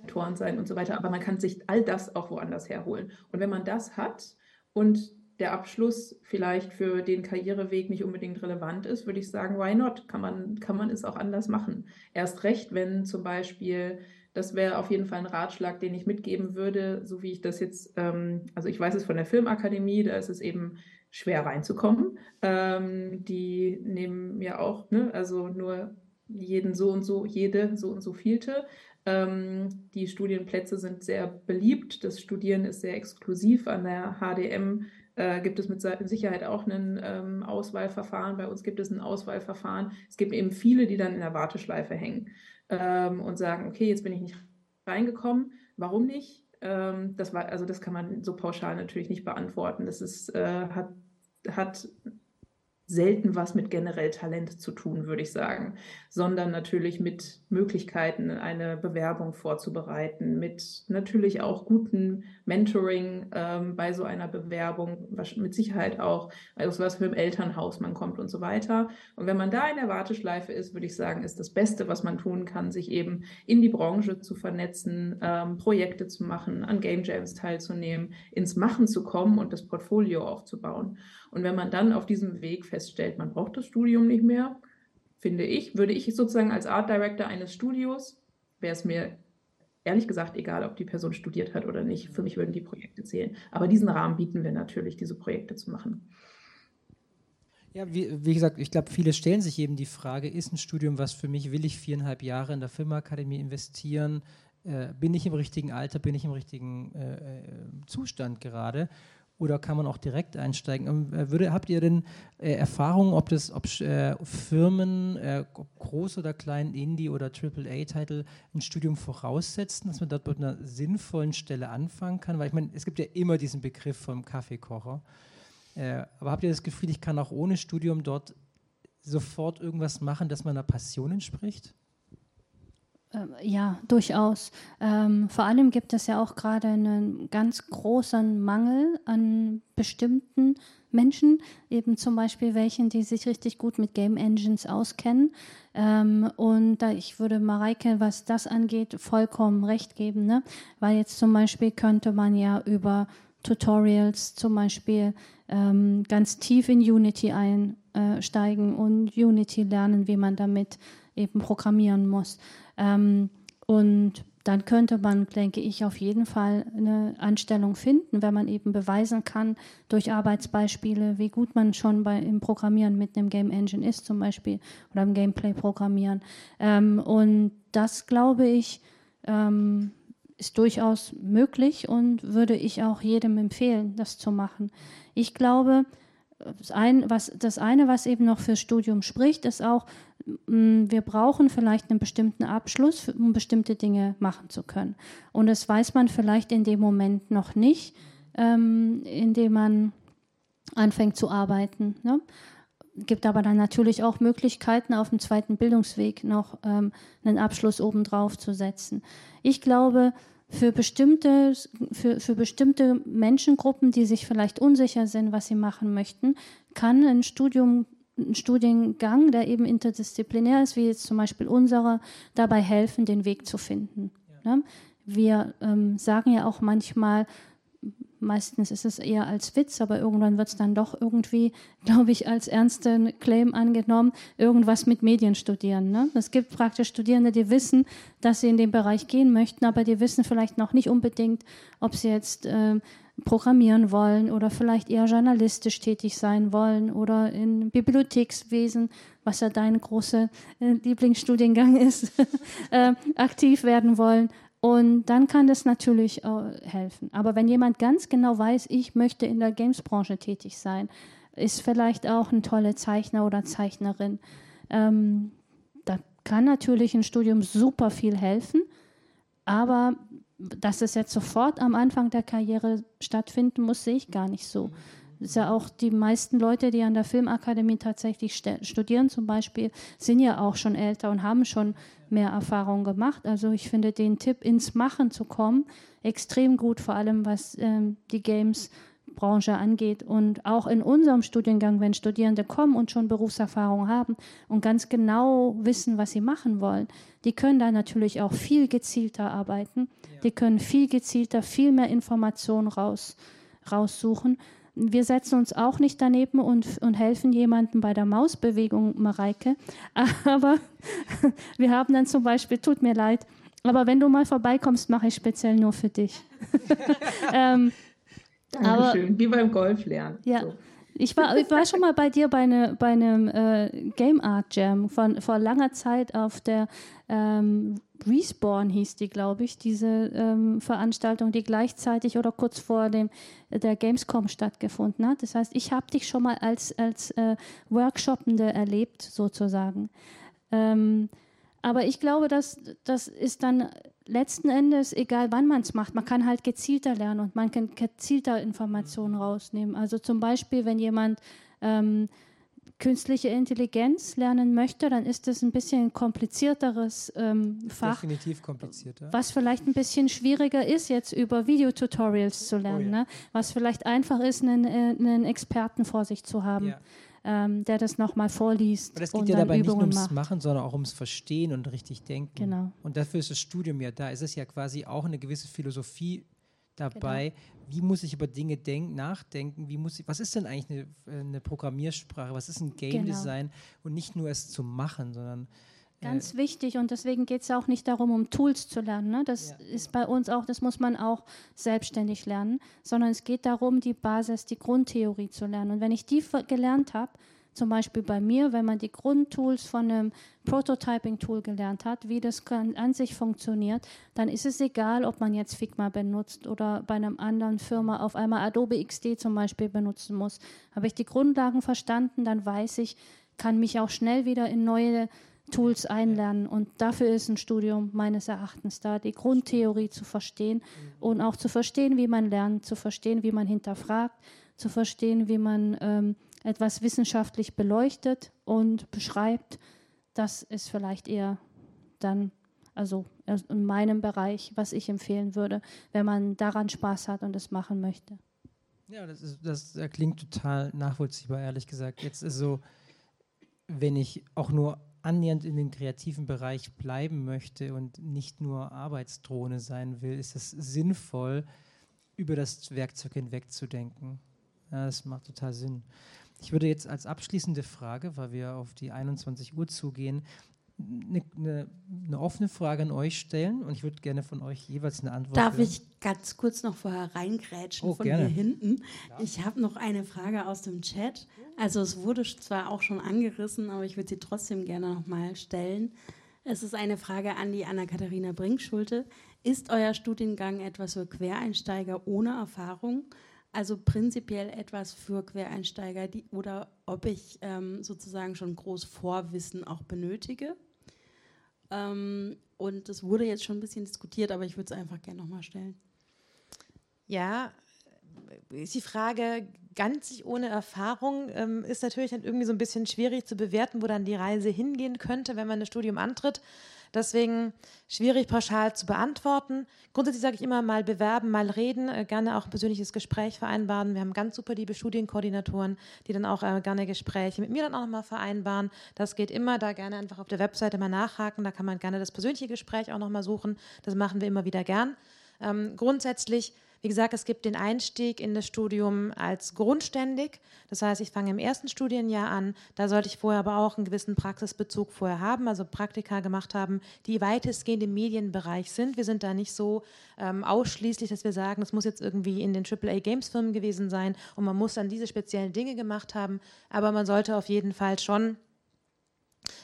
Mentoren sein und so weiter. Aber man kann sich all das auch woanders herholen. Und wenn man das hat und der Abschluss vielleicht für den Karriereweg nicht unbedingt relevant ist, würde ich sagen, why not? Kann man, kann man es auch anders machen. Erst recht, wenn zum Beispiel, das wäre auf jeden Fall ein Ratschlag, den ich mitgeben würde, so wie ich das jetzt, ähm, also ich weiß es von der Filmakademie, da ist es eben schwer reinzukommen. Ähm, die nehmen ja auch, ne, also nur jeden so und so, jede so und so vielte. Ähm, die Studienplätze sind sehr beliebt. Das Studieren ist sehr exklusiv. An der HDM äh, gibt es mit Sicherheit auch ein ähm, Auswahlverfahren. Bei uns gibt es ein Auswahlverfahren. Es gibt eben viele, die dann in der Warteschleife hängen ähm, und sagen, okay, jetzt bin ich nicht reingekommen. Warum nicht? Ähm, das war, also das kann man so pauschal natürlich nicht beantworten. Das ist, äh, hat, hat selten was mit generell Talent zu tun, würde ich sagen, sondern natürlich mit Möglichkeiten, eine Bewerbung vorzubereiten, mit natürlich auch guten Mentoring ähm, bei so einer Bewerbung, mit Sicherheit auch, aus was für einem Elternhaus man kommt und so weiter. Und wenn man da in der Warteschleife ist, würde ich sagen, ist das Beste, was man tun kann, sich eben in die Branche zu vernetzen, ähm, Projekte zu machen, an Game Jams teilzunehmen, ins Machen zu kommen und das Portfolio aufzubauen. Und wenn man dann auf diesem Weg feststellt, man braucht das Studium nicht mehr, finde ich, würde ich sozusagen als Art Director eines Studios, wäre es mir ehrlich gesagt egal, ob die Person studiert hat oder nicht. Für mich würden die Projekte zählen. Aber diesen Rahmen bieten wir natürlich, diese Projekte zu machen. Ja, wie, wie, gesagt, ich glaube, viele stellen sich eben die Frage, ist ein Studium was für mich? Will ich viereinhalb Jahre in der Filmakademie investieren? Äh, bin ich im richtigen Alter? Bin ich im richtigen äh, äh Zustand gerade? Oder kann man auch direkt einsteigen? Ähm, äh, würde, habt ihr denn äh, Erfahrungen, ob das, ob äh, Firmen, äh, groß oder klein, Indie oder AAA-Titel ein Studium voraussetzen, dass man dort mit einer sinnvollen Stelle anfangen kann? Weil ich meine, es gibt ja immer diesen Begriff vom Kaffeekocher. Äh, aber habt ihr das Gefühl, ich kann auch ohne Studium dort sofort irgendwas machen, das meiner Passion entspricht? Ähm, ja, durchaus. Ähm, vor allem gibt es ja auch gerade einen ganz großen Mangel an bestimmten Menschen, eben zum Beispiel welchen, die sich richtig gut mit Game Engines auskennen. Ähm, und da ich würde Mareike, was das angeht, vollkommen recht geben, ne? weil jetzt zum Beispiel könnte man ja über Tutorials zum Beispiel ähm, ganz tief in Unity einsteigen und Unity lernen, wie man damit eben programmieren muss. Ähm, und dann könnte man, denke ich, auf jeden Fall eine Anstellung finden, wenn man eben beweisen kann durch Arbeitsbeispiele, wie gut man schon bei, im Programmieren mit einem Game Engine ist, zum Beispiel, oder im Gameplay programmieren. Ähm, und das, glaube ich, ähm, ist durchaus möglich und würde ich auch jedem empfehlen, das zu machen. Ich glaube, das, ein, was, das eine, was eben noch fürs Studium spricht, ist auch, Mm, wir brauchen vielleicht einen bestimmten Abschluss, um bestimmte Dinge machen zu können. Und das weiß man vielleicht in dem Moment noch nicht, ähm, indem man anfängt zu arbeiten. Ne? Gibt aber dann natürlich auch Möglichkeiten, auf dem zweiten Bildungsweg noch ähm, einen Abschluss obendrauf zu setzen. Ich glaube, für bestimmte, für, für bestimmte Menschengruppen, die sich vielleicht unsicher sind, was sie machen möchten, kann ein Studium ein Studiengang, der eben interdisziplinär ist, wie jetzt zum Beispiel unserer, dabei helfen, den Weg zu finden. Ja. Ne? Wir ähm, sagen ja auch manchmal, meistens ist es eher als Witz, aber irgendwann wird es dann doch irgendwie, <laughs> glaube ich, als ernsten Claim angenommen, irgendwas mit Medien studieren. Ne? Es gibt praktisch Studierende, die wissen, dass sie in den Bereich gehen möchten, aber die wissen vielleicht noch nicht unbedingt, ob sie jetzt äh, programmieren wollen oder vielleicht eher journalistisch tätig sein wollen oder in Bibliothekswesen, was ja dein großer äh, Lieblingsstudiengang <laughs> ist, <laughs> äh, aktiv werden wollen. Und dann kann das natürlich äh, helfen. Aber wenn jemand ganz genau weiß, ich möchte in der Gamesbranche tätig sein, ist vielleicht auch ein toller Zeichner oder Zeichnerin. Ähm, da kann natürlich ein Studium super viel helfen, aber dass es jetzt sofort am Anfang der Karriere stattfinden muss, sehe ich gar nicht so. Das ist ja auch die meisten Leute, die an der Filmakademie tatsächlich studieren, zum Beispiel, sind ja auch schon älter und haben schon mehr Erfahrung gemacht. Also ich finde den Tipp, ins Machen zu kommen, extrem gut, vor allem was ähm, die Games Branche angeht. Und auch in unserem Studiengang, wenn Studierende kommen und schon Berufserfahrung haben und ganz genau wissen, was sie machen wollen, die können da natürlich auch viel gezielter arbeiten. Die können viel gezielter, viel mehr Informationen raus, raussuchen. Wir setzen uns auch nicht daneben und, und helfen jemandem bei der Mausbewegung, Mareike. <laughs> Aber <laughs> wir haben dann zum Beispiel, tut mir leid, aber wenn du mal vorbeikommst, mache ich speziell nur für dich. <laughs> ähm, Dankeschön, aber, wie beim Golf lernen. Ja. So. Ich war, ich war schon mal bei dir bei, eine, bei einem äh, Game Art Jam von, vor langer Zeit auf der ähm, Respawn hieß die, glaube ich, diese ähm, Veranstaltung, die gleichzeitig oder kurz vor dem, der Gamescom stattgefunden hat. Das heißt, ich habe dich schon mal als, als äh, Workshoppende erlebt, sozusagen. Ähm, aber ich glaube, dass das ist dann letzten Endes, egal wann man es macht, man kann halt gezielter lernen und man kann gezielter Informationen rausnehmen. Also zum Beispiel, wenn jemand ähm, künstliche Intelligenz lernen möchte, dann ist das ein bisschen komplizierteres ähm, Fach. Definitiv komplizierter. Was vielleicht ein bisschen schwieriger ist, jetzt über Videotutorials zu lernen. Oh ja. ne? Was vielleicht einfach ist, einen, äh, einen Experten vor sich zu haben. Ja ähm, der das nochmal vorliest. Aber es geht ja dabei Übungen nicht nur ums macht. Machen, sondern auch ums Verstehen und richtig denken. Genau. Und dafür ist das Studium ja da. Es ist ja quasi auch eine gewisse Philosophie dabei. Genau. Wie muss ich über Dinge denken, nachdenken? Wie muss ich, was ist denn eigentlich eine, eine Programmiersprache? Was ist ein Game genau. Design? Und nicht nur es zu machen, sondern Ganz wichtig und deswegen geht es auch nicht darum, um Tools zu lernen. Ne? Das ja. ist bei uns auch, das muss man auch selbstständig lernen, sondern es geht darum, die Basis, die Grundtheorie zu lernen. Und wenn ich die gelernt habe, zum Beispiel bei mir, wenn man die Grundtools von einem Prototyping-Tool gelernt hat, wie das an sich funktioniert, dann ist es egal, ob man jetzt Figma benutzt oder bei einer anderen Firma auf einmal Adobe XD zum Beispiel benutzen muss. Habe ich die Grundlagen verstanden, dann weiß ich, kann mich auch schnell wieder in neue Tools einlernen. Und dafür ist ein Studium meines Erachtens da, die Grundtheorie zu verstehen und auch zu verstehen, wie man lernt, zu verstehen, wie man hinterfragt, zu verstehen, wie man ähm, etwas wissenschaftlich beleuchtet und beschreibt. Das ist vielleicht eher dann, also in meinem Bereich, was ich empfehlen würde, wenn man daran Spaß hat und es machen möchte. Ja, das, ist, das klingt total nachvollziehbar, ehrlich gesagt. Jetzt ist so, wenn ich auch nur annähernd in dem kreativen Bereich bleiben möchte und nicht nur Arbeitsdrohne sein will, ist es sinnvoll, über das Werkzeug hinweg zu denken. Ja, das macht total Sinn. Ich würde jetzt als abschließende Frage, weil wir auf die 21 Uhr zugehen, eine, eine, eine, offene Frage an euch stellen und ich würde gerne von euch jeweils eine Antwort Darf hören. ich ganz kurz noch vorher reingrätschen oh, von gerne. hier hinten? Ich habe noch eine Frage aus dem Chat. Also es wurde zwar auch schon angerissen, aber ich würde sie trotzdem gerne nochmal stellen. Es ist eine Frage an die Anna-Katharina Brinkschulte. Ist euer Studiengang etwas für Quereinsteiger ohne Erfahrung? Also prinzipiell etwas für Quereinsteiger die, oder ob ich ähm, sozusagen schon groß Vorwissen auch benötige? Ähm, und es wurde jetzt schon ein bisschen diskutiert, aber ich würde es einfach gerne nochmal stellen. Ja, ist die Frage, ganz ohne Erfahrung ähm, ist natürlich dann irgendwie so ein bisschen schwierig zu bewerten, wo dann die Reise hingehen könnte, wenn man das Studium antritt. Deswegen schwierig pauschal zu beantworten. Grundsätzlich sage ich immer mal bewerben, mal reden, äh, gerne auch ein persönliches Gespräch vereinbaren. Wir haben ganz super liebe Studienkoordinatoren, die dann auch äh, gerne Gespräche mit mir dann auch nochmal vereinbaren. Das geht immer, da gerne einfach auf der Webseite mal nachhaken. Da kann man gerne das persönliche Gespräch auch nochmal suchen. Das machen wir immer wieder gern. Ähm, grundsätzlich wie gesagt, es gibt den Einstieg in das Studium als grundständig. Das heißt, ich fange im ersten Studienjahr an. Da sollte ich vorher aber auch einen gewissen Praxisbezug vorher haben, also Praktika gemacht haben, die weitestgehend im Medienbereich sind. Wir sind da nicht so ähm, ausschließlich, dass wir sagen, es muss jetzt irgendwie in den AAA-Games-Firmen gewesen sein und man muss dann diese speziellen Dinge gemacht haben. Aber man sollte auf jeden Fall schon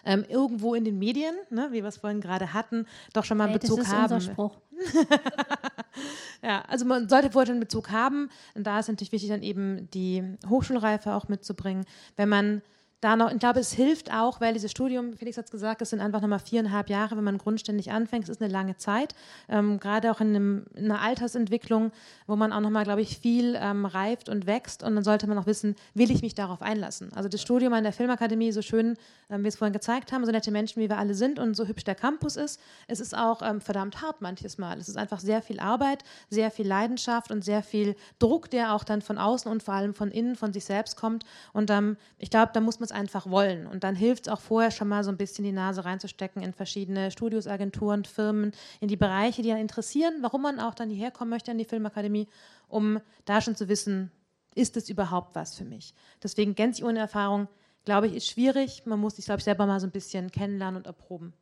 ähm, irgendwo in den Medien, ne, wie wir es vorhin gerade hatten, doch schon mal hey, Bezug das ist haben. Unser Spruch. <laughs> <laughs> ja, also man sollte vorher einen Bezug haben. Und da ist natürlich wichtig, dann eben die Hochschulreife auch mitzubringen. Wenn man da noch, ich glaube, es hilft auch, weil dieses Studium, Felix hat es gesagt, es sind einfach nochmal viereinhalb Jahre, wenn man grundständig anfängt. Es ist eine lange Zeit, ähm, gerade auch in, einem, in, einer Altersentwicklung, wo man auch nochmal, glaube ich, viel ähm, reift und wächst. Und dann sollte man auch wissen, will ich mich darauf einlassen? Also das Studium an der Filmakademie, so schön, ähm, wie es vorhin gezeigt haben, so nette Menschen, wie wir alle sind und so hübsch der Campus ist, es ist auch ähm, verdammt hart manches Mal. Es ist einfach sehr viel Arbeit, sehr viel Leidenschaft und sehr viel Druck, der auch dann von außen und vor allem von innen, von sich selbst kommt. Und ähm, ich glaube, da muss man es einfach wollen. Und dann hilft es auch vorher schon mal so ein bisschen die Nase reinzustecken in verschiedene Studios, Agenturen, Firmen, in die Bereiche, die einen interessieren, warum man auch dann hierher kommen möchte an die Filmakademie, um da schon zu wissen, ist es überhaupt was für mich. Deswegen gänzlich ohne Erfahrung, glaube ich, ist schwierig. Man muss sich, glaube ich, selber mal so ein bisschen kennenlernen und erproben.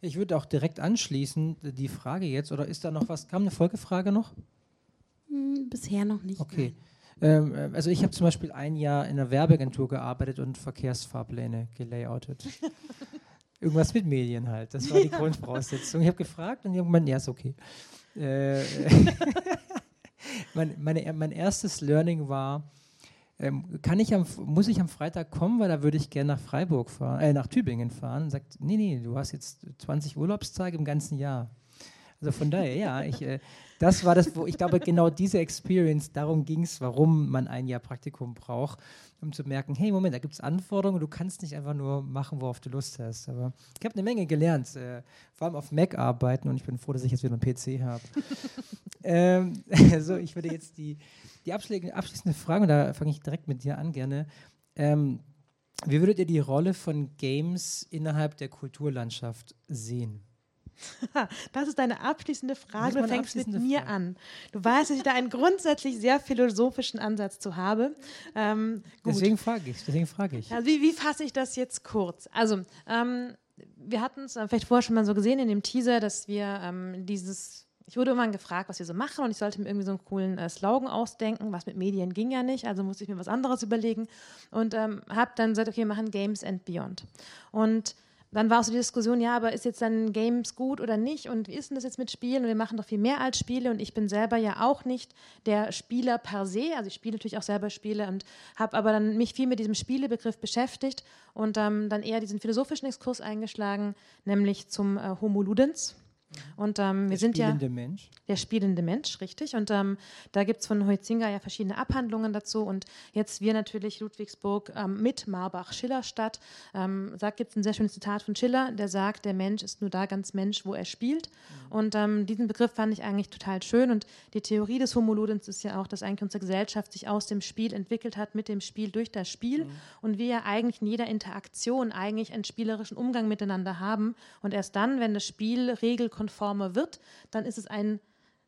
Ich würde auch direkt anschließen, die Frage jetzt, oder ist da noch was? Kam eine Folgefrage noch? Hm, bisher noch nicht. Okay. Nein. Ähm, äh, also ich habe zum Beispiel ein Jahr in einer Werbeagentur gearbeitet und Verkehrsfahrpläne gelayoutet. <laughs> Irgendwas mit Medien halt. Das war die <laughs> Grundvoraussetzung. Ich habe gefragt und irgendwann, ja, ist okay. Äh, <laughs> mein, meine, mein erstes Learning war, ähm, kann ich am, muss ich am Freitag kommen, weil da würde ich gerne nach Freiburg fahren, äh, nach Tübingen fahren. Und sagt, nee, nee, du hast jetzt 20 Urlaubstage im ganzen Jahr. Also von daher, ja, ich, äh, das war das, wo ich glaube, genau diese Experience, darum ging es, warum man ein Jahr Praktikum braucht, um zu merken, hey, Moment, da gibt es Anforderungen, du kannst nicht einfach nur machen, worauf du Lust hast. Aber ich habe eine Menge gelernt, äh, vor allem auf Mac arbeiten und ich bin froh, dass ich jetzt wieder einen PC habe. <laughs> ähm, also ich würde jetzt die, die abschließende Frage, und da fange ich direkt mit dir an gerne. Ähm, wie würdet ihr die Rolle von Games innerhalb der Kulturlandschaft sehen? <laughs> Das ist deine abschließende Frage. Du fängst mit mir Frage. an. Du weißt, dass ich da einen grundsätzlich sehr philosophischen Ansatz zu habe. Ähm, deswegen frage ich. Deswegen frage ich. Also wie, wie fasse ich das jetzt kurz? Also ähm, wir hatten es vielleicht vorher schon mal so gesehen in dem Teaser, dass wir ähm, dieses ich wurde irgendwann gefragt, was wir so machen und ich sollte mir irgendwie so einen coolen äh, Slogan ausdenken. Was mit Medien ging ja nicht, also musste ich mir was anderes überlegen und ähm, habe dann gesagt, okay, wir machen Games and Beyond. Und dann war auch so die Diskussion, ja, aber ist jetzt dann Games gut oder nicht? Und wie ist denn das jetzt mit Spielen? Und wir machen doch viel mehr als Spiele. Und ich bin selber ja auch nicht der Spieler per se, also ich spiele natürlich auch selber Spiele und habe aber dann mich viel mit diesem Spielebegriff beschäftigt und ähm, dann eher diesen philosophischen Exkurs eingeschlagen, nämlich zum äh, Homo Ludens, und ähm, wir sind ja. Der spielende Mensch. Der spielende Mensch, richtig. Und ähm, da gibt es von Heutzinger ja verschiedene Abhandlungen dazu. Und jetzt wir natürlich Ludwigsburg ähm, mit Marbach-Schillerstadt. Ähm, gibt es ein sehr schönes Zitat von Schiller, der sagt, der Mensch ist nur da ganz Mensch, wo er spielt. Mhm. Und ähm, diesen Begriff fand ich eigentlich total schön. Und die Theorie des Homoludens ist ja auch, dass eigentlich unsere Gesellschaft sich aus dem Spiel entwickelt hat, mit dem Spiel durch das Spiel. Mhm. Und wir ja eigentlich in jeder Interaktion eigentlich einen spielerischen Umgang miteinander haben. Und erst dann, wenn das Spiel regelkonform konformer wird, dann ist es ein,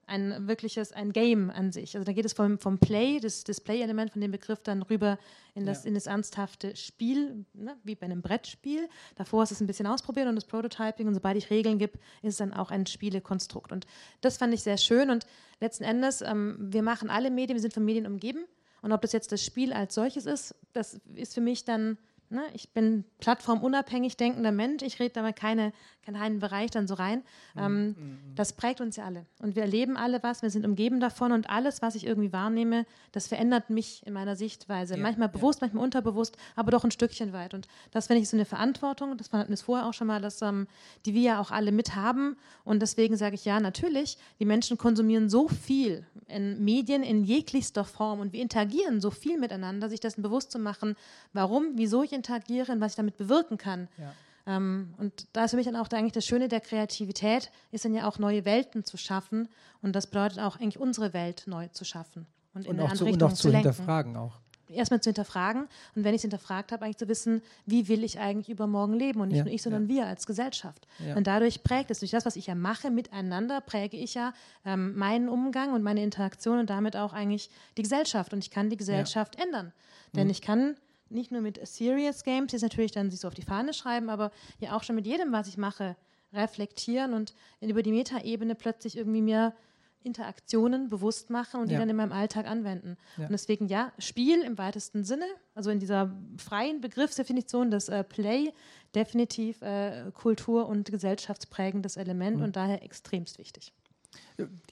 ein wirkliches, ein Game an sich. Also da geht es vom, vom Play, das, das Play-Element von dem Begriff dann rüber in das, ja. in das ernsthafte Spiel, ne, wie bei einem Brettspiel. Davor ist es ein bisschen ausprobieren und das Prototyping und sobald ich Regeln gebe, ist es dann auch ein Spielekonstrukt. Und das fand ich sehr schön und letzten Endes, ähm, wir machen alle Medien, wir sind von Medien umgeben und ob das jetzt das Spiel als solches ist, das ist für mich dann Ne? Ich bin plattformunabhängig denkender Mensch. Ich rede da keine, keinen Bereich dann so rein. Mhm. Ähm, mhm. Das prägt uns ja alle. Und wir erleben alle was. Wir sind umgeben davon. Und alles, was ich irgendwie wahrnehme, das verändert mich in meiner Sichtweise. Ja, manchmal bewusst, ja. manchmal unterbewusst, aber doch ein Stückchen weit. Und das finde ich so eine Verantwortung. Das hatten wir vorher auch schon mal, dass, ähm, die wir ja auch alle mithaben. Und deswegen sage ich ja, natürlich, die Menschen konsumieren so viel in Medien in jeglichster Form und wir interagieren so viel miteinander, sich dessen bewusst zu machen, warum, wieso ich interagiere und was ich damit bewirken kann. Ja. Ähm, und da ist für mich dann auch eigentlich das Schöne der Kreativität, ist dann ja auch neue Welten zu schaffen. Und das bedeutet auch eigentlich unsere Welt neu zu schaffen und, und andere zu, Richtung und auch zu, zu hinterfragen auch. erstmal zu hinterfragen und wenn ich es hinterfragt habe, eigentlich zu wissen, wie will ich eigentlich übermorgen leben und nicht ja, nur ich, sondern ja. wir als Gesellschaft. Ja. Und dadurch prägt es, durch das, was ich ja mache, miteinander, präge ich ja ähm, meinen Umgang und meine Interaktion und damit auch eigentlich die Gesellschaft. Und ich kann die Gesellschaft ändern. Denn mhm. ich kann nicht nur mit Serious Games, jetzt natürlich dann sich so auf die Fahne schreiben, aber ja auch schon mit jedem, was ich mache, reflektieren und über die Metaebene plötzlich irgendwie mir Interaktionen bewusst machen und die dann in meinem Alltag anwenden. Ja. Und deswegen ja, Spiel im weitesten Sinne, also in dieser freien Begriffsdefinition des äh, Play, definitiv äh, Kultur- und gesellschaftsprägendes Element mhm. und daher extremst wichtig.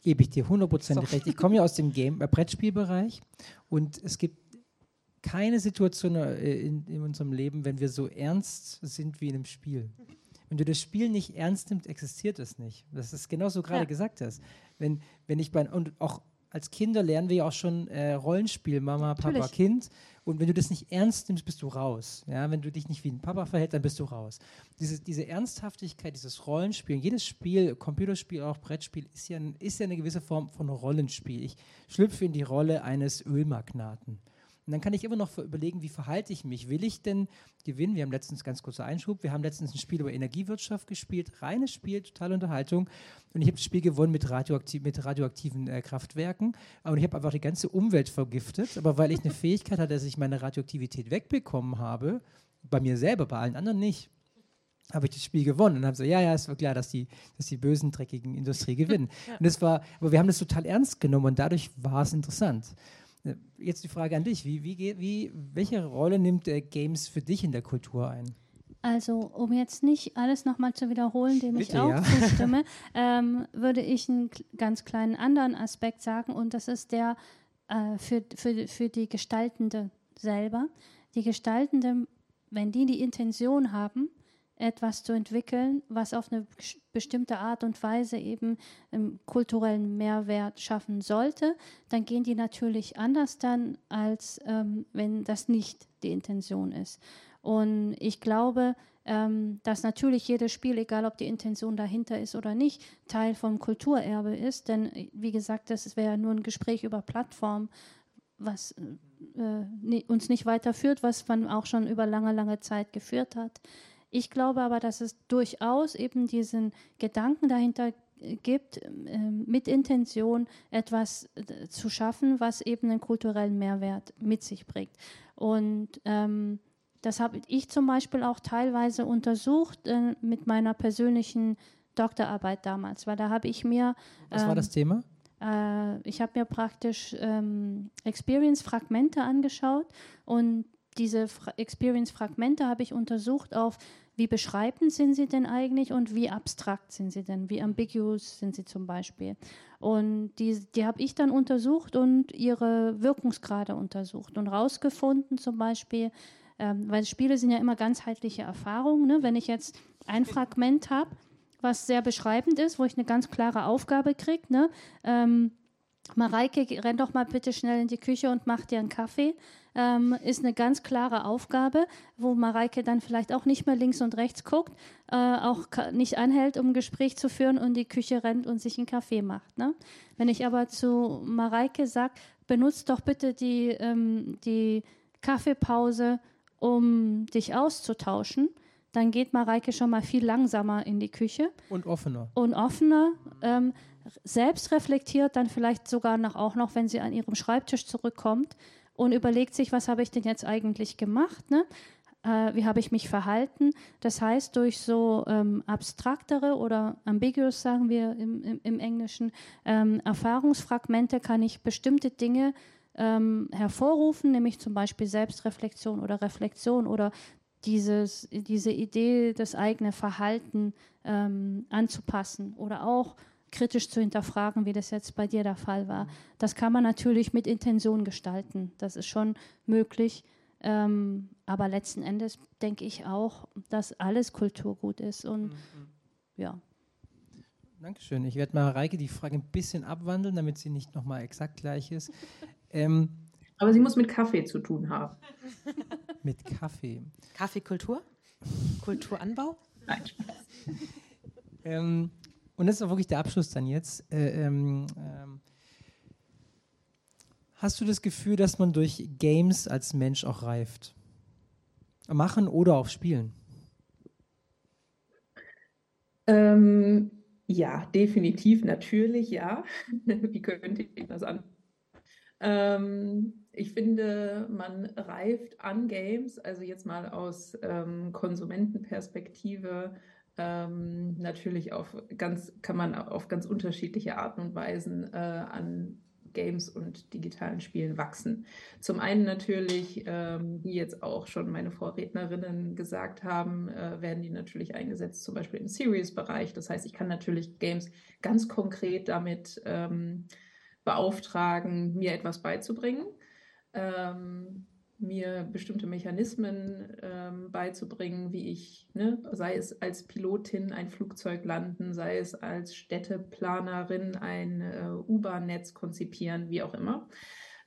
Gebe ich dir hundertprozentig so. recht. Ich komme ja aus dem Game, äh, Brettspielbereich und es gibt keine Situation äh, in, in unserem Leben, wenn wir so ernst sind wie in einem Spiel. Wenn du das Spiel nicht ernst nimmst, existiert es nicht. Das ist genau so gerade ja. gesagt hast. Wenn, wenn ich bei, und auch als Kinder lernen wir ja auch schon äh, Rollenspiel, Mama, Natürlich. Papa, Kind. Und wenn du das nicht ernst nimmst, bist du raus. Ja, wenn du dich nicht wie ein Papa verhältst, dann bist du raus. Diese, diese Ernsthaftigkeit, dieses Rollenspiel, jedes Spiel, Computerspiel, auch Brettspiel, ist ja, ist ja eine gewisse Form von Rollenspiel. Ich schlüpfe in die Rolle eines Ölmagnaten. Und dann kann ich immer noch überlegen, wie verhalte ich mich? Will ich denn gewinnen? Wir haben letztens, ganz kurzer Einschub, wir haben letztens ein Spiel über Energiewirtschaft gespielt, reines Spiel, totale Unterhaltung. Und ich habe das Spiel gewonnen mit, radioaktiv, mit radioaktiven äh, Kraftwerken. Und ich habe einfach die ganze Umwelt vergiftet. Aber weil ich eine <laughs> Fähigkeit hatte, dass ich meine Radioaktivität wegbekommen habe, bei mir selber, bei allen anderen nicht, habe ich das Spiel gewonnen und haben so, ja, ja, es war klar, dass die, dass die bösen, dreckigen Industrie <laughs> gewinnen. Ja. Und das war, aber wir haben das total ernst genommen und dadurch war es interessant. Äh, jetzt die Frage an dich. Wie, wie, wie, welche Rolle nimmt äh, Games für dich in der Kultur ein? Also, um jetzt nicht alles nochmal zu wiederholen, dem Bitte, ich auch ja. <laughs> zustimme, ähm, würde ich einen ganz kleinen anderen Aspekt sagen und das ist der äh, für, für, für die Gestaltende selber. Die Gestaltende, wenn die die Intention haben, etwas zu entwickeln, was auf eine bestimmte Art und Weise eben ähm, kulturellen Mehrwert schaffen sollte, dann gehen die natürlich anders dann, als ähm, wenn das nicht die Intention ist. Und ich glaube, ähm, dass natürlich jedes Spiel, egal ob die Intention dahinter ist oder nicht, Teil vom Kulturerbe ist. Denn, wie gesagt, das wäre nur ein Gespräch über Plattform, was äh, uns nicht weiterführt, was man auch schon über lange, lange Zeit geführt hat. Ich glaube aber, dass es durchaus eben diesen Gedanken dahinter gibt, ähm, mit Intention etwas äh, zu schaffen, was eben einen kulturellen Mehrwert mit sich bringt. Und ähm, das habe ich zum Beispiel auch teilweise untersucht äh, mit meiner persönlichen Doktorarbeit damals, weil da habe ich mir. Was ähm, war das Thema? Äh, ich habe mir praktisch ähm, Experience-Fragmente angeschaut und diese Experience-Fragmente habe ich untersucht auf wie beschreibend sind sie denn eigentlich und wie abstrakt sind sie denn, wie ambiguous sind sie zum Beispiel. Und die, die habe ich dann untersucht und ihre Wirkungsgrade untersucht und rausgefunden zum Beispiel, ähm, weil Spiele sind ja immer ganzheitliche Erfahrungen. Ne? Wenn ich jetzt ein Fragment habe, was sehr beschreibend ist, wo ich eine ganz klare Aufgabe kriege, ne? ähm, Mareike, renn doch mal bitte schnell in die Küche und mach dir einen Kaffee ähm, ist eine ganz klare Aufgabe, wo Mareike dann vielleicht auch nicht mehr links und rechts guckt, äh, auch nicht anhält, um ein Gespräch zu führen und die Küche rennt und sich einen Kaffee macht. Ne? Wenn ich aber zu Mareike sage, benutzt doch bitte die, ähm, die Kaffeepause, um dich auszutauschen, dann geht Mareike schon mal viel langsamer in die Küche. Und offener. Und offener. Ähm, selbst reflektiert dann vielleicht sogar noch, auch noch, wenn sie an ihrem Schreibtisch zurückkommt, und überlegt sich, was habe ich denn jetzt eigentlich gemacht? Ne? Äh, wie habe ich mich verhalten? Das heißt, durch so ähm, abstraktere oder ambiguous, sagen wir im, im, im Englischen, ähm, Erfahrungsfragmente kann ich bestimmte Dinge ähm, hervorrufen, nämlich zum Beispiel Selbstreflexion oder Reflexion oder dieses, diese Idee, das eigene Verhalten ähm, anzupassen oder auch kritisch zu hinterfragen, wie das jetzt bei dir der Fall war. Das kann man natürlich mit Intention gestalten. Das ist schon möglich. Ähm, aber letzten Endes denke ich auch, dass alles Kulturgut ist. Und mhm. ja. Dankeschön. Ich werde mal Reike die Frage ein bisschen abwandeln, damit sie nicht nochmal exakt gleich ist. <laughs> Ähm, aber sie muss mit Kaffee zu tun haben. <laughs> mit Kaffee. Kaffeekultur? Kulturanbau? Nein, Spaß. ähm, und das ist auch wirklich der Abschluss dann jetzt. Äh, ähm, ähm, Hast du das Gefühl, dass man durch Games als Mensch auch reift? Machen oder auch spielen? Ähm, ja, definitiv, natürlich, ja. <laughs> Wie könnte ich das an? Ähm, ich finde, man reift an Games, also jetzt mal aus ähm, Konsumentenperspektive, ähm, natürlich auf ganz, kann man auf ganz unterschiedliche Arten und Weisen äh, an Games und digitalen Spielen wachsen. Zum einen natürlich, ähm, wie jetzt auch schon meine Vorrednerinnen gesagt haben, äh, werden die natürlich eingesetzt, zum Beispiel im Series-Bereich. Das heißt, ich kann natürlich Games ganz konkret damit ähm, beauftragen, mir etwas beizubringen ähm, mir bestimmte Mechanismen ähm, beizubringen, wie ich, ne, sei es als Pilotin ein Flugzeug landen, sei es als Städteplanerin ein äh, U-Bahn-Netz konzipieren, wie auch immer.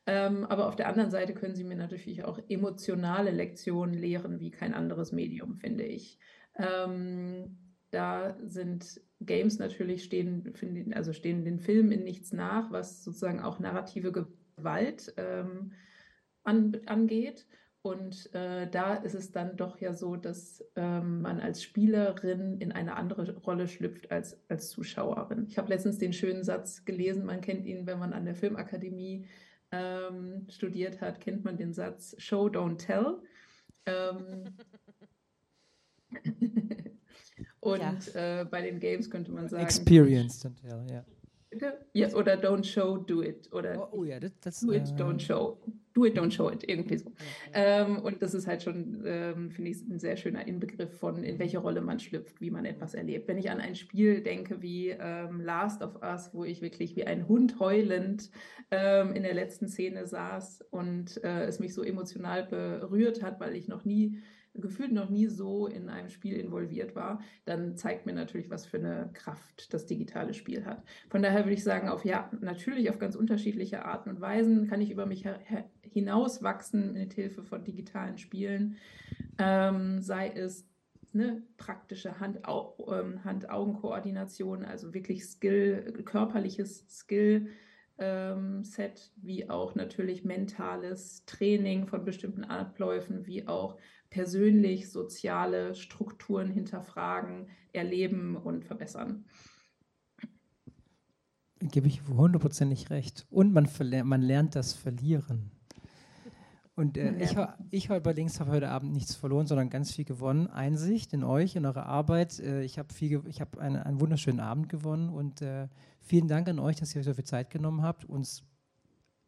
Ähm, aber auf der anderen Seite können sie mir natürlich auch emotionale Lektionen lehren, wie kein anderes Medium, finde ich. Ähm, da sind Games natürlich stehen, finden, also stehen den Filmen in nichts nach, was sozusagen auch narrative Gewalt ähm, an, angeht. Und äh, da ist es dann doch ja so, dass ähm, man als Spielerin in eine andere Rolle schlüpft als als Zuschauerin. Ich habe letztens den schönen Satz gelesen, man kennt ihn, wenn man an der Filmakademie ähm, studiert hat, kennt man den Satz Show, don't tell. Ähm, <laughs> und ja. äh, bei den Games könnte man sagen. Experience, don't tell, ja. Ja, oder don't show, do it. Oder oh, oh ja, das, das, do it, don't show do it, don't show it, irgendwie so. Ähm, und das ist halt schon, ähm, finde ich, ein sehr schöner Inbegriff von, in welche Rolle man schlüpft, wie man etwas erlebt. Wenn ich an ein Spiel denke wie ähm, Last of Us, wo ich wirklich wie ein Hund heulend ähm, in der letzten Szene saß und äh, es mich so emotional berührt hat, weil ich noch nie gefühlt noch nie so in einem Spiel involviert war, dann zeigt mir natürlich, was für eine Kraft das digitale Spiel hat. Von daher würde ich sagen, auf ja, natürlich auf ganz unterschiedliche Arten und Weisen kann ich über mich hinauswachsen mit Hilfe von digitalen Spielen, ähm, sei es ne, praktische ähm, Hand-Augen-Koordination, also wirklich Skill, körperliches Skill. Ähm, Set, wie auch natürlich mentales Training von bestimmten Abläufen, wie auch persönlich soziale Strukturen hinterfragen, erleben und verbessern. Gebe ich hundertprozentig recht. Und man, man lernt das Verlieren. Und äh, ich, ich bei Links habe heute Abend nichts verloren, sondern ganz viel gewonnen. Einsicht in euch, in eure Arbeit. Äh, ich habe hab einen, einen wunderschönen Abend gewonnen und äh, vielen Dank an euch, dass ihr euch so viel Zeit genommen habt, uns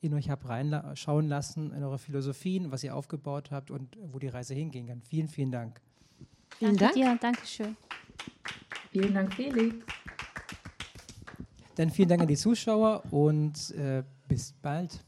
in euch habt reinschauen lassen, in eure Philosophien, was ihr aufgebaut habt und wo die Reise hingehen kann. Vielen, vielen Dank. Vielen Dank. Dir, Dankeschön. Vielen Dank, Felix. Dann vielen Dank an die Zuschauer und äh, bis bald.